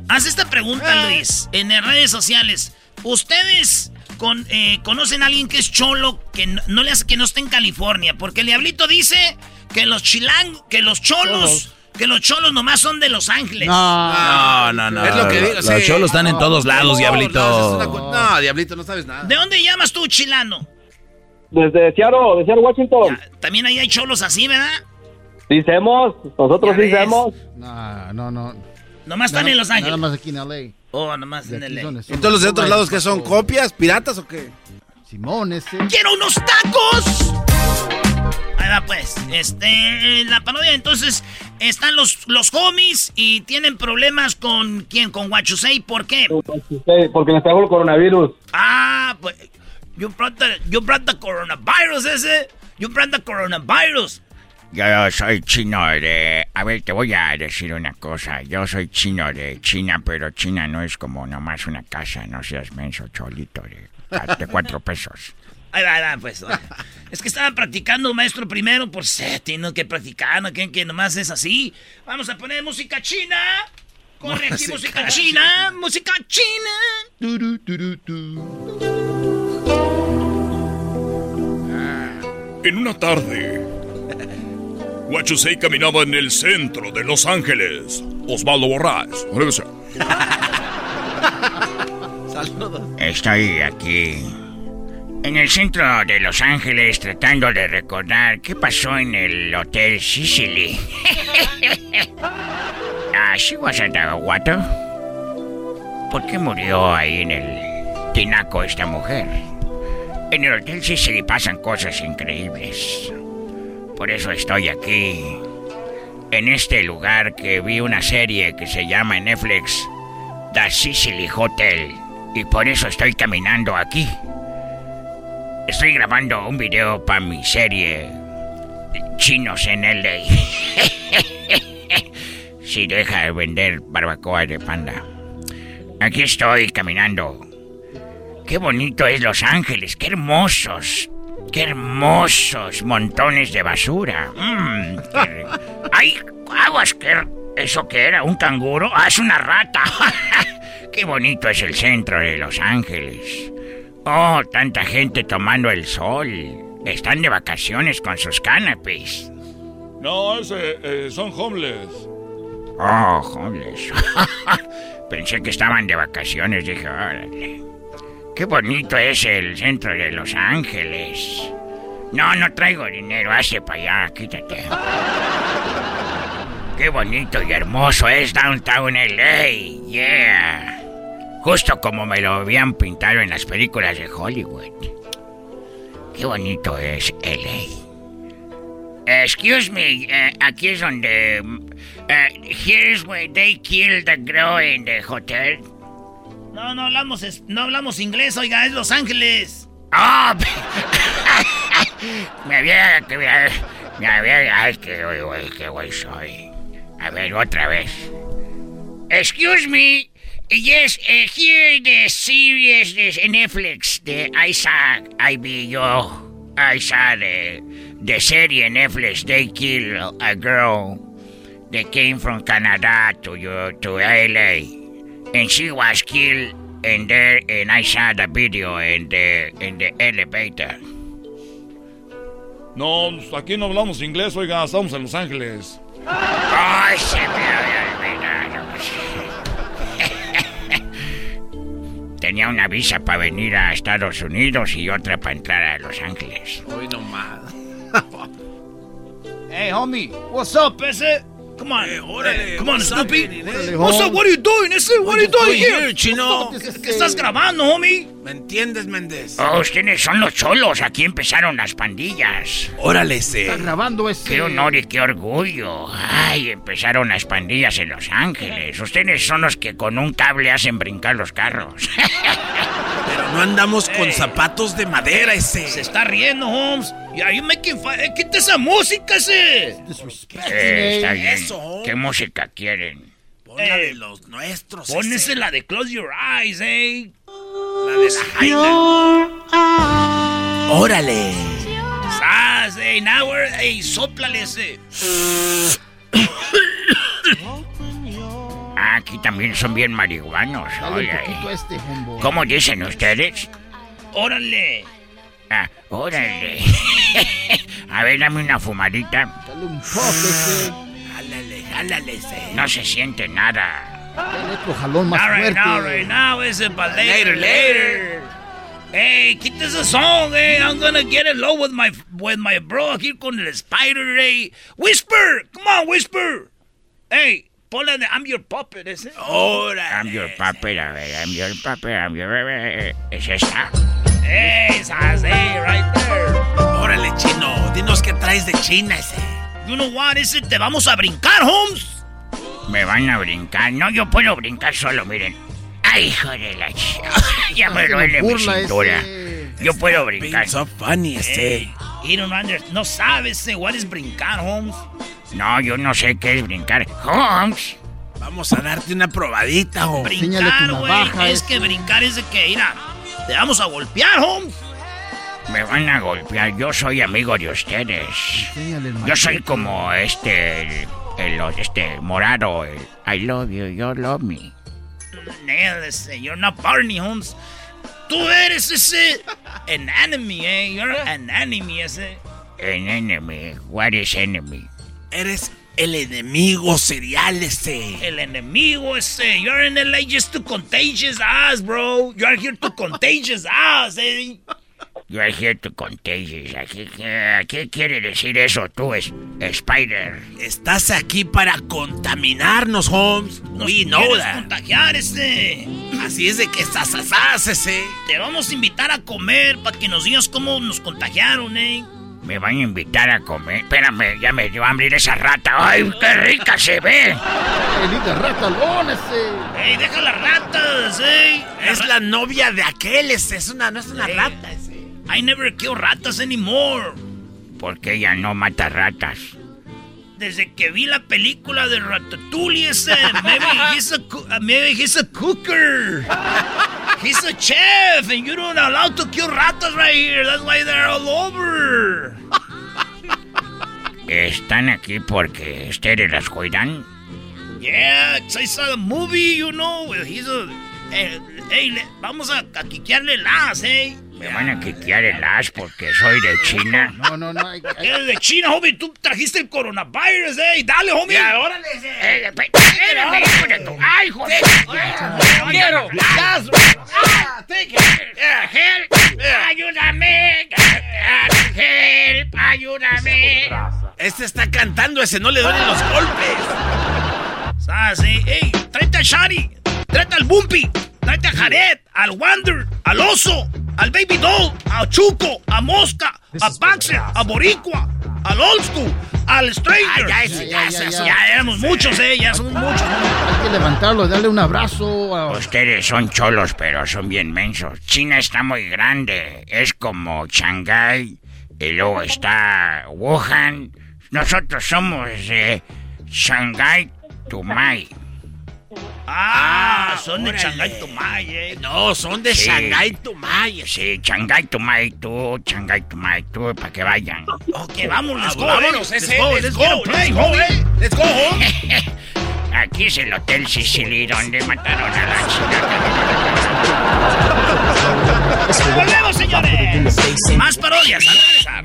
Haz esta pregunta, Luis, en las redes sociales. ¿Ustedes con, eh, conocen a alguien que es cholo que no, le hace que no esté en California? Porque el diablito dice que los chilang, que los cholos que los cholos nomás son de Los Ángeles. No, no, no. Es lo que digo. Los cholos están en todos lados, Diablito. No, Diablito, no sabes nada. ¿De dónde llamas tú, chilano? Desde Seattle, de Seattle, Washington. También ahí hay cholos así, ¿verdad? Sí, Nosotros sí No, no, no. Nomás están en Los Ángeles. Nada más aquí en LA. Oh, nomás en LA. Entonces los de otros lados que son copias, piratas o qué? Simón, ese. ¡Quiero unos tacos! Va, pues. Este, la parodia, entonces, están los, los homies y tienen problemas con quién, con Wachusei, ¿por qué? Porque les trajo el coronavirus. Ah, pues. You brought the, you brought the coronavirus ese. You brought the coronavirus. Yo soy chino de... A ver, te voy a decir una cosa. Yo soy chino de China, pero China no es como nomás una casa. No seas menso, cholito de, de cuatro pesos. Ahí va, ahí va, pues. Es que estaba practicando, maestro, primero, por ser, tiene que practicar, no que, que nomás es así. Vamos a poner música china. Corre aquí, música, china. Música china. En una tarde, Wachusei caminaba en el centro de Los Ángeles. Osvaldo Borrás. Saludos. Estoy aquí en el centro de Los Ángeles tratando de recordar qué pasó en el Hotel Sicily. ah, she wasn't. ¿Por qué murió ahí en el tinaco esta mujer? En el Hotel Sicily pasan cosas increíbles. Por eso estoy aquí, en este lugar que vi una serie que se llama en Netflix The Sicily Hotel. Y por eso estoy caminando aquí. Estoy grabando un video para mi serie Chinos en LA. si deja de vender barbacoa de panda. Aquí estoy caminando. Qué bonito es Los Ángeles, qué hermosos. Qué hermosos montones de basura. Mm, ¡Ay, aguas! ¿qué, ¿Eso qué era? ¿Un canguro? ¡Ah, es una rata! ¡Qué bonito es el centro de Los Ángeles! Oh, tanta gente tomando el sol. Están de vacaciones con sus canapés. No, ese, eh, son homeless. Oh, homeless. Pensé que estaban de vacaciones, dije, órale. Qué bonito es el centro de Los Ángeles. No, no traigo dinero, hace para allá, quítate. Qué bonito y hermoso es Downtown LA, yeah. Justo como me lo habían pintado en las películas de Hollywood. Qué bonito es LA. Excuse me, eh, aquí es donde... Uh, here's where they killed the girl in the hotel. No, no hablamos, no hablamos inglés, oiga, es Los Ángeles. ¡Ah! me había... Me, había... Ay, qué güey soy. A ver, otra vez. Excuse me, Yes, uh, here the series the Netflix. The I saw, I be yo, I saw the the series Netflix. They kill a girl. They came from Canada to you to LA, and she was killed. And there, and I saw the video in the in the elevator. No, aquí no hablamos inglés, oiga, estamos en Los Ángeles. Ay, se me había olvidado. Tenía una visa para venir a Estados Unidos y otra para entrar a Los Ángeles. Hoy nomás. hey, homie, what's up, ese? Come on. Eh, órale, come on, Snoopy. What's up? What are you doing? what are you doing here? chino. ¿Qué estás grabando, homie? ¿Me entiendes, Méndez? Oh, ustedes son los cholos. Aquí empezaron las pandillas. Órale, ese. Está grabando ese. Qué honor y qué orgullo. Ay, empezaron las pandillas en Los Ángeles. Ustedes son los que con un cable hacen brincar los carros. Pero no andamos con zapatos de madera, ese. Se está riendo, Holmes. Y ahí making fun. Eh, quita esa música, ese. Eh, está bien. ¿Qué música quieren? Ponla de los nuestros. Pónese la de Close Your Eyes, eh. La de la Jaina. Órale. ¡Sas! ¡Ey, now ¡Ey, soplale ese! Aquí también son bien marihuanos. Oye. Este, ¿Cómo dicen ustedes? ¡Órale! Ah, órale. A ver, dame una fumadita. Dale un ese. Jálale, jálale ese. No se siente nada. Dale otro jalón más now, fuerte. Right now, right now, ese, but later, later. Hey, quita ese song, hey. I'm gonna get it low with my, with my bro aquí con el spider, hey. Whisper, come on, whisper. Hey, Ponle de I'm your puppet, ese. Ahora. I'm your puppet, a ver, I'm your puppet, I'm your... ¿Es esta? Esa, sí, right there. Órale, chino, dinos qué traes de China ese. You know what, ese te vamos a brincar, Holmes. Me van a brincar. No, yo puedo brincar solo, miren. Ay, hijo de la ch... ya me duele mi cintura. Yo puedo brincar. so funny ese. Hey, no sabes what es brincar, Holmes. No, yo no sé qué es brincar. Holmes. Vamos a darte una probadita, Holmes. Brincar, güey. Es que brincar es de que, mira, te vamos a golpear, Holmes. Me van a golpear. Yo soy amigo de ustedes. Yo soy como este, el, este morado. El, I love you, you love me. You're not Barney, Holmes. Tú eres ese an enemy, eh. You're an enemy ese. An enemy. What is enemy? Eres el enemigo serial ese. El enemigo ese. You're in LA just to contagious us, bro. You're here to contagious us, eh. You're here to contagious. ¿Qué, quiere decir eso tú, Spider? Estás aquí para contaminarnos, Holmes. Nos We know that. contagiar ese. Así es de que estás ese. Te vamos a invitar a comer para que nos digas cómo nos contagiaron, eh. Me van a invitar a comer. Espérame, ya me dio hambre esa rata. ¡Ay, qué rica se ve! ¡Qué ratalón ese! ¡Ey, deja las ratas, ey! Es la novia de aquel, ese. Es una, no es una rata, ese. I never kill ratas anymore. Porque ella no mata ratas. Desde que vi la película de Ratatouille ese, maybe he's a, maybe he's a cooker. He's a chef, and you don't allow to kill ratas right here. That's why they're all over. ¿Están aquí porque ustedes las cuidan? Yeah, I saw the movie, you know. He's a... Hey, hey vamos a, a quiquearle las, eh. Me van a quiquear el as porque soy de China. No, no, no. Hay, Eres de China, homie. Tú trajiste el coronavirus, eh. Dale, homie. Ya, órale. Eh, espérame, hijo de tu. ¡Ay, joder! ¡Quiero! ¡Ah! ¡Help! ¡Ayúdame! ¡Help! ¡Ayúdame! Este está cantando, ese no le duelen los golpes. Ah, sí. ¡Ey! ¡Tráete a Shari! ¡Tráete al Bumpy! ¡Tráete a Jared! ¡Al Wander! ¡Al Oso! Al Baby Doll, a Chuco, a Mosca, a Baxter, a Boricua, al Old School, al Stranger. Ah, ya, ya, ya, ya, ya, éramos muchos, eh, ya somos muchos. Hay que levantarlo, darle un abrazo. A... Ustedes son cholos, pero son bien mensos. China está muy grande, es como Shanghai, y luego está Wuhan. Nosotros somos eh, Shanghai Tumai. Ah, son de Shanghai Tumay, eh. No, son de Shanghai Tumay. Sí, Shanghai Tumay, tú, Shanghai Tumay, tú, para que vayan. Ok, vamos, let's go, vámonos, let's go, let's go, play, homie. Let's go, Aquí es el Hotel Sicily donde mataron a la chica. ¡Volvemos, señores! Más parodias al regresar.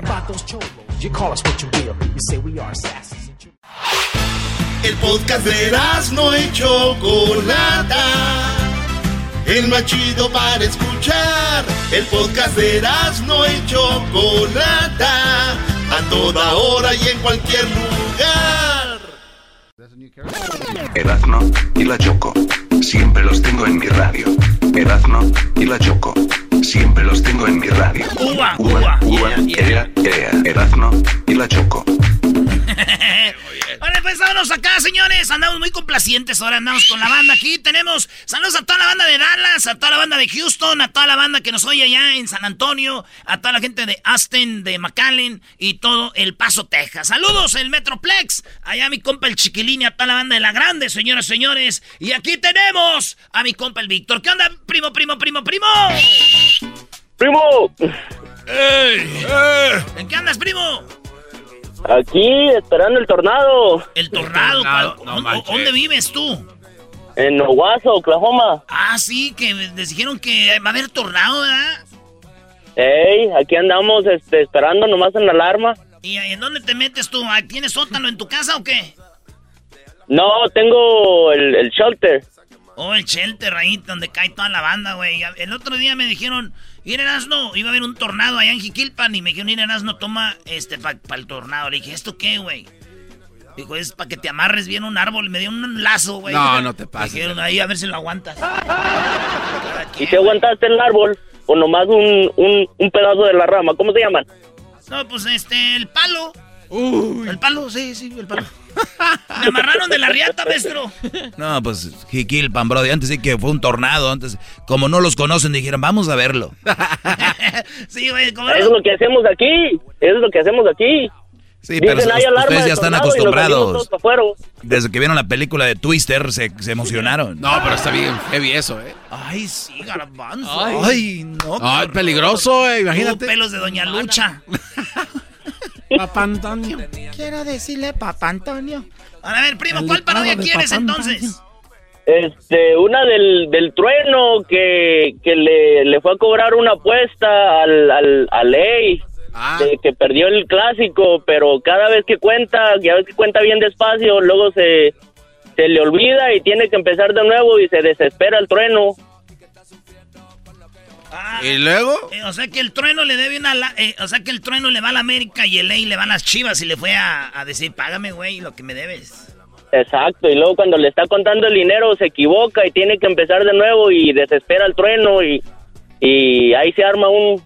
El podcast de no y Chocolata. El más chido para escuchar. El podcast de no y Chocolata. A toda hora y en cualquier lugar. Erazno y la Choco. Siempre los tengo en mi radio. Erazno y la Choco. Siempre los tengo en mi radio. Uva, uva, uva, ea, ea, Erazno y la Choco. Ahora pues vámonos acá, señores. Andamos muy complacientes. Ahora andamos con la banda aquí. Tenemos saludos a toda la banda de Dallas, a toda la banda de Houston, a toda la banda que nos oye allá en San Antonio, a toda la gente de Aston, de McAllen y todo El Paso, Texas. Saludos, el Metroplex. Allá mi compa el Chiquilín, a toda la banda de La Grande, señoras y señores. Y aquí tenemos a mi compa el Víctor. ¿Qué onda, primo, primo, primo, primo? ¡Primo! ¡Ey! ¿En qué andas, primo? Aquí, esperando el tornado. ¿El tornado? ¿cuál- ¿Dónde, dónde vives tú? En Owasso, Oklahoma. Ah, sí, que les dijeron que va a haber tornado, ¿verdad? Ey, aquí andamos este, esperando nomás en la alarma. ¿Y en dónde te metes tú? Ah, ¿Tienes sótano en tu casa o qué? No, tengo el, el shelter. Oh, el shelter ahí donde cae toda la banda, güey. El otro día me dijeron, ir no, iba a haber un tornado allá en Jiquilpan y me dijeron, ir no, toma este para el tornado. Le dije, ¿esto qué, güey? Dijo, es para que te amarres bien a un árbol. Me dio un lazo, güey. No, no te pases, Dijeron, ahí a ver si lo aguantas. ¿Y te aguantaste el árbol? ¿O nomás un, un, un pedazo de la rama? ¿Cómo se llaman? No, pues este, el palo. El palo, sí, sí, el palo. Me amarraron de la riata, maestro. No, pues Jiquilpan, brody. Antes sí que fue un tornado. Antes, como no los conocen, dijeron, vamos a verlo. sí, güey, como Eso es lo que hacemos aquí. Eso es lo que hacemos aquí. Sí, pero Dicen, "Hay alarma ustedes de ya están tornado", y nos salimos acostumbrados. Desde que vieron la película de Twister, se, se emocionaron. No, pero está bien heavy eso, ¿eh? Ay, sí, garbanzo. Ay. Ay, no. Ay, peligroso, eh, imagínate. Uh, pelos de Doña Lucha. Papá Antonio. Quiero decirle Papá Antonio. A ver, primo, ¿cuál parodia quieres entonces? Este, una del, del trueno que, que le, le fue a cobrar una apuesta al, al, a Ley. de que perdió el clásico, pero cada vez que cuenta, ya ves que cuenta bien despacio, luego se, se le olvida y tiene que empezar de nuevo y se desespera el trueno. ¿Y luego? Eh, o sea que el trueno le debe una. la- eh, o sea que el trueno le va a la América y el ley le va a las chivas y le fue a, a decir, págame, güey, lo que me debes. Exacto, y luego cuando le está contando el dinero se equivoca y tiene que empezar de nuevo y desespera el trueno y, y ahí se arma un,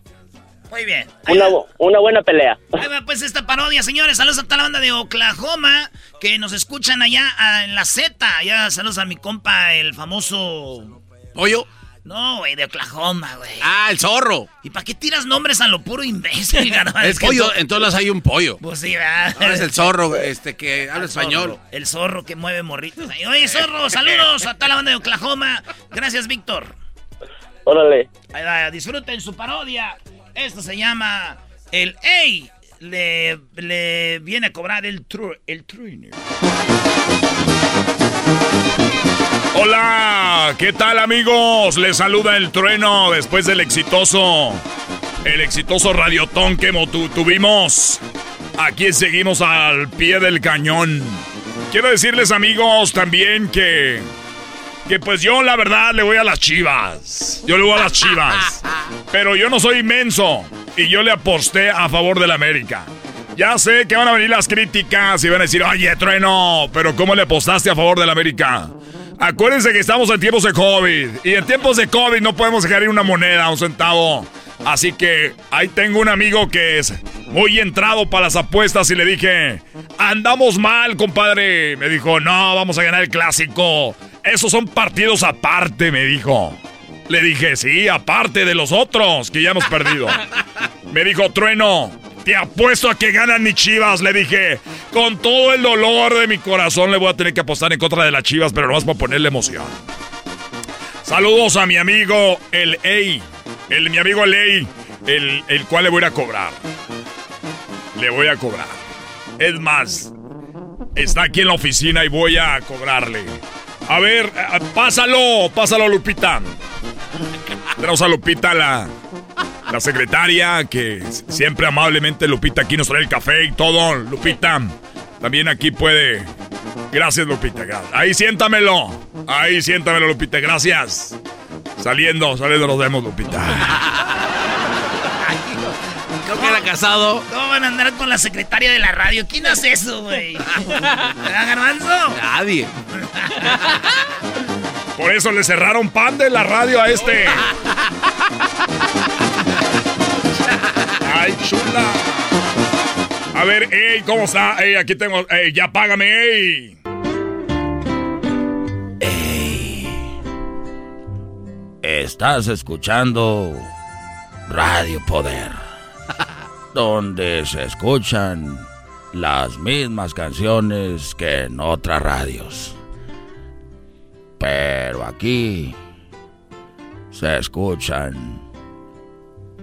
Muy bien. una, una buena pelea. Ahí va pues esta parodia, señores. Saludos a toda la banda de Oklahoma que nos escuchan allá ah, en la Z. Allá saludos a mi compa, el famoso. ¿Pollo? No, güey, de Oklahoma, güey. Ah, el zorro. ¿Y para qué tiras nombres a lo puro imbécil? Es que en, to- en todas las hay un pollo. Pues sí, ¿verdad? Ahora es el zorro, este, que habla El zorro, español. El zorro que mueve morritos. ahí. Oye, zorro, saludos a toda la banda de Oklahoma. Gracias, Víctor. Órale. Ahí va, disfruten su parodia. Esto se llama El Ey. Le, le viene a cobrar el, tru, el trainer. Hola, ¿qué tal amigos? Les saluda el trueno después del exitoso, el exitoso radiotón que tu- tuvimos. Aquí seguimos al pie del cañón. Quiero decirles amigos también que, que pues yo la verdad le voy a las chivas. Yo le voy a las chivas. Pero yo no soy inmenso y yo le aposté a favor del América. Ya sé que van a venir las críticas y van a decir, oye, trueno, pero ¿cómo le apostaste a favor del América? Acuérdense que estamos en tiempos de COVID y en tiempos de COVID no podemos dejar ir una moneda, un centavo. Así que ahí tengo un amigo que es muy entrado para las apuestas y le dije, andamos mal, compadre. Me dijo, no, vamos a ganar el clásico. Esos son partidos aparte, me dijo. Le dije, sí, aparte de los otros que ya hemos perdido. Me dijo, trueno, te apuesto a que ganan mis chivas. Le dije, con todo el dolor de mi corazón le voy a tener que apostar en contra de las chivas, pero nomás para ponerle emoción. Saludos a mi amigo el Ey. El, mi amigo el Ey, el, el cual le voy a cobrar. Le voy a cobrar. Es más, está aquí en la oficina y voy a cobrarle. A ver, pásalo, pásalo, Lupita. Tenemos a Lupita, la, la secretaria, que siempre amablemente Lupita aquí nos trae el café y todo. Lupita, también aquí puede. Gracias, Lupita. Ahí siéntamelo. Ahí siéntamelo, Lupita. Gracias. Saliendo, saliendo nos vemos, Lupita. porque era casado. ¿Cómo van a andar con la secretaria de la radio? ¿Quién hace eso, güey? ¿Verdad, Garbanzo? Nadie. Por eso le cerraron pan de la radio a este. ¡Ay, chula! A ver, ey, ¿cómo está? Ey, aquí tengo. Ey, ya págame, ey. Estás escuchando Radio Poder, donde se escuchan las mismas canciones que en otras radios. Pero aquí se escuchan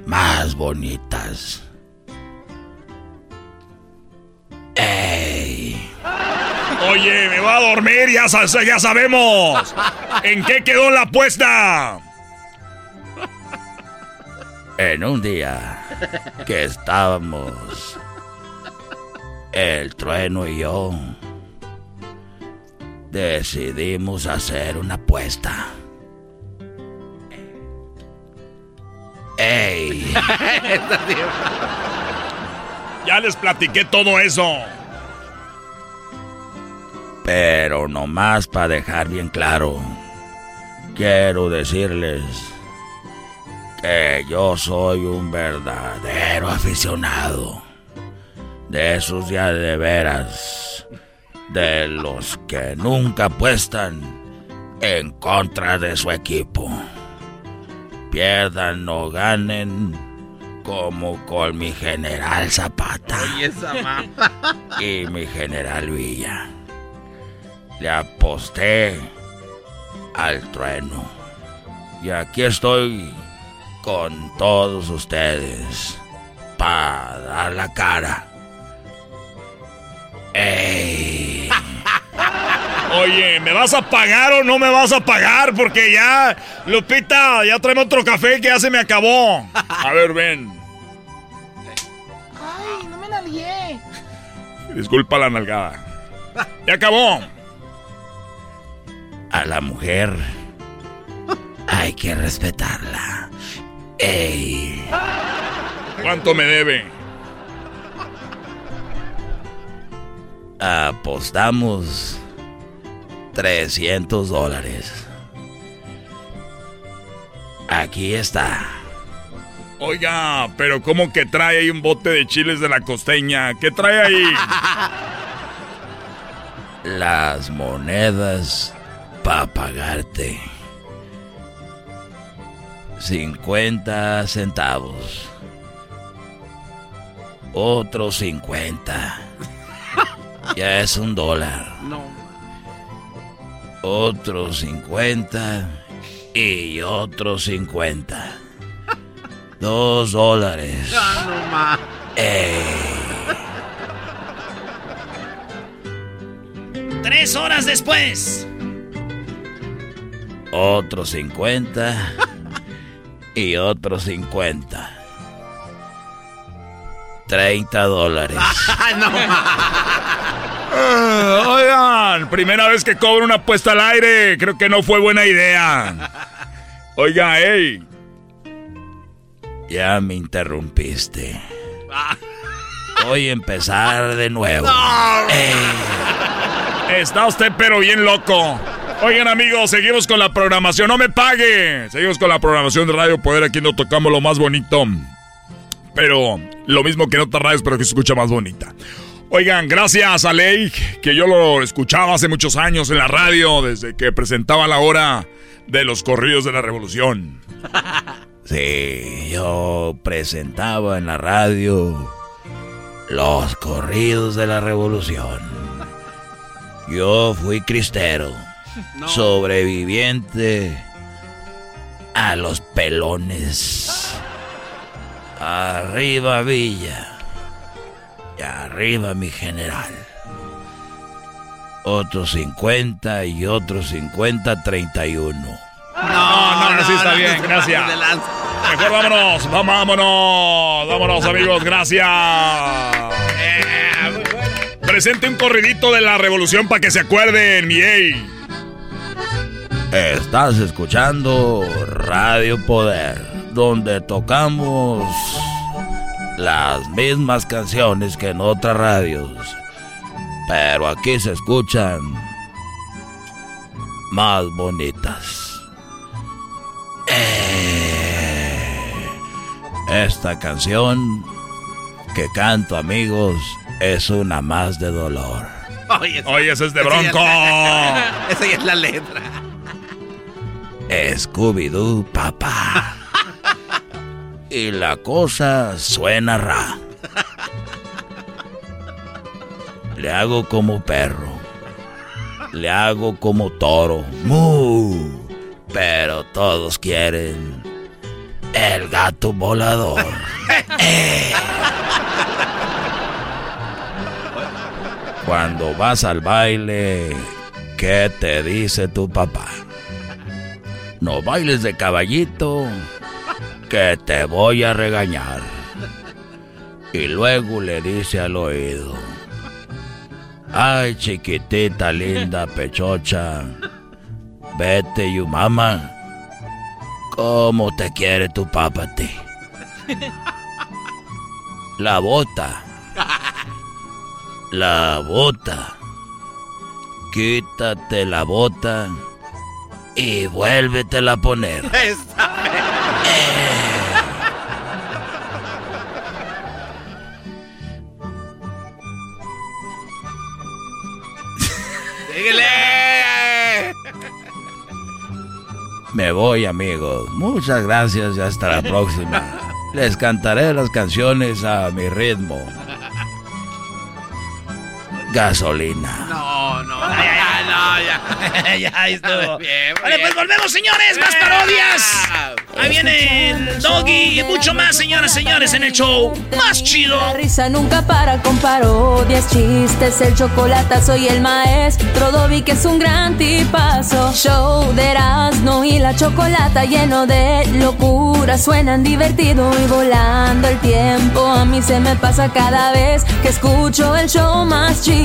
más bonitas. ¡Ey! Oye, me va a dormir, ya, ya sabemos. ¿En qué quedó la apuesta? En un día que estábamos el trueno y yo decidimos hacer una apuesta. ¡Ey! ya les platiqué todo eso. Pero nomás para dejar bien claro, quiero decirles que yo soy un verdadero aficionado. De esos ya de veras. De los que nunca apuestan en contra de su equipo. Pierdan o ganen como con mi general Zapata. y mi general Villa. Le aposté al trueno. Y aquí estoy con todos ustedes para dar la cara. ¡Ey! Oye, ¿me vas a pagar o no me vas a pagar? Porque ya, Lupita, ya traemos otro café que ya se me acabó. A ver, ven. Ay, no me nalgué. Disculpa la nalgada. Ya acabó. A la mujer hay que respetarla. ¡Ey! ¿Cuánto me debe? Apostamos 300 dólares. Aquí está. Oiga, pero ¿cómo que trae ahí un bote de chiles de la costeña? ¿Qué trae ahí? Las monedas para pagarte. 50 centavos. Otro 50. Ya es un dólar. No. Otro 50 y otro 50. Dos dólares. Tres horas después. Otro 50 y otro 50. 30 dólares. no Ah, oigan, primera vez que cobro una apuesta al aire. Creo que no fue buena idea. Oiga, hey. Ya me interrumpiste. Voy a empezar de nuevo. Está usted pero bien loco. Oigan amigos, seguimos con la programación. No me pague. Seguimos con la programación de Radio Poder. Aquí no tocamos lo más bonito. Pero lo mismo que en otras radios, pero que se escucha más bonita. Oigan, gracias a Ley, que yo lo escuchaba hace muchos años en la radio, desde que presentaba la hora de los corridos de la revolución. Sí, yo presentaba en la radio los corridos de la revolución. Yo fui cristero, sobreviviente a los pelones. Arriba Villa. Y arriba mi general. Otros 50 y otros 50, 31. No, no, no, sí está bien, gracias. Mejor vámonos, vámonos, vámonos amigos, gracias. Presente un corridito de la revolución para que se acuerden, mi ey. Estás escuchando Radio Poder, donde tocamos las mismas canciones que en otras radios, pero aquí se escuchan más bonitas. Eh, esta canción que canto amigos es una más de dolor. Oye, ese es de Bronco. Esa ya es la letra. Scooby-Doo, papá. Y la cosa suena ra. Le hago como perro. Le hago como toro. Mu. Pero todos quieren el gato volador. Eh. Cuando vas al baile, ¿qué te dice tu papá? No bailes de caballito, que te voy a regañar. Y luego le dice al oído, ay chiquitita linda pechocha, vete you mamá, ¿cómo te quiere tu papá ti? La bota la bota. Quítate la bota y vuélvetela a poner. Me voy, amigos. Muchas gracias y hasta la próxima. Les cantaré las canciones a mi ritmo gasolina. No, no, ya, no, ya. ya estuvo. Bien, vale, pues volvemos, señores. Más parodias. Ahí viene Doggy y mucho más, señoras y señores, en el show más chido. La risa nunca para con parodias, chistes, el chocolate, soy el maestro Dobby que es un gran tipazo. Show de Erasmo y la chocolata lleno de locura, suenan divertido y volando el tiempo. A mí se me pasa cada vez que escucho el show más chido.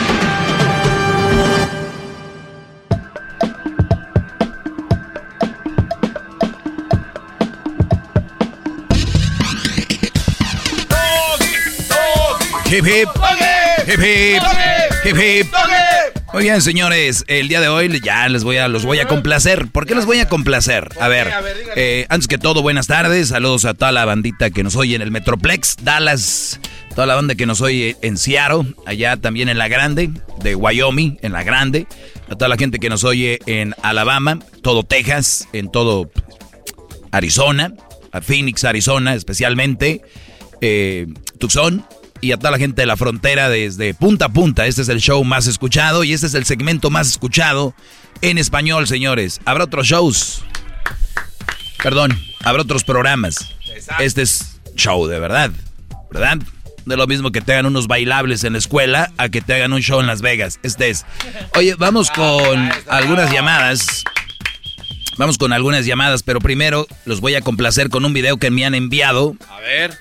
Hip hip. Hip hip. Hip hip. Muy bien, señores, el día de hoy ya les voy a, los voy a complacer. ¿Por qué los voy a complacer? A ver, eh, antes que todo, buenas tardes. Saludos a toda la bandita que nos oye en el Metroplex, Dallas, toda la banda que nos oye en Seattle, allá también en La Grande, de Wyoming, en La Grande, a toda la gente que nos oye en Alabama, todo Texas, en todo Arizona, a Phoenix, Arizona especialmente, eh, Tucson, y a toda la gente de la frontera desde punta a punta. Este es el show más escuchado y este es el segmento más escuchado en español, señores. Habrá otros shows. Perdón, habrá otros programas. Este es show de verdad, ¿verdad? De lo mismo que te hagan unos bailables en la escuela a que te hagan un show en Las Vegas. Este es. Oye, vamos con algunas llamadas. Vamos con algunas llamadas, pero primero los voy a complacer con un video que me han enviado. A ver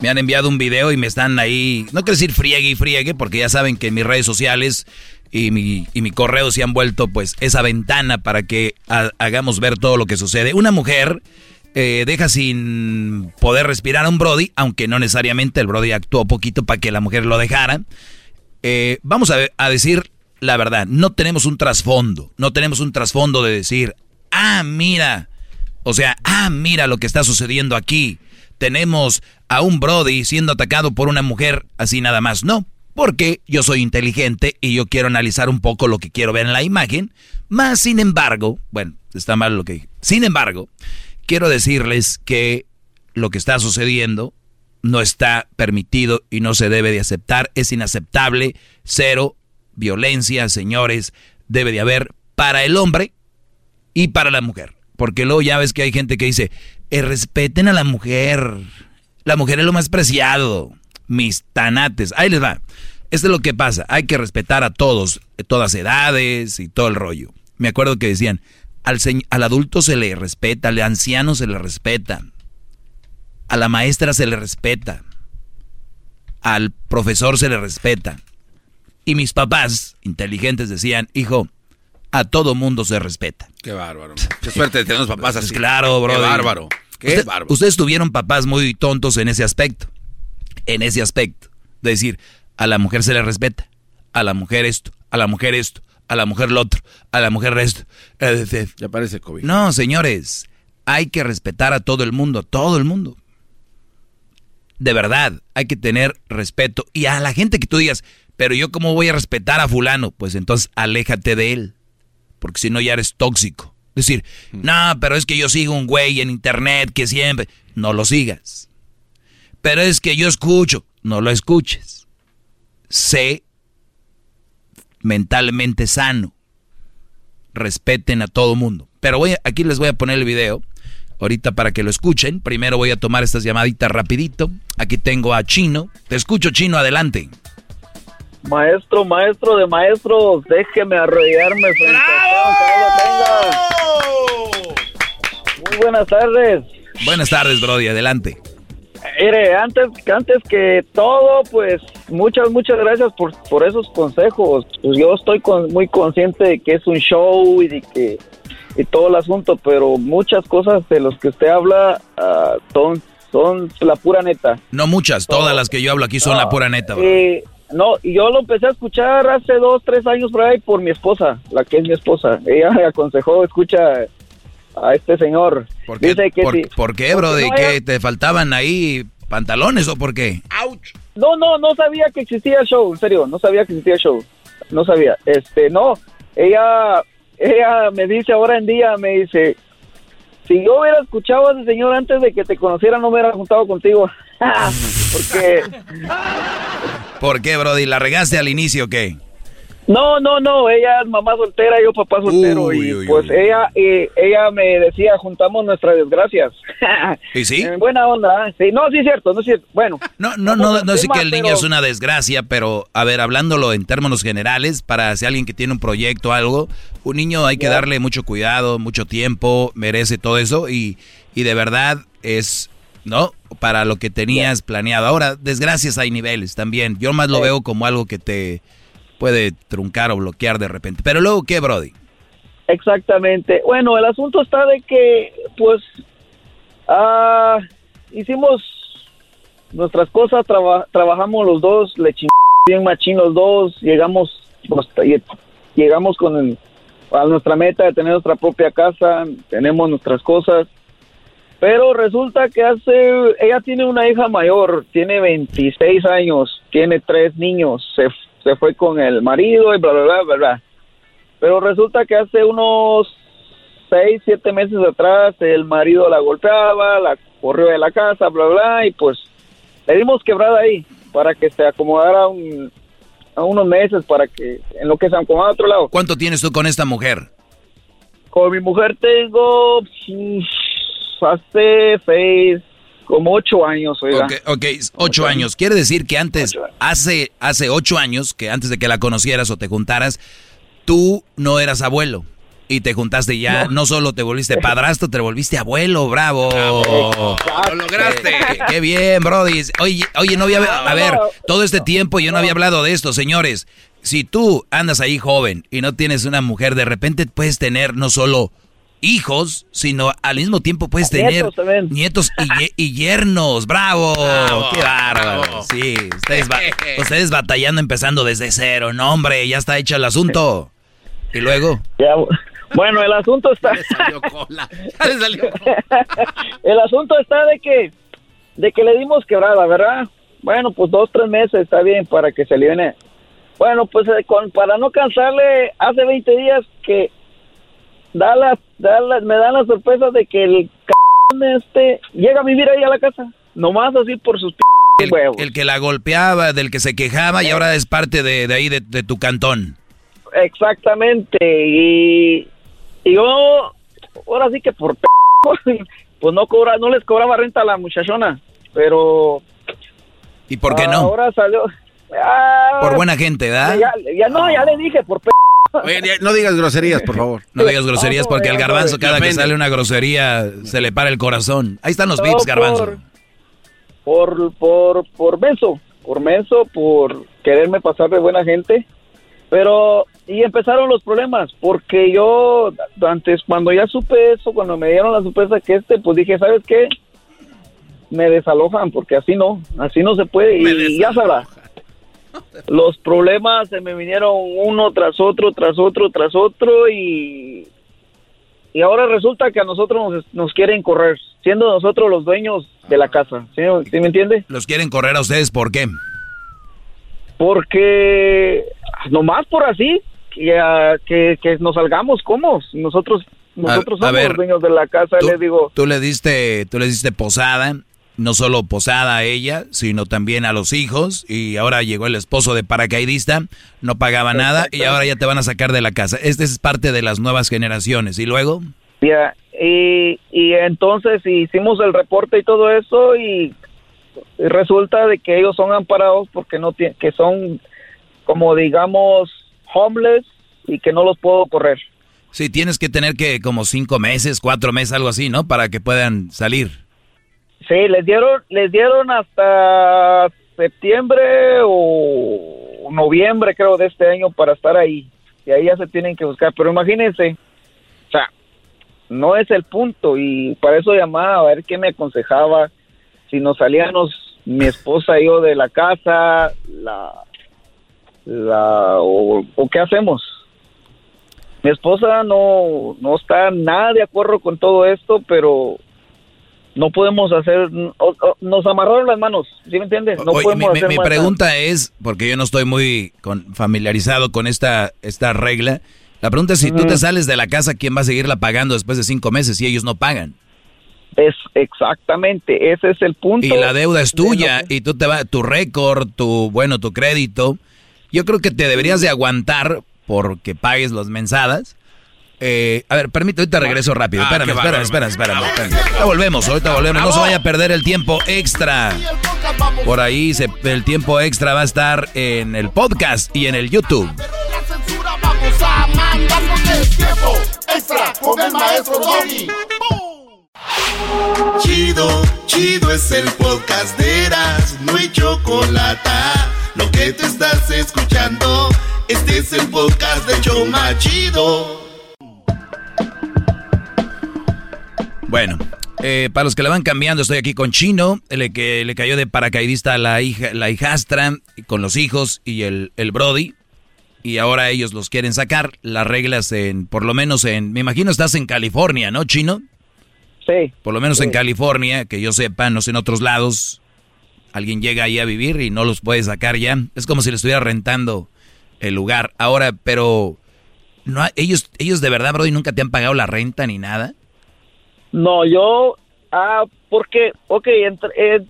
me han enviado un video y me están ahí, no quiero decir friegue y friegue, porque ya saben que mis redes sociales y mi, y mi correo se han vuelto pues esa ventana para que hagamos ver todo lo que sucede. Una mujer eh, deja sin poder respirar a un Brody, aunque no necesariamente el Brody actuó poquito para que la mujer lo dejara. Eh, vamos a, a decir la verdad, no tenemos un trasfondo, no tenemos un trasfondo de decir, ah, mira, o sea, ah, mira lo que está sucediendo aquí tenemos a un Brody siendo atacado por una mujer así nada más. No, porque yo soy inteligente y yo quiero analizar un poco lo que quiero ver en la imagen. Más sin embargo, bueno, está mal lo que... Sin embargo, quiero decirles que lo que está sucediendo no está permitido y no se debe de aceptar. Es inaceptable. Cero violencia, señores, debe de haber para el hombre y para la mujer. Porque luego ya ves que hay gente que dice, eh, respeten a la mujer. La mujer es lo más preciado. Mis tanates. Ahí les va. Esto es lo que pasa. Hay que respetar a todos, todas edades y todo el rollo. Me acuerdo que decían, al adulto se le respeta, al anciano se le respeta, a la maestra se le respeta, al profesor se le respeta. Y mis papás, inteligentes, decían, hijo, a todo mundo se respeta. Qué bárbaro. Qué suerte de tener papás así. Claro, bro. Qué bárbaro. Qué bárbaro. Ustedes tuvieron papás muy tontos en ese aspecto. En ese aspecto. De decir, a la mujer se le respeta. A la mujer esto, a la mujer esto, a la mujer lo otro, a la mujer esto. Ya parece COVID. No, señores. Hay que respetar a todo el mundo, a todo el mundo. De verdad, hay que tener respeto. Y a la gente que tú digas, pero yo cómo voy a respetar a fulano, pues entonces aléjate de él, porque si no ya eres tóxico. Es decir, mm. no, pero es que yo sigo un güey en internet que siempre, no lo sigas. Pero es que yo escucho, no lo escuches. Sé mentalmente sano. Respeten a todo mundo. Pero voy aquí les voy a poner el video ahorita para que lo escuchen. Primero voy a tomar estas llamaditas rapidito. Aquí tengo a Chino. Te escucho, Chino, adelante. Maestro, maestro de maestros, déjeme arrodillarme frente Muy buenas tardes. Buenas tardes, Brody, adelante. Mire, antes, antes que todo, pues muchas, muchas gracias por, por esos consejos. Pues yo estoy muy consciente de que es un show y de que y todo el asunto, pero muchas cosas de los que usted habla ah, son, son la pura neta. No muchas, todas las que yo hablo aquí son la pura neta. Eh, no, y yo lo empecé a escuchar hace dos, tres años por ahí por mi esposa, la que es mi esposa. Ella me aconsejó, escucha a este señor. ¿Por qué, Dice que por, qué bro? ¿De que te faltaban ahí pantalones o por qué? No, no, no sabía que existía el show, en serio, no sabía que existía el show. No sabía. Este, no, ella, ella me dice ahora en día, me dice, si yo hubiera escuchado a ese señor antes de que te conociera, no me hubiera juntado contigo. Porque... ¿Por qué, Brody? ¿La regaste al inicio o qué? No, no, no, ella es mamá soltera, yo papá soltero y pues ella eh, ella me decía, juntamos nuestras desgracias. ¿Y sí? En buena onda, ¿eh? sí, no, sí es cierto, no es cierto. Bueno. No, no, no, no, sé que el niño es una desgracia, pero a ver, hablándolo en términos generales, para si alguien que tiene un proyecto o algo, un niño hay que darle mucho cuidado, mucho tiempo, merece todo eso y, y de verdad es ¿no? Para lo que tenías planeado. Ahora, desgracias hay niveles también. Yo más lo veo como algo que te puede truncar o bloquear de repente. Pero luego, ¿qué, Brody? Exactamente. Bueno, el asunto está de que, pues, ah, hicimos nuestras cosas, trabajamos los dos, le chingamos bien machín los dos, llegamos, pues, llegamos con a nuestra meta de tener nuestra propia casa, tenemos nuestras cosas, pero resulta que hace, ella tiene una hija mayor, tiene 26 años, tiene tres niños, se se fue con el marido y bla, bla, bla, bla, bla. Pero resulta que hace unos seis, siete meses atrás el marido la golpeaba, la corrió de la casa, bla, bla, y pues le dimos quebrada ahí para que se acomodara a unos meses para que en lo que se acomodara a otro lado. ¿Cuánto tienes tú con esta mujer? Con mi mujer tengo hace seis, como ocho años, oiga. Ok, ocho, años. Quiere decir que antes, hace, hace ocho años, que antes de que la conocieras o te juntaras, tú no eras abuelo. Y te juntaste ya, no, solo te volviste padrastro, te volviste abuelo, bravo. Lo lograste. Qué, bien, Brody. Oye, oye, no había, a ver, todo este tiempo yo no había hablado de esto, señores. Si tú andas ahí joven y no tienes una mujer, de repente puedes tener no solo hijos, sino al mismo tiempo puedes tener nietos, y, yernos. ¡Bravo! ¡Qué bárbaro! Sí, ustedes, batallando empezando desde cero. No, hombre, ya está hecho el asunto. ¿Y luego? bueno, el asunto está... el asunto está de que, de que le dimos quebrada, ¿verdad? Bueno, pues dos, tres meses está bien para que se le viene. Bueno, pues eh, con, para no cansarle, hace 20 días que da la, me dan la sorpresa de que el c este llega a vivir ahí a la casa, nomás así por sus p el, que la golpeaba, del que se quejaba y ahora es parte de, ahí, de, tu cantón. Exactamente, y, y yo, ahora sí que por p pues no cobra, no les cobraba renta a la muchachona, pero... ¿Y por qué no? Ahora salió... por buena gente, ¿verdad? Ya, no, ya le dije, por p Oye, no digas groserías, por favor. No digas groserías porque al garbanzo cada que sale una grosería se le para el corazón. Ahí están los beats, garbanzo. Por, por, por menso, por menso, por quererme pasar de buena gente. Pero, y empezaron los problemas, porque yo, antes, cuando ya supe eso, cuando me dieron la sorpresa que este, pues dije, ¿sabes qué? Me desalojan, porque así no, así no se puede, y ya sabrá. Los problemas se me vinieron uno tras otro, tras otro, tras otro, y, y ahora resulta que a nosotros nos, nos quieren correr, siendo nosotros los dueños de la casa, ¿sí, ¿Sí me entiende? ¿Los quieren correr a ustedes por qué? Porque nomás por así, que, que, nos salgamos como nosotros nosotros somos los dueños de la casa, le digo. Tú le diste tú le diste posada, no solo posada a ella, sino también a los hijos y ahora llegó el esposo de paracaidista, no pagaba nada y ahora ya te van a sacar de la casa. Este es parte de las nuevas generaciones. ¿Y luego? Ya, y, y entonces hicimos el reporte y todo eso y resulta de que ellos son amparados porque no tienen, que son como digamos homeless y que no los puedo correr. Sí, tienes que tener que como cinco meses, cuatro meses, algo así, ¿no? Para que puedan salir. Sí, les dieron, les dieron hasta septiembre o noviembre, creo, de este año para estar ahí. Y ahí ya se tienen que buscar. Pero imagínense, o sea, no es el punto. Y para eso llamaba a ver qué me aconsejaba si nos salíamos mi esposa y yo de la casa, la, la o, qué hacemos. Mi esposa no, no está nada de acuerdo con todo esto, pero no podemos hacer, nos amarraron las manos, ¿sí me entiendes? No podemos mi, mi pregunta es, porque yo no estoy muy con, familiarizado con esta, esta regla, la pregunta es si tú te sales de la casa, ¿quién va a seguirla pagando después de cinco meses si ellos no pagan? Es exactamente, ese es el punto. Y la deuda es tuya y tú te va tu récord, tu bueno, tu crédito. Yo creo que te deberías de aguantar porque pagues las mensadas. Eh, a ver, permíteme, ahorita regreso rápido. Ah, espérame, espérame, espérame, espérame, Ahorita volvemos, ahorita volvemos. No se vaya a perder el tiempo extra. Por ahí se, el tiempo extra va a estar en el podcast y en el YouTube. extra con el maestro Chido, chido es el podcast de Eras, no hay chocolate. Lo que te estás escuchando, este es el podcast de Choma Chido. Bueno, eh, para los que le van cambiando, estoy aquí con Chino, el que le cayó de paracaidista a la, hija, la hijastra, con los hijos y el, el Brody. Y ahora ellos los quieren sacar. Las reglas en, por lo menos en, me imagino estás en California, ¿no, Chino? Por lo menos en California, que yo sepa, no sé en otros lados, alguien llega ahí a vivir y no los puede sacar ya. Es como si le estuviera rentando el lugar. Ahora, pero no ellos ellos de verdad, Brody, nunca te han pagado la renta ni nada. No, yo ah, porque ok, eh,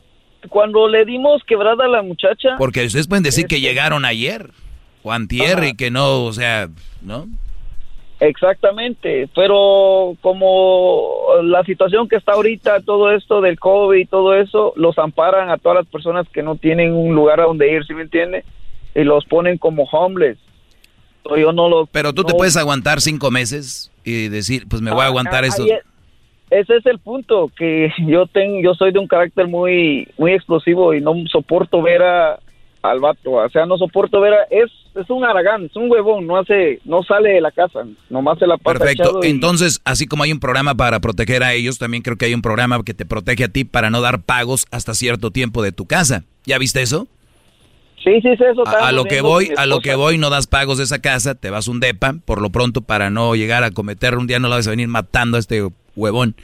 cuando le dimos quebrada a la muchacha. Porque ustedes pueden decir que este, llegaron ayer o antier y que no, o sea, ¿no? Exactamente, pero como la situación que está ahorita, todo esto del COVID y todo eso, los amparan a todas las personas que no tienen un lugar a donde ir, ¿sí me entiende? Y los ponen como homeless. Yo no lo, pero tú te puedes aguantar cinco meses y decir, pues me voy a ah, aguantar esto. Ese es el punto, que yo tengo, yo soy de un carácter muy, muy explosivo y no soporto ver a, al vato. O sea, no soporto ver a, es, es un aragán, es un huevón, no hace, no sale de la casa, nomás se la pasa Perfecto. Entonces, así como hay un programa para proteger a ellos, también creo que hay un programa que te protege a ti para no dar pagos hasta cierto tiempo de tu casa. ¿Ya viste eso? Sí, sí, sí, eso. A, a lo que voy, a lo que voy, no das pagos de esa casa, te vas un depa, por lo pronto para no llegar a cometer un día no la vas a venir matando a este huevón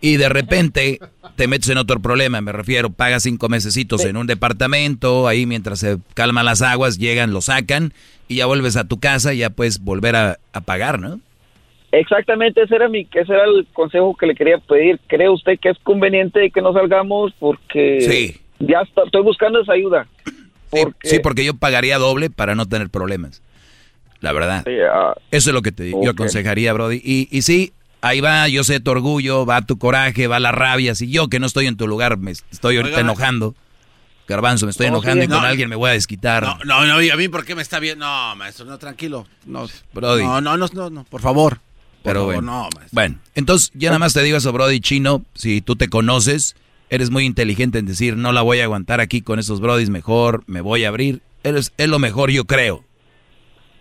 y de repente te metes en otro problema, me refiero, pagas cinco mesecitos en un departamento, ahí mientras se calman las aguas, llegan, lo sacan y ya vuelves a tu casa y ya puedes volver a, pagar, ¿no? Exactamente, ese era, mi, era el consejo que le quería pedir. ¿Cree usted que es conveniente que no salgamos? Porque... Sí, ya estoy buscando esa ayuda. Sí, porque yo pagaría doble para no tener problemas. La verdad. Ah, Eso es lo que te yo aconsejaría, Brody. Y, y sí, ahí va, yo sé tu orgullo, va tu coraje, va la rabia. Si yo que no estoy en tu lugar me estoy ahorita enojando. Garbanzo, me estoy enojando y con alguien me voy a desquitar. No, no, no, y a mí, ¿por qué me está bien? No, maestro, no, tranquilo. No, Brody. No, no, no, no, por favor. Pero bueno. bueno, entonces ya nada más te digo eso, Brody Chino. Si tú te conoces, eres muy inteligente en decir, no la voy a aguantar aquí con esos Brodis, mejor me voy a abrir. Eres, es lo mejor, yo creo.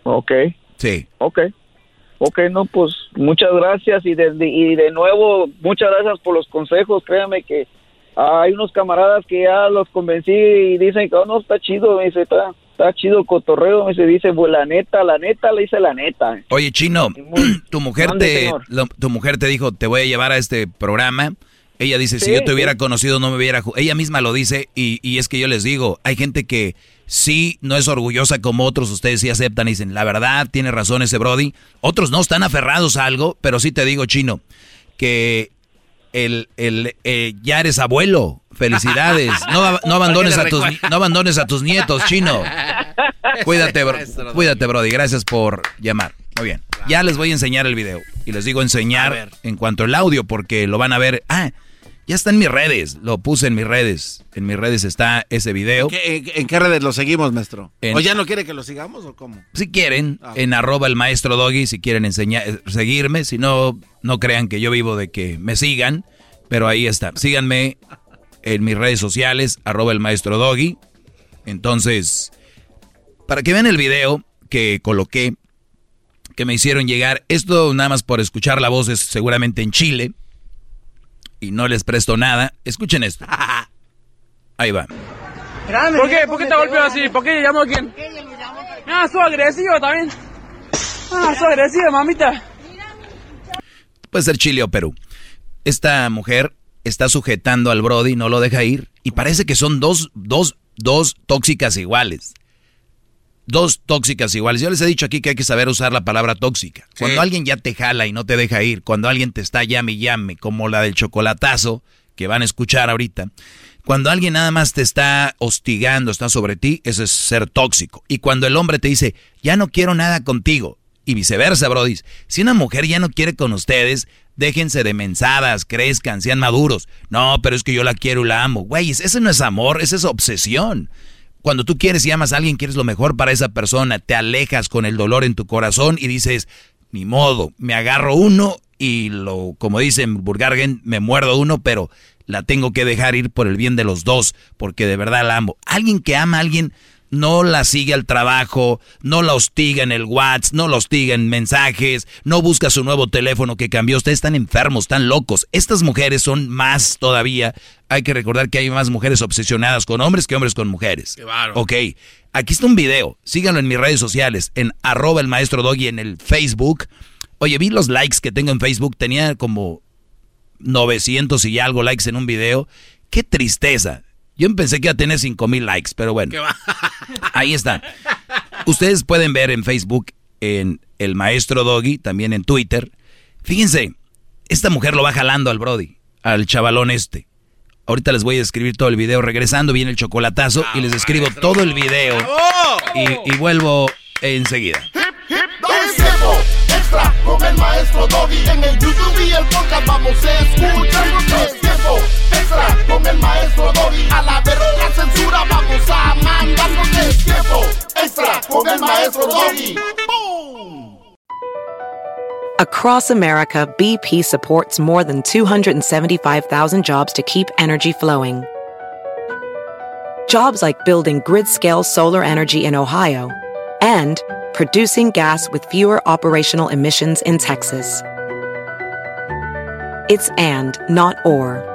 Ok. Sí. Ok. Ok, no, pues muchas gracias y de, y de nuevo, muchas gracias por los consejos. Créame que hay unos camaradas que ya los convencí y dicen que oh, no, está chido, me dice, está, está chido cotorreo, me dice, dice, pues la neta, la neta, le dice la neta. Oye, Chino, tu mujer te, tu mujer te dijo, te voy a llevar a este programa. Ella dice, si yo te hubiera conocido no me hubiera... Ella misma lo dice y, y es que yo les digo, hay gente que sí no es orgullosa como otros, ustedes sí aceptan y dicen, la verdad, tiene razón ese Brody. Otros no están aferrados a algo, pero sí te digo, Chino, que el, el eh, ya eres abuelo. Felicidades. No, no abandones a tus no abandones a tus nietos, chino. Cuídate, bro, cuídate, Brody. Gracias por llamar. Muy bien. Ya les voy a enseñar el video. Y les digo enseñar en cuanto al audio, porque lo van a ver. Ah, ya está en mis redes. Lo puse en mis redes. En mis redes está ese video. ¿En qué, redes lo seguimos, maestro? ¿O ya no quiere que lo sigamos o cómo? Si quieren, ah. en arroba el maestro Doggy, si quieren enseñar, seguirme. Si no, no crean que yo vivo de que me sigan. Pero ahí está. Síganme en mis redes sociales, arroba el maestro Doggy. Entonces, para que vean el video que coloqué, que me hicieron llegar, esto nada más por escuchar la voz es seguramente en Chile, y no les presto nada. Escuchen esto. Ahí va. ¿Por qué? ¿Por qué te golpeó así? ¿Por qué llamó a quién? Ah, soy agresivo también. Ah, soy agresivo, mamita. Puede ser Chile o Perú. Esta mujer está sujetando al Brody, no lo deja ir. Y parece que son dos, dos, dos tóxicas iguales. Dos tóxicas iguales. Yo les he dicho aquí que hay que saber usar la palabra tóxica. Cuando alguien ya te jala y no te deja ir, cuando alguien te está llame y llame, como la del chocolatazo, que van a escuchar ahorita. Cuando alguien nada más te está hostigando, está sobre ti, eso es ser tóxico. Y cuando el hombre te dice, ya no quiero nada contigo, y viceversa, Brody. Si una mujer ya no quiere con ustedes, déjense de mensadas, crezcan, sean maduros. No, pero es que yo la quiero y la amo. Güey, ese no es amor, esa es obsesión. Cuando tú quieres y amas a alguien, quieres lo mejor para esa persona, te alejas con el dolor en tu corazón y dices, ni modo, me agarro uno y lo, como dicen Burgargen, me muerdo uno, pero la tengo que dejar ir por el bien de los dos, porque de verdad la amo. Alguien que ama a alguien no la sigue al trabajo, no la hostiga en el WhatsApp, no la hostiga en mensajes, no busca su nuevo teléfono que cambió. Ustedes están enfermos, están locos. Estas mujeres son más todavía. Hay que recordar que hay más mujeres obsesionadas con hombres que hombres con mujeres. Qué Ok, aquí está un video. Síganlo en mis redes sociales, en arroba el maestro Doggy en el Facebook. Oye, vi los likes que tengo en Facebook. Tenía como 900 y algo likes en un video. Qué tristeza. Yo pensé que iba a tener 5 mil likes, pero bueno. Ahí está. Ustedes pueden ver en Facebook, en el maestro Doggy, también en Twitter. Fíjense, esta mujer lo va jalando al Brody, al chavalón este. Ahorita les voy a escribir todo el video. Regresando viene el chocolatazo y les escribo todo el video. Y, y vuelvo enseguida extra con el maestro Doggy. En el YouTube y el podcast vamos a escuchar. Tiempo extra con el maestro. A la verga censura vamos a. Es tiempo extra con el maestro. Across America, BP supports more than 275,000 jobs to keep energy flowing. Jobs like building grid-scale solar energy in Ohio and producing gas with fewer operational emissions in Texas. It's and, not or.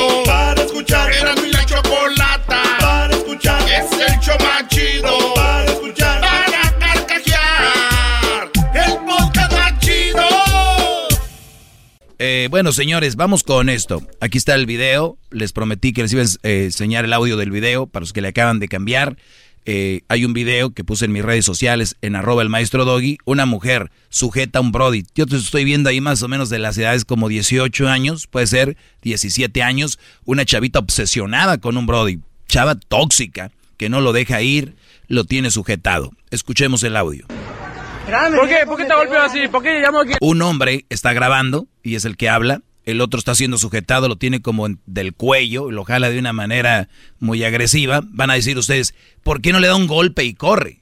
Eh, bueno, señores, vamos con esto. Aquí está el video. Les prometí que les iba a eh, enseñar el audio del video para los que le acaban de cambiar. Eh, hay un video que puse en mis redes sociales, en arroba el maestro Doggy, una mujer sujeta a un Brody. Yo te estoy viendo ahí más o menos de las edades como 18 años, puede ser 17 años, una chavita obsesionada con un Brody, chava tóxica, que no lo deja ir, lo tiene sujetado. Escuchemos el audio. ¿Por qué? ¿Por qué te golpeó así? ¿Por qué llamo aquí? Un hombre está grabando y es el que habla. El otro está siendo sujetado, lo tiene como del cuello y lo jala de una manera muy agresiva. Van a decir ustedes, ¿por qué no le da un golpe y corre?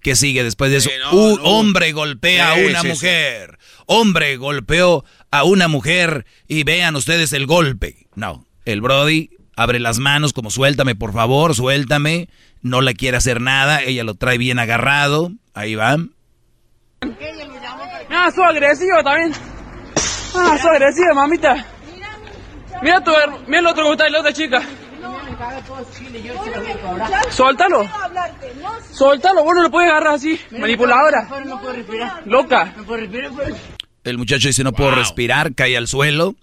¿Qué sigue después de eso? un hombre golpea a una mujer. Hombre golpeó a una mujer y vean ustedes el golpe. No, el Brody abre las manos como suéltame por favor, suéltame. No le quiere hacer nada, ella lo trae bien agarrado. Ahí va. Ah, soy agresivo también. Ah, soy agresivo, mamita. Mira tu, mira el otro que está, la otra chica. Suéltalo. Suéltalo, vos no lo puedes agarrar así. Manipuladora. Loca. El muchacho dice, no puedo respirar, cae al suelo.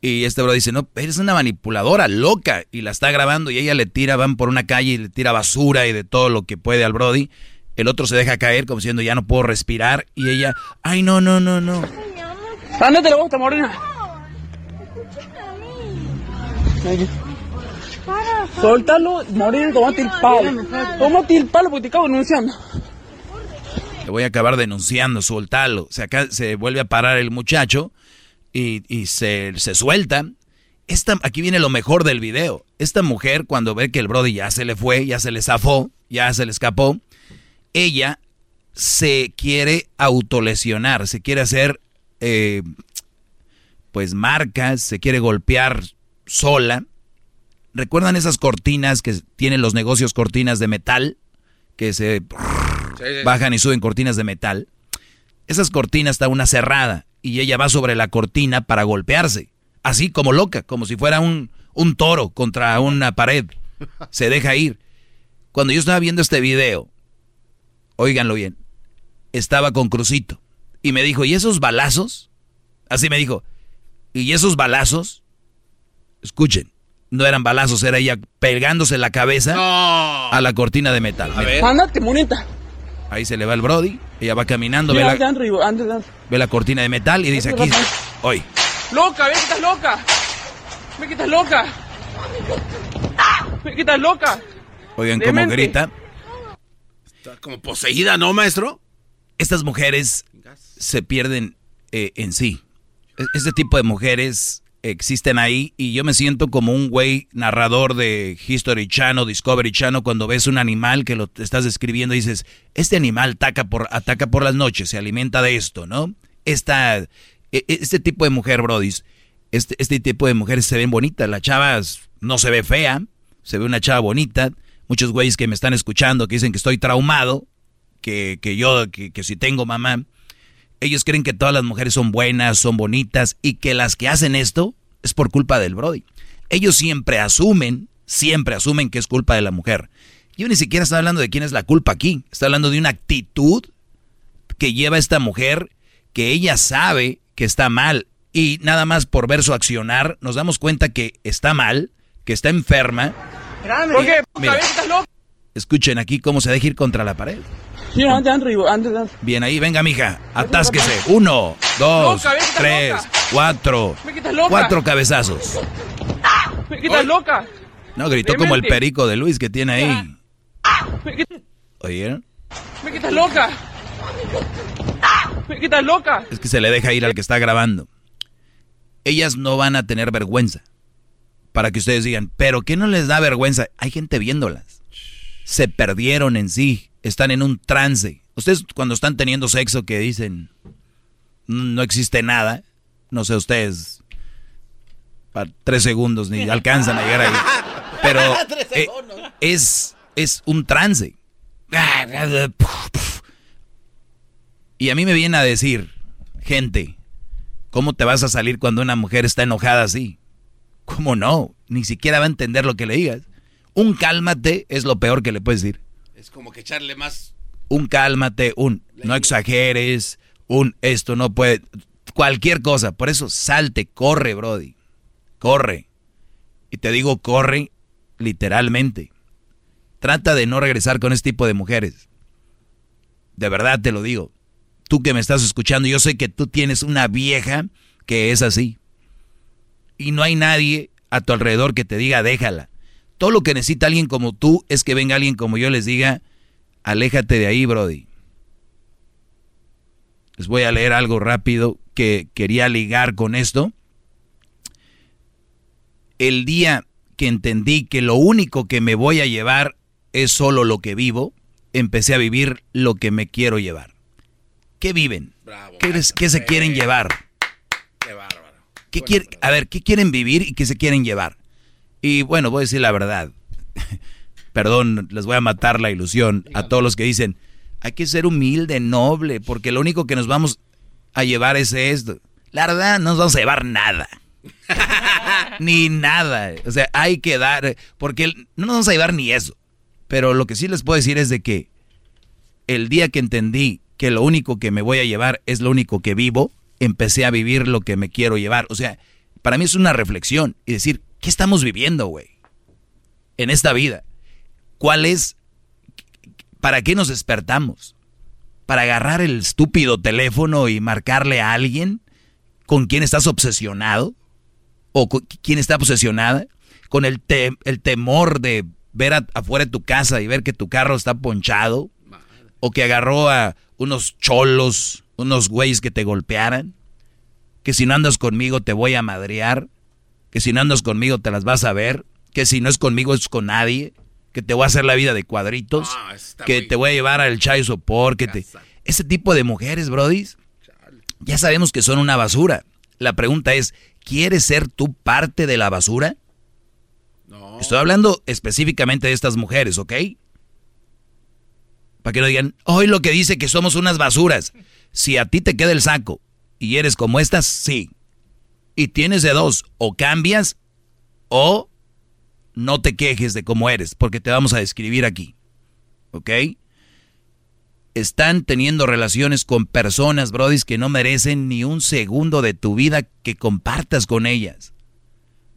Y este bro dice, no, eres una manipuladora, loca. Y la está grabando y ella le tira, van por una calle y le tira basura y de todo lo que puede al Brody. El otro se deja caer como diciendo, ya no puedo respirar. Y ella, ay, no, no, no, no. Ándate la bosta, morena. Suéltalo, morena, tomate el palo. Tómate el palo porque te acabo denunciando. Le voy a acabar denunciando, suéltalo. Se, acá, se vuelve a parar el muchacho y, y se, se suelta. Esta, aquí viene lo mejor del video. Esta mujer, cuando ve que el Brody ya se le fue, ya se le zafó, ya se le escapó, ella se quiere autolesionar, se quiere hacer eh, pues marcas, se quiere golpear sola. ¿Recuerdan esas cortinas que tienen los negocios cortinas de metal? Que se bajan y suben cortinas de metal. Esas cortinas está una cerrada y ella va sobre la cortina para golpearse. Así como loca, como si fuera un, un toro contra una pared. Se deja ir. Cuando yo estaba viendo este video, óiganlo bien, estaba con Crucito. Y me dijo, ¿y esos balazos? Así me dijo, ¿y esos balazos? Escuchen, no eran balazos, era ella pegándose la cabeza a la cortina de metal. Ándate, monita. Ahí se le va el Brody, ella va caminando, ve, la, ve la cortina de metal y dice aquí, hoy. Loca, ve que estás loca. Ve que estás loca. Ve que estás loca. Oigan cómo grita. Está como poseída, ¿no, maestro? Estas mujeres se pierden eh, en sí. E-, este tipo de mujeres existen ahí y yo me siento como un güey narrador de History Channel, Discovery Channel, cuando ves un animal que lo estás describiendo y dices, este animal ataca por, ataca por las noches, se alimenta de esto, ¿no? Esta, e-, este tipo de mujer, brodis, este, este tipo de mujeres se ven bonitas, la chava no se ve fea, se ve una chava bonita, muchos güeyes que me están escuchando que dicen que estoy traumado, que, que yo, que, que si tengo mamá, ellos creen que todas las mujeres son buenas, son bonitas y que las que hacen esto es por culpa del Brody. Ellos siempre asumen, siempre asumen que es culpa de la mujer. Yo ni siquiera estoy hablando de quién es la culpa aquí. Estoy hablando de una actitud que lleva esta mujer que ella sabe que está mal y nada más por ver su accionar nos damos cuenta que está mal, que está enferma. ¿Por qué? Mira, escuchen aquí cómo se deja ir contra la pared. Bien ahí, venga, mija, atásquese. Uno, dos, tres, cuatro. Cuatro cabezazos. Me quitas loca. No, gritó como el perico de Luis que tiene ahí. ¿Oyeron? Me quitas loca. Me quitas loca. Es que se le deja ir al que está grabando. Ellas no van a tener vergüenza. Para que ustedes digan, pero ¿qué no les da vergüenza? Hay gente viéndolas. Se perdieron en sí están en un trance. Ustedes cuando están teniendo sexo que dicen no existe nada, no sé ustedes, para tres segundos ni alcanzan a llegar ahí. Pero eh, es, es un trance. Y a mí me viene a decir, gente, ¿cómo te vas a salir cuando una mujer está enojada así? ¿Cómo no? Ni siquiera va a entender lo que le digas. Un cálmate es lo peor que le puedes decir. Es como que echarle más. Un cálmate, un no exageres, un esto no puede. Cualquier cosa. Por eso salte, corre, Brody. Corre. Y te digo, corre literalmente. Trata de no regresar con este tipo de mujeres. De verdad te lo digo. Tú que me estás escuchando, yo sé que tú tienes una vieja que es así. Y no hay nadie a tu alrededor que te diga déjala. Todo lo que necesita alguien como tú es que venga alguien como yo les diga, aléjate de ahí, Brody. Les voy a leer algo rápido que quería ligar con esto. El día que entendí que lo único que me voy a llevar es solo lo que vivo, empecé a vivir lo que me quiero llevar. ¿Qué viven? ¿Qué, se quieren llevar? Qué. ¿Qué a ver, ¿qué quieren vivir y qué se quieren llevar? Y bueno, voy a decir la verdad. Perdón, les voy a matar la ilusión a todos los que dicen, hay que ser humilde, noble, porque lo único que nos vamos a llevar es esto. La verdad, no nos vamos a llevar nada. ni nada. O sea, hay que dar, porque no nos vamos a llevar ni eso. Pero lo que sí les puedo decir es de que el día que entendí que lo único que me voy a llevar es lo único que vivo, empecé a vivir lo que me quiero llevar. O sea, para mí es una reflexión y decir, ¿qué estamos viviendo, güey? En esta vida. ¿Cuál es? ¿Para qué nos despertamos? ¿Para agarrar el estúpido teléfono y marcarle a alguien con quien estás obsesionado? ¿O con quién está obsesionada? ¿Con el, el temor de ver afuera de tu casa y ver que tu carro está ponchado? ¿O que agarró a unos cholos, unos güeyes que te golpearan? ¿Que si no andas conmigo te voy a madrear? ¿Que si no andas conmigo te las vas a ver? ¿Que si no es conmigo es con nadie? ¿Que te voy a hacer la vida de cuadritos? Ah, ¿Que te voy a llevar al chai sopor? Que te... Ese tipo de mujeres, brodis, ya sabemos que son una basura. La pregunta es, ¿quieres ser tú parte de la basura? No. Estoy hablando específicamente de estas mujeres, ¿ok? Para que no digan, hoy lo que dice que somos unas basuras. Si a ti te queda el saco y eres como estas, sí. Y tienes de dos, o cambias o no te quejes de cómo eres, porque te vamos a describir aquí. ¿Ok? Están teniendo relaciones con personas, brodis, que no merecen ni un segundo de tu vida que compartas con ellas.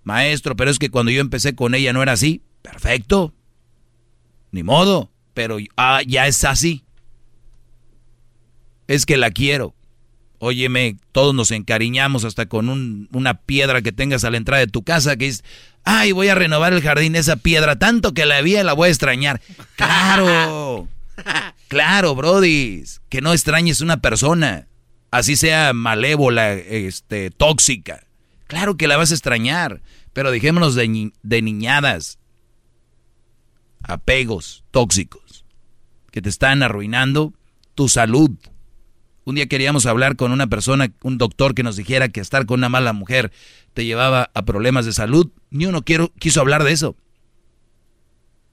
Maestro, pero es que cuando yo empecé con ella no era así. Perfecto. Ni modo pero ah, ya es así. Es que la quiero. Óyeme, todos nos encariñamos hasta con una piedra que tengas a la entrada de tu casa que es, ay, voy a renovar el jardín, esa piedra, tanto que la vi la voy a extrañar. Claro, claro, Brody, que no extrañes una persona, así sea malévola, este, tóxica. Claro que la vas a extrañar, pero dejémonos de, de niñadas, apegos tóxicos que te están arruinando tu salud. Un día queríamos hablar con una persona, un doctor que nos dijera que estar con una mala mujer te llevaba a problemas de salud. Ni uno quiero, quiso hablar de eso.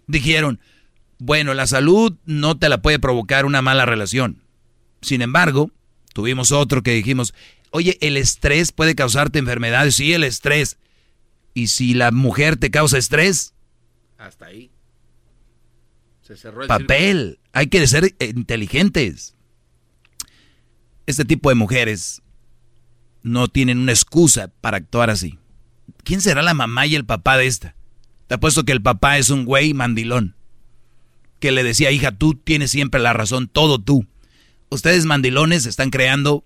Dijeron, bueno, la salud no te la puede provocar una mala relación. Sin embargo, tuvimos otro que dijimos, oye, el estrés puede causarte enfermedades. Sí, el estrés. ¿Y si la mujer te causa estrés? Hasta ahí papel. Hay que ser inteligentes. Este tipo de mujeres no tienen una excusa para actuar así. ¿Quién será la mamá y el papá de esta? Te apuesto que el papá es un güey mandilón. Que le decía, hija, tú tienes siempre la razón, todo tú. Ustedes mandilones están creando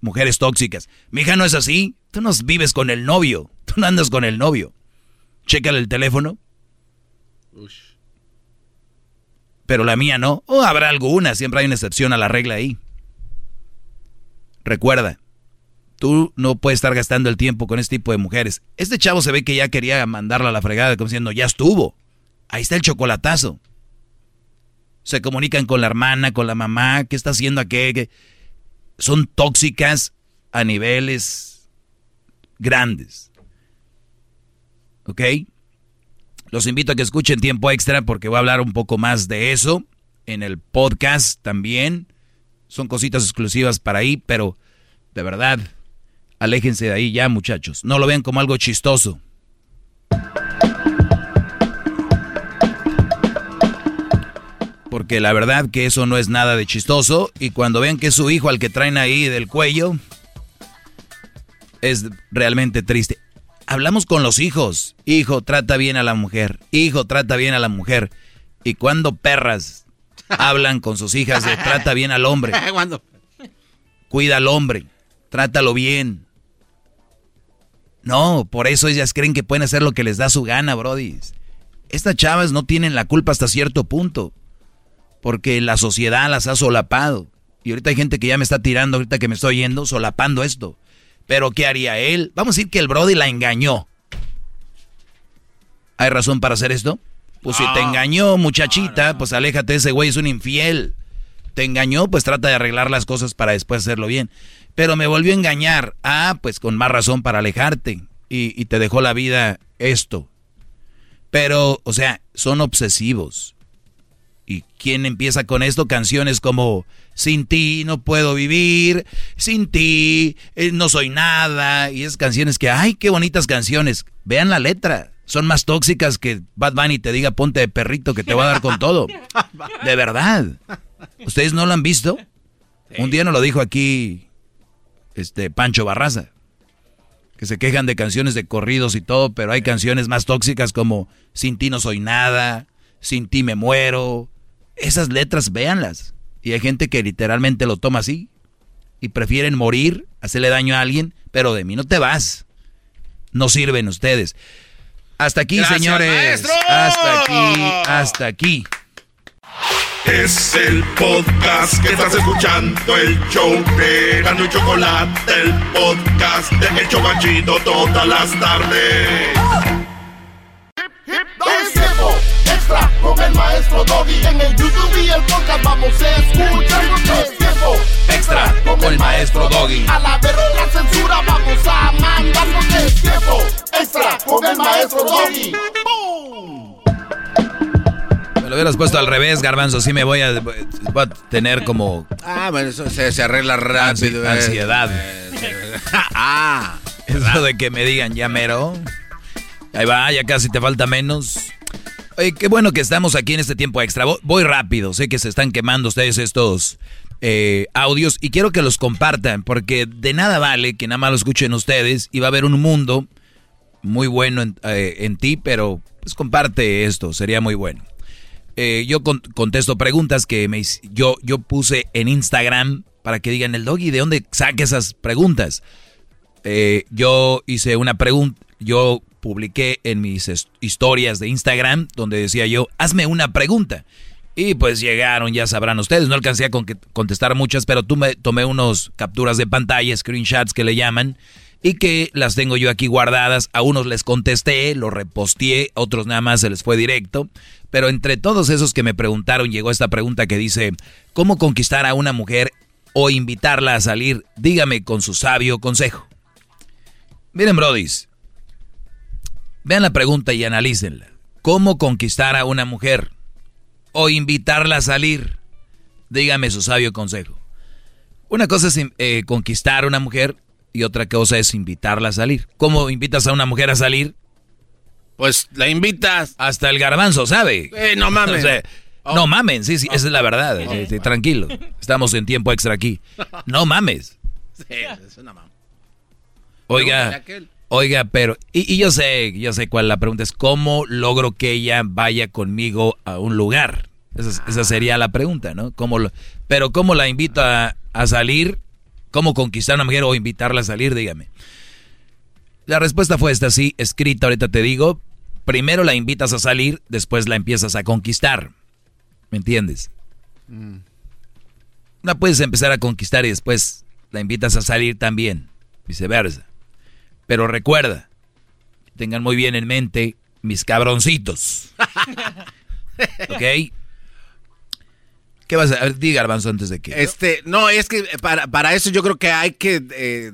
mujeres tóxicas. Mi hija no es así. Tú no vives con el novio. Tú no andas con el novio. Chécale el teléfono pero la mía no. O habrá alguna, siempre hay una excepción a la regla ahí. Recuerda, tú no puedes estar gastando el tiempo con este tipo de mujeres. Este chavo se ve que ya quería mandarla a la fregada, como diciendo, ya estuvo. Ahí está el chocolatazo. Se comunican con la hermana, con la mamá, ¿qué está haciendo aquí? Son tóxicas a niveles grandes. ¿Ok? Los invito a que escuchen tiempo extra porque voy a hablar un poco más de eso en el podcast también. Son cositas exclusivas para ahí, pero de verdad, aléjense de ahí ya muchachos. No lo vean como algo chistoso. Porque la verdad que eso no es nada de chistoso. Y cuando vean que es su hijo al que traen ahí del cuello, es realmente triste hablamos con los hijos. Hijo, trata bien a la mujer. Hijo, trata bien a la mujer. ¿Y cuando perras hablan con sus hijas de trata bien al hombre? Cuida al hombre, trátalo bien. No, por eso ellas creen que pueden hacer lo que les da su gana, Brody. Estas chavas no tienen la culpa hasta cierto punto, porque la sociedad las ha solapado. Y ahorita hay gente que ya me está tirando, ahorita que me estoy yendo, solapando esto. Pero ¿qué haría él? Vamos a decir que el Brody la engañó. ¿Hay razón para hacer esto? Pues si te engañó, muchachita, pues aléjate, ese güey es un infiel. Te engañó, pues trata de arreglar las cosas para después hacerlo bien. Pero me volvió a engañar. Ah, pues con más razón para alejarte. Y, y te dejó la vida esto. Pero, o sea, son obsesivos. ¿Y quién empieza con esto? Canciones como Sin ti no puedo vivir, Sin ti eh, no soy nada. Y esas canciones que, ay, qué bonitas canciones. Vean la letra. Son más tóxicas que Bad Bunny te diga ponte de perrito que te va a dar con todo. De verdad. ¿Ustedes no lo han visto? Un día nos lo dijo aquí este Pancho Barraza. Que se quejan de canciones de corridos y todo, pero hay canciones más tóxicas como Sin ti no soy nada, Sin ti me muero. Esas letras, véanlas. Y hay gente que literalmente lo toma así. Y prefieren morir, hacerle daño a alguien, pero de mí no te vas. No sirven ustedes. Hasta aquí, Gracias, señores. maestro. Hasta aquí, hasta aquí. Es el podcast que estás escuchando, el show de Gano y Chocolate, el podcast de El Chocachito todas las tardes. Es tiempo extra con el maestro Doggy. En el YouTube y el podcast vamos a escuchar. Es tiempo extra con el maestro Doggy. A la verga la censura vamos a mandar. Es tiempo extra con el maestro Doggy. Me lo hubieras puesto al revés, Garbanzo. Sí me voy a, voy a tener como Ah, bueno, eso se, se arregla rápido. eh. ansiedad. ah, Eso de que me digan ya mero. Ahí va, ya casi te falta menos. Qué bueno que estamos aquí en este tiempo extra. Voy, rápido, sé que se están quemando ustedes estos eh, audios y quiero que los compartan porque de nada vale que nada más lo escuchen ustedes y va a haber un mundo muy bueno en, eh, en ti, pero pues comparte esto, sería muy bueno. Eh, yo con- contesto preguntas que me, yo, yo puse en Instagram para que digan el doggy, ¿de dónde saca esas preguntas? Yo hice una pregunta, yo publiqué en mis historias de Instagram donde decía yo, hazme una pregunta. Y pues llegaron, ya sabrán ustedes, no alcancé a con- contestar muchas, pero tú me tomé unos capturas de pantalla, screenshots que le llaman, y que las tengo yo aquí guardadas. A unos les contesté, lo reposteé, a otros nada más se les fue directo. Pero entre todos esos que me preguntaron llegó esta pregunta que dice, ¿cómo conquistar a una mujer o invitarla a salir? Dígame con su sabio consejo. Miren, brodis, vean la pregunta y analícenla. ¿Cómo conquistar a una mujer o invitarla a salir? Dígame su sabio consejo. Una cosa es eh, conquistar a una mujer y otra cosa es invitarla a salir. ¿Cómo invitas a una mujer a salir? Pues la invitas. Hasta el garbanzo, ¿sabe? Eh, no mames. O sea, No mamen, sí, sí, esa es la verdad. eh, tranquilo. Estamos en tiempo extra aquí. No mames. Sí, es una mamá. Oiga. Oiga, pero, y, y yo sé, yo sé cuál la pregunta es, ¿cómo logro que ella vaya conmigo a un lugar? Esa, es- esa sería la pregunta, ¿no? ¿Cómo lo- pero ¿cómo la invito a, a salir? ¿Cómo conquistar a una mujer o invitarla a salir? Dígame. La respuesta fue esta, sí, escrita, ahorita te digo. Primero la invitas a salir, después la empiezas a conquistar. ¿Me entiendes? La puedes empezar a conquistar y después la invitas a salir también, viceversa. Pero recuerda, tengan muy bien en mente mis cabroncitos. ¿Ok? ¿Qué vas a Diga, Garbanzo, antes de que... Este, no, es que para, para eso yo creo que hay que eh,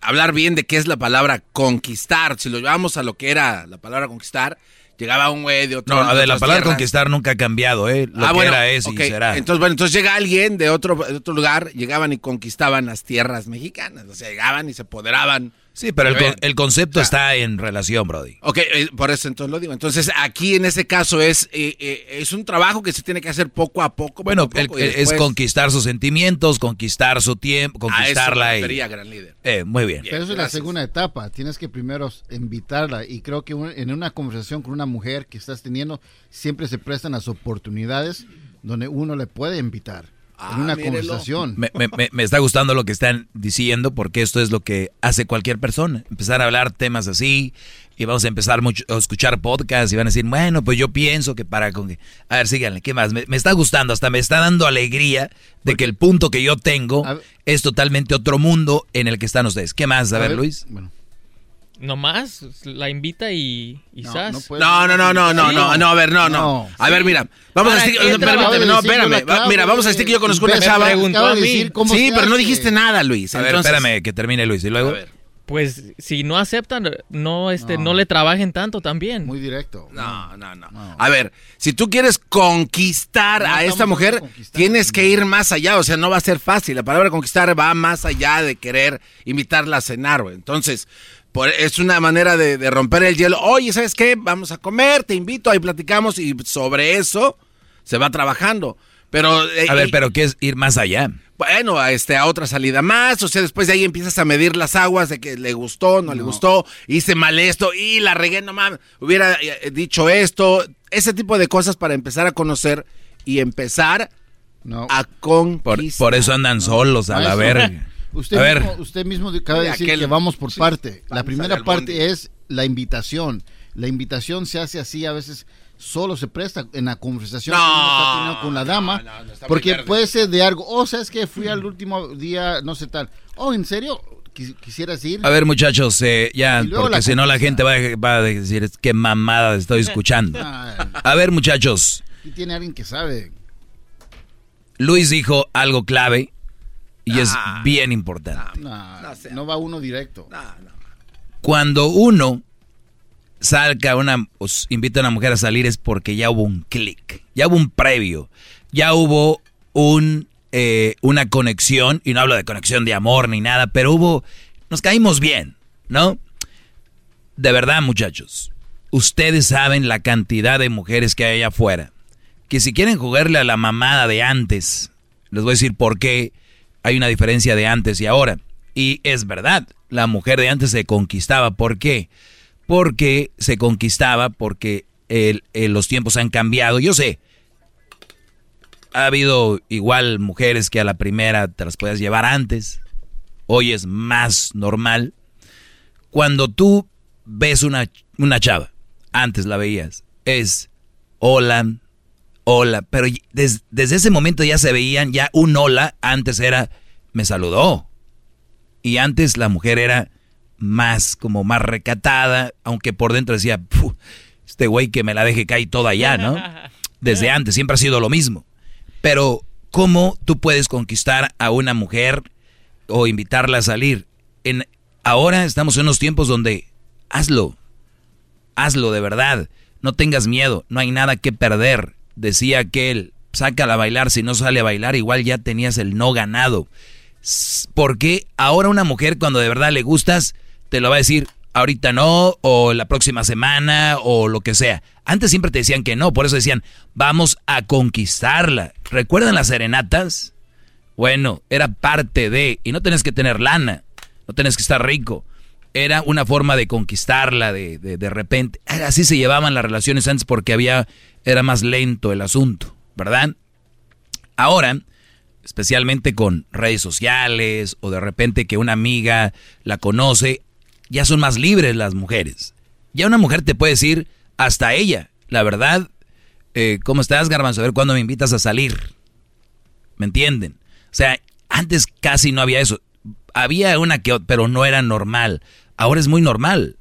hablar bien de qué es la palabra conquistar. Si lo llevamos a lo que era la palabra conquistar, llegaba un güey de otro No, a ver, la palabra tierras. conquistar nunca ha cambiado, ¿eh? Lo Ah, que bueno, era es ok. y será. Entonces, bueno, entonces llega alguien de otro, de otro lugar, llegaban y conquistaban las tierras mexicanas. O sea, llegaban y se apoderaban, Sí, pero el, el concepto O sea, está en relación, Brody. Ok, eh, por eso entonces lo digo. Entonces, aquí en ese caso es, eh, eh, es un trabajo que se tiene que hacer poco a poco. Bueno, poco a el- poco, es conquistar sus sentimientos, conquistar su tiempo, A eso me conquistarla. y- refería, gran líder. Eh, muy bien. Pero eso es la segunda etapa. Tienes que primero invitarla. Y creo que un- en una conversación con una mujer que estás teniendo, siempre se prestan las oportunidades donde uno le puede invitar. En una mírelo. conversación. Me, me- me- está gustando lo que están diciendo porque esto es lo que hace cualquier persona. Empezar a hablar temas así y vamos a empezar mucho, a escuchar podcasts y van a decir, bueno, pues yo pienso que para... Con que... A ver, síganle, ¿qué más? Me, me está gustando, hasta me está dando alegría de que el punto que yo tengo es totalmente otro mundo en el que están ustedes. ¿Qué más? A, ver, Luis. Nomás la invita y, y sas. No, no, no, no, no, Sí. no, no, a ver, no, no. A ver, mira, vamos a ¿Para decir, qué no, trabajo? permíteme, no, de espérame, va- mira, vamos a de- decir que yo conozco Me una chava. preguntó a mí. Sí, pero no dijiste nada, Luis. A ver, entonces- espérame que termine Luis y luego... Pues si no aceptan, no, este, no. le trabajen tanto también. Muy directo. No, no, no. A ver, si tú quieres conquistar No a esta estamos mujer, tienes que ir más allá. O sea, no va a ser fácil. La palabra conquistar va más allá de querer invitarla a cenar, güey. Entonces, por- es una manera de, de romper el hielo. Oye, ¿sabes qué? Vamos a comer, te invito, ahí platicamos y sobre eso se va trabajando. Pero, eh, A ver, pero ¿qué es ir más allá? bueno, a, este, a otra salida más, o sea, después de ahí empiezas a medir las aguas de que le gustó, no, le gustó, hice mal esto, y la regué, no mames, hubiera eh, dicho esto, ese tipo de cosas para empezar a conocer y empezar a Por, conquistar. por eso andan solos a la verga. Usted, a ver, mismo, usted mismo acaba de decir aquel- que vamos por sí, parte. La primera parte es la invitación. La invitación se hace así, a veces solo se presta en la conversación No, que uno está con la dama. está muy porque puede ser de algo, oh, ¿sabes que Fui al último día, no sé tal. Oh, ¿en serio? Quis- ¿Quisieras ir? a ver muchachos, eh, ya, porque si no la gente va, a- va a decir, "Es qué mamada estoy escuchando. Ah, A ver muchachos, aquí tiene alguien que sabe. Luis dijo algo clave y es Ah. bien importante. No, no va uno directo. Cuando uno salga una, os invita a una mujer a salir es porque ya hubo un clic, ya hubo un previo, ya hubo un, eh, una conexión, y no hablo de conexión de amor ni nada, pero hubo, nos caímos bien, ¿no? De verdad, muchachos, ustedes saben la cantidad de mujeres que hay allá afuera, que si quieren jugarle a la mamada de antes, les voy a decir por qué hay una diferencia de antes y ahora. Y es verdad, la mujer de antes se conquistaba. ¿Por qué? Porque se conquistaba, porque los tiempos han cambiado. Yo sé, ha habido igual mujeres que a la primera te las puedes llevar antes. Hoy es más normal. Cuando tú ves una, una chava, antes la veías, es hola, hola, pero des- desde ese momento ya se veían, ya un hola, antes era, me saludó. Y antes la mujer era más, como más recatada, aunque por dentro decía, "Fu, este güey que me la deje caer toda allá, ¿no? Desde antes, siempre ha sido lo mismo. Pero, ¿cómo tú puedes conquistar a una mujer o invitarla a salir? En, ahora estamos en unos tiempos donde hazlo, hazlo de verdad, no tengas miedo, no hay nada que perder. Decía aquel, sácala a bailar, si no sale a bailar, igual ya tenías el no ganado. Porque ahora una mujer cuando de verdad le gustas, te lo va a decir ahorita no, o la próxima semana, o lo que sea. Antes siempre te decían que no, por eso decían, vamos a conquistarla. ¿Recuerdan las serenatas? Bueno, era parte de, y no tenés que tener lana, no tenés que estar rico. Era una forma de conquistarla de, de, de repente. Así se llevaban las relaciones antes porque había, era más lento el asunto, ¿verdad? Ahora, especialmente con redes sociales o de repente que una amiga la conoce, ya son más libres las mujeres. Ya una mujer te puede decir, hasta ella, la verdad, eh, ¿cómo estás, Garbanzo? A ver cuándo me invitas a salir. ¿Me entienden? O sea, antes casi no había eso. Había una que, pero no era normal. Ahora es muy normal.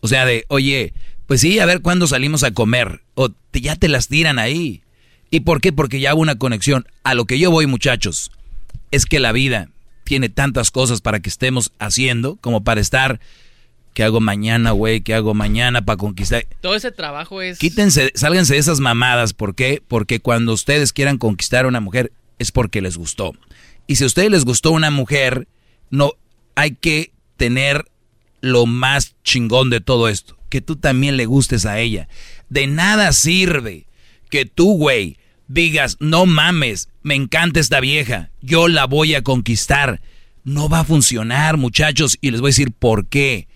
O sea, de, oye, pues sí, a ver cuándo salimos a comer. O te- ya te las tiran ahí. ¿Y por qué? Porque ya hubo una conexión. A lo que yo voy, muchachos, es que la vida tiene tantas cosas para que estemos haciendo como para estar, ¿qué hago mañana, güey? ¿Qué hago mañana para conquistar? Todo ese trabajo es... Quítense, sálganse de esas mamadas. ¿Por qué? Porque cuando ustedes quieran conquistar a una mujer es porque les gustó. Y si a ustedes les gustó una mujer, no hay que tener lo más chingón de todo esto, que tú también le gustes a ella. De nada sirve que tú, güey, digas, no mames, me encanta esta vieja, yo la voy a conquistar. No va a funcionar, muchachos, y les voy a decir por qué.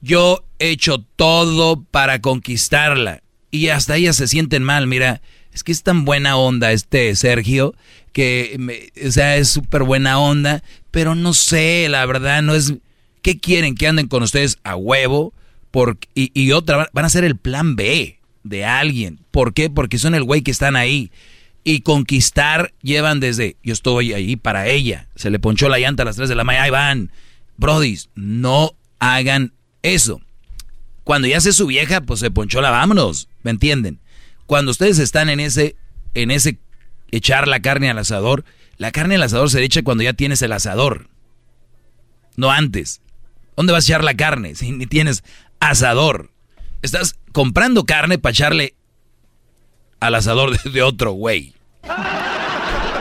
Yo he hecho todo para conquistarla y hasta ellas se sienten mal, mira, es que es tan buena onda este Sergio, que, o sea, es súper buena onda, pero no sé, la verdad, no es... ¿Qué quieren que anden con ustedes a huevo? Y, otra, van a ser el plan B de alguien. ¿Por qué? Porque son el güey que están ahí. Y conquistar llevan desde, yo estoy ahí para ella. Se le ponchó la llanta a las 3 de la mañana, ahí van. Brodis, no hagan eso. Cuando ya se su vieja, pues se ponchó la vámonos, ¿me entienden? Cuando ustedes están en ese, en ese echar la carne al asador, la carne al asador se echa cuando ya tienes el asador. No antes. ¿Dónde vas a echar la carne si ni tienes asador? Estás comprando carne para echarle al asador de, otro güey.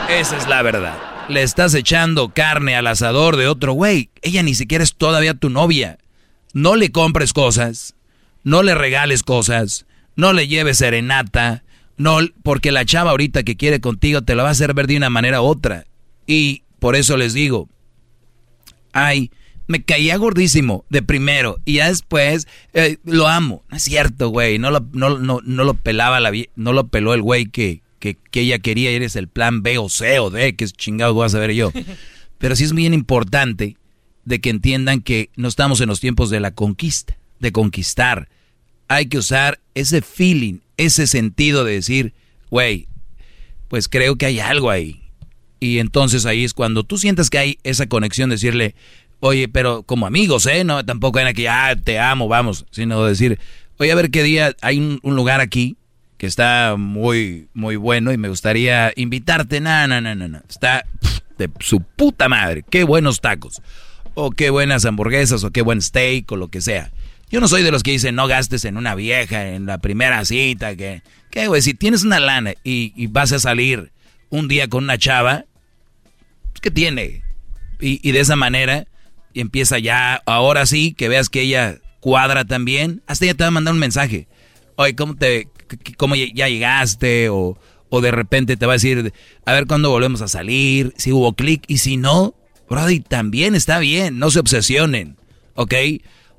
Esa es la verdad. Le estás echando carne al asador de otro güey. Ella ni siquiera es todavía tu novia. No le compres cosas, no le regales cosas, no le lleves serenata, no, porque la chava ahorita que quiere contigo te la va a hacer ver de una manera u otra. Y por eso les digo, ay, me caía gordísimo de primero y ya después eh, lo amo. No es cierto, güey. No lo, no, no, no lo pelaba la no lo peló el güey que, que, que, ella quería. Eres el plan B o C o D, que es chingado voy a saber yo. Pero sí es bien importante de que entiendan que no estamos en los tiempos de la conquista, de conquistar. Hay que usar ese feeling, ese sentido de decir, güey, pues creo que hay algo ahí. Y entonces ahí es cuando tú sientas que hay esa conexión, decirle, Oye, pero como amigos, ¿eh? No, tampoco era que ya te amo, vamos, sino decir, oye, a ver qué día hay un, lugar aquí que está muy, muy bueno y me gustaría invitarte. No, no, no, no, no. Está de su puta madre. Qué buenos tacos. O qué buenas hamburguesas, o qué buen steak, o lo que sea. Yo no soy de los que dicen no gastes en una vieja, en la primera cita, que, ¿qué, güey? Si tienes una lana y, y, vas a salir un día con una chava, pues, ¿qué tiene? Y, y de esa manera y empieza ya, ahora sí, que veas que ella cuadra también, hasta ella te va a mandar un mensaje. Oye, ¿cómo, te, cómo ya llegaste? O, o de repente te va a decir, a ver cuándo volvemos a salir, si hubo clic, y si no, Brody, también está bien, no se obsesionen, ¿ok?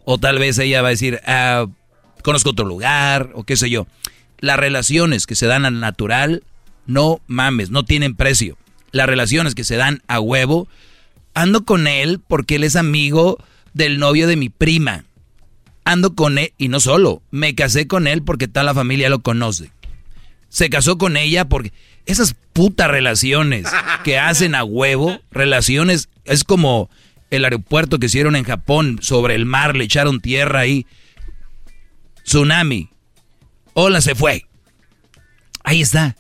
O tal vez ella va a decir, ah, conozco otro lugar, o qué sé yo. Las relaciones que se dan al natural, no mames, no tienen precio. Las relaciones que se dan a huevo, ando con él porque él es amigo del novio de mi prima. Ando con él, y no solo, me casé con él porque toda la familia lo conoce. Se casó con ella porque esas putas relaciones que hacen a huevo, relaciones, es como el aeropuerto que hicieron en Japón sobre el mar, le echaron tierra ahí. Tsunami. Hola, se fue. Ahí está.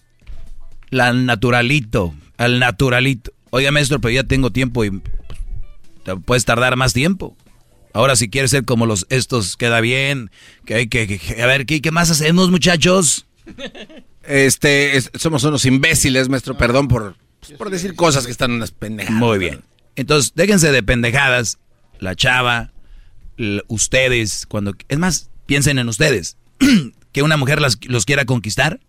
La naturalito, al naturalito. Oiga, maestro, pero ya tengo tiempo y te puedes tardar más tiempo. Ahora si quieres ser como los estos queda bien, que hay que, a ver, ¿qué, más hacemos, muchachos? Este, somos unos imbéciles, maestro, perdón por, por decir cosas que están unas pendejadas. Muy bien. Entonces, déjense de pendejadas, la chava, ustedes, cuando es más, piensen en ustedes. que una mujer los quiera conquistar,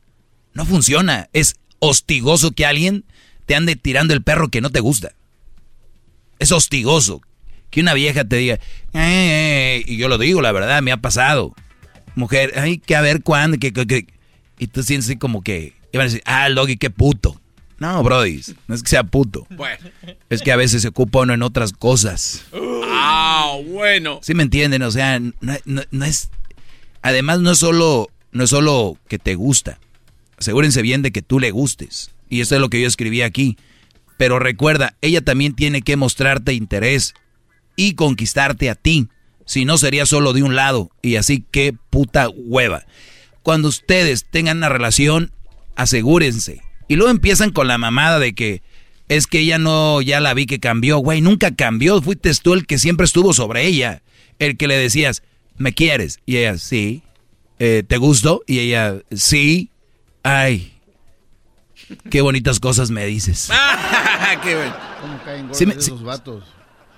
no funciona. Es hostigoso que alguien te ande tirando el perro que no te gusta. Es hostigoso. Que una vieja te diga, eh, y yo lo digo, la verdad, me ha pasado. Mujer, hay que a ver cuándo, que, y tú sientes como que, iban a decir, ah, Logi, qué puto. No, Brody, no es que sea puto. Bueno. Es que a veces se ocupa uno en otras cosas. Ah, bueno. ¿Sí me entienden? O sea, no, es. Además, no es solo, no es solo que te gusta. Asegúrense bien de que tú le gustes. Y esto es lo que yo escribí aquí. Pero recuerda, ella también tiene que mostrarte interés y conquistarte a ti. Si no, sería solo de un lado. Y así, qué puta hueva. Cuando ustedes tengan una relación, asegúrense. Y luego empiezan con la mamada de que es que ella no, ya la vi que cambió. Güey, nunca cambió. Fuiste tú el que siempre estuvo sobre ella. El que le decías, ¿me quieres? Y ella, sí. Eh, ¿Te gustó? Y ella, sí. Ay, Qué bonitas cosas me dices. ¿Cómo caen gordos esos vatos?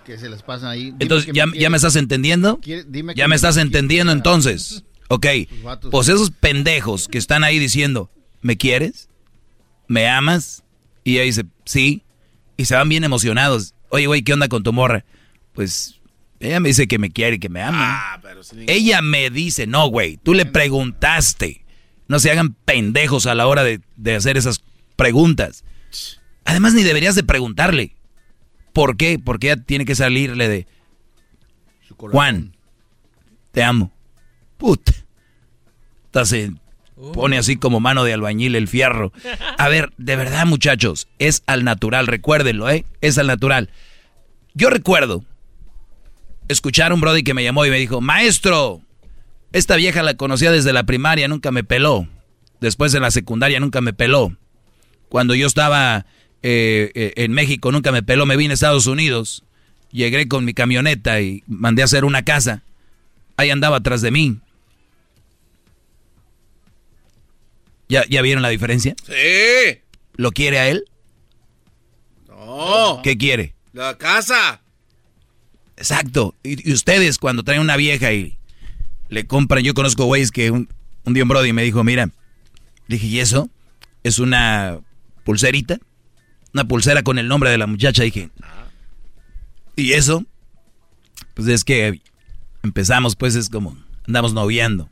que se les pasan ahí. Dime Entonces, ¿ya, me ¿ya quieres. me estás entendiendo? Dime que ¿Ya me me estás entendiendo entonces? Ok, pues esos pendejos que están ahí diciendo, ¿me quieres? ¿Me amas? Y ella dice, sí. Y se van bien emocionados. Oye, güey, ¿qué onda con tu morra? Pues ella me dice que me quiere y que me ama. Ella me dice, no, güey, tú le preguntaste. No se hagan pendejos a la hora de, de hacer esas preguntas. Además, ni deberías de preguntarle. ¿Por qué? Porque ella tiene que salirle de... Juan, te amo. Puta. Estás en- Pone así como mano de albañil el fierro. A ver, de verdad, muchachos, es al natural, recuérdenlo, ¿eh? Es al natural. Yo recuerdo escuchar a un brody que me llamó y me dijo, maestro, esta vieja la conocía desde la primaria, nunca me peló. Después de la secundaria nunca me peló. Cuando yo estaba eh, eh, en México nunca me peló, me vine a Estados Unidos. Llegué con mi camioneta y mandé a hacer una casa. Ahí andaba atrás de mí. ¿Ya, ¿Ya vieron la diferencia? Sí. ¿Lo quiere a él? No. ¿Qué quiere? La casa. Exacto. Y, y ustedes cuando traen una vieja y le compran, yo conozco güeyes que un, un día un brody me dijo, mira, dije, ¿y eso? Es una pulserita, una pulsera con el nombre de la muchacha. Dije, ¿y eso? Pues es que empezamos, pues es como, andamos noviando.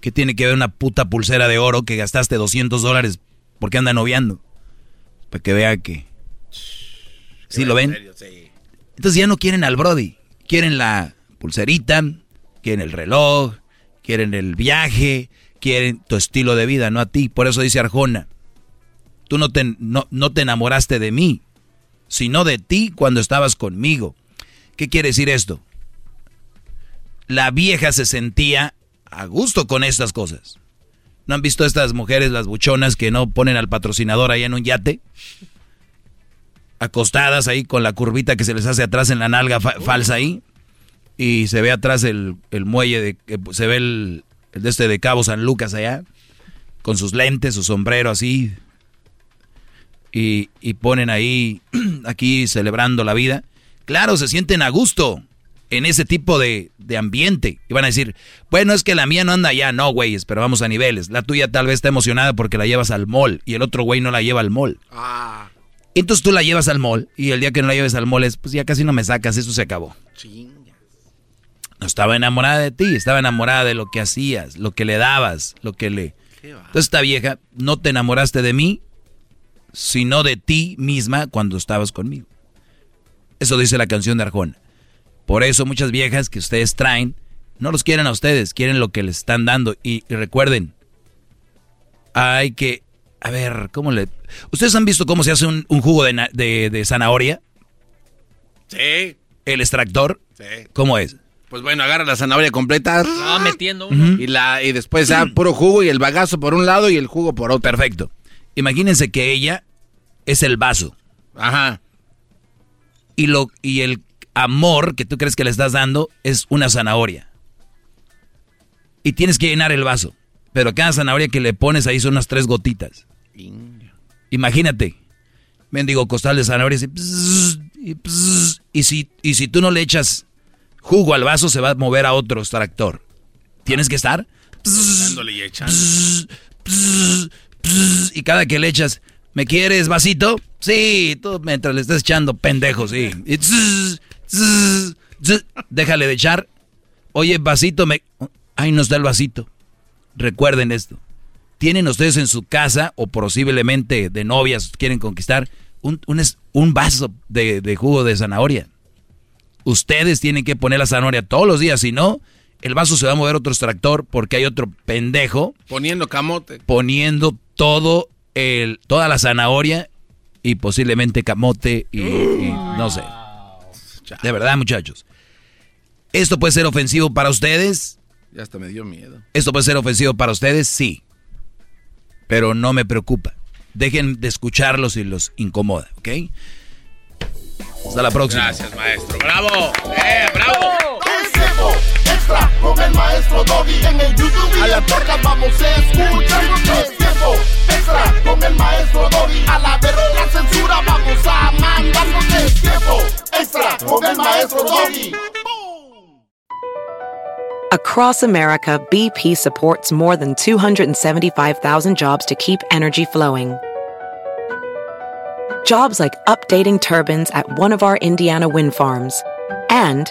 ¿Qué tiene que ver una puta pulsera de oro que gastaste 200 dólares porque anda noviando? Para que vea que... ¿Sí lo ven? Entonces ya no quieren al Brody. Quieren la pulserita, quieren el reloj, quieren el viaje, quieren tu estilo de vida, no a ti. Por eso dice Arjona, tú no te, no, no te enamoraste de mí, sino de ti cuando estabas conmigo. ¿Qué quiere decir esto? La vieja se sentía a gusto con estas cosas. ¿No han visto estas mujeres, las buchonas, que no ponen al patrocinador ahí en un yate? Acostadas ahí con la curvita que se les hace atrás en la nalga fa- falsa ahí. Y se ve atrás el, el muelle, de, que se ve el, el de este de Cabo San Lucas allá. Con sus lentes, su sombrero así. Y, y ponen ahí, aquí celebrando la vida. Claro, se sienten a gusto en ese tipo de, de ambiente. Y van a decir, bueno, es que la mía no anda allá. No, güeyes, pero vamos a niveles. La tuya tal vez está emocionada porque la llevas al mall y el otro güey no la lleva al mall. Ah. Entonces tú la llevas al mall y el día que no la lleves al mall es, pues ya casi no me sacas, eso se acabó. No estaba enamorada de ti, estaba enamorada de lo que hacías, lo que le dabas, lo que le... Entonces esta vieja, no te enamoraste de mí, sino de ti misma cuando estabas conmigo. Eso dice la canción de Arjona. Por eso muchas viejas que ustedes traen, no los quieren a ustedes, quieren lo que les están dando. Y, y recuerden, hay que... A ver, ¿cómo le...? ¿Ustedes han visto cómo se hace un, un jugo de, de- de zanahoria? Sí. ¿El extractor? Sí. ¿Cómo es? Pues bueno, agarra la zanahoria completa. Ah, metiendo uno. Y, la, y después ya puro jugo y el bagazo por un lado y el jugo por otro. Perfecto. Imagínense que ella es el vaso. Ajá. Y, lo, y el amor que tú crees que le estás dando es una zanahoria. Y tienes que llenar el vaso. Pero cada zanahoria que le pones ahí son unas tres gotitas. Imagínate. Mendigo costal de zanahoria. así, pzzz, y, y si, y si tú no le echas jugo al vaso, se va a mover a otro extractor. Tienes que estar. Dándole y echando. Y cada que le echas, ¿me quieres vasito? Sí, tú mientras le estás echando pendejo, sí. Y déjale de echar. Oye, vasito, me... Ay, no está el vasito. Recuerden esto. Tienen ustedes en su casa, o posiblemente de novias quieren conquistar, un, un, un vaso de jugo de zanahoria. Ustedes tienen que poner la zanahoria todos los días, si no, el vaso se va a mover otro extractor porque hay otro pendejo Poniendo camote. poniendo todo el, toda la zanahoria y posiblemente camote y, y no sé. De verdad, muchachos. ¿Esto puede ser ofensivo para ustedes? Ya hasta me dio miedo. ¿Esto puede ser ofensivo para ustedes? Sí. Pero no me preocupa. Dejen de escucharlos si los incomoda, ¿ok? Hasta la próxima. Gracias, maestro. ¡Bravo! ¡Eh, bravo! Con el maestro Doggy. En el YouTube y el podcast vamos a escuchar. Es tiempo extra con el maestro Doggy. A la verga la censura vamos a mandarnos. Es tiempo extra con Doggy. Across America, BP supports more than 275,000 jobs to keep energy flowing. Jobs like updating turbines at one of our Indiana wind farms and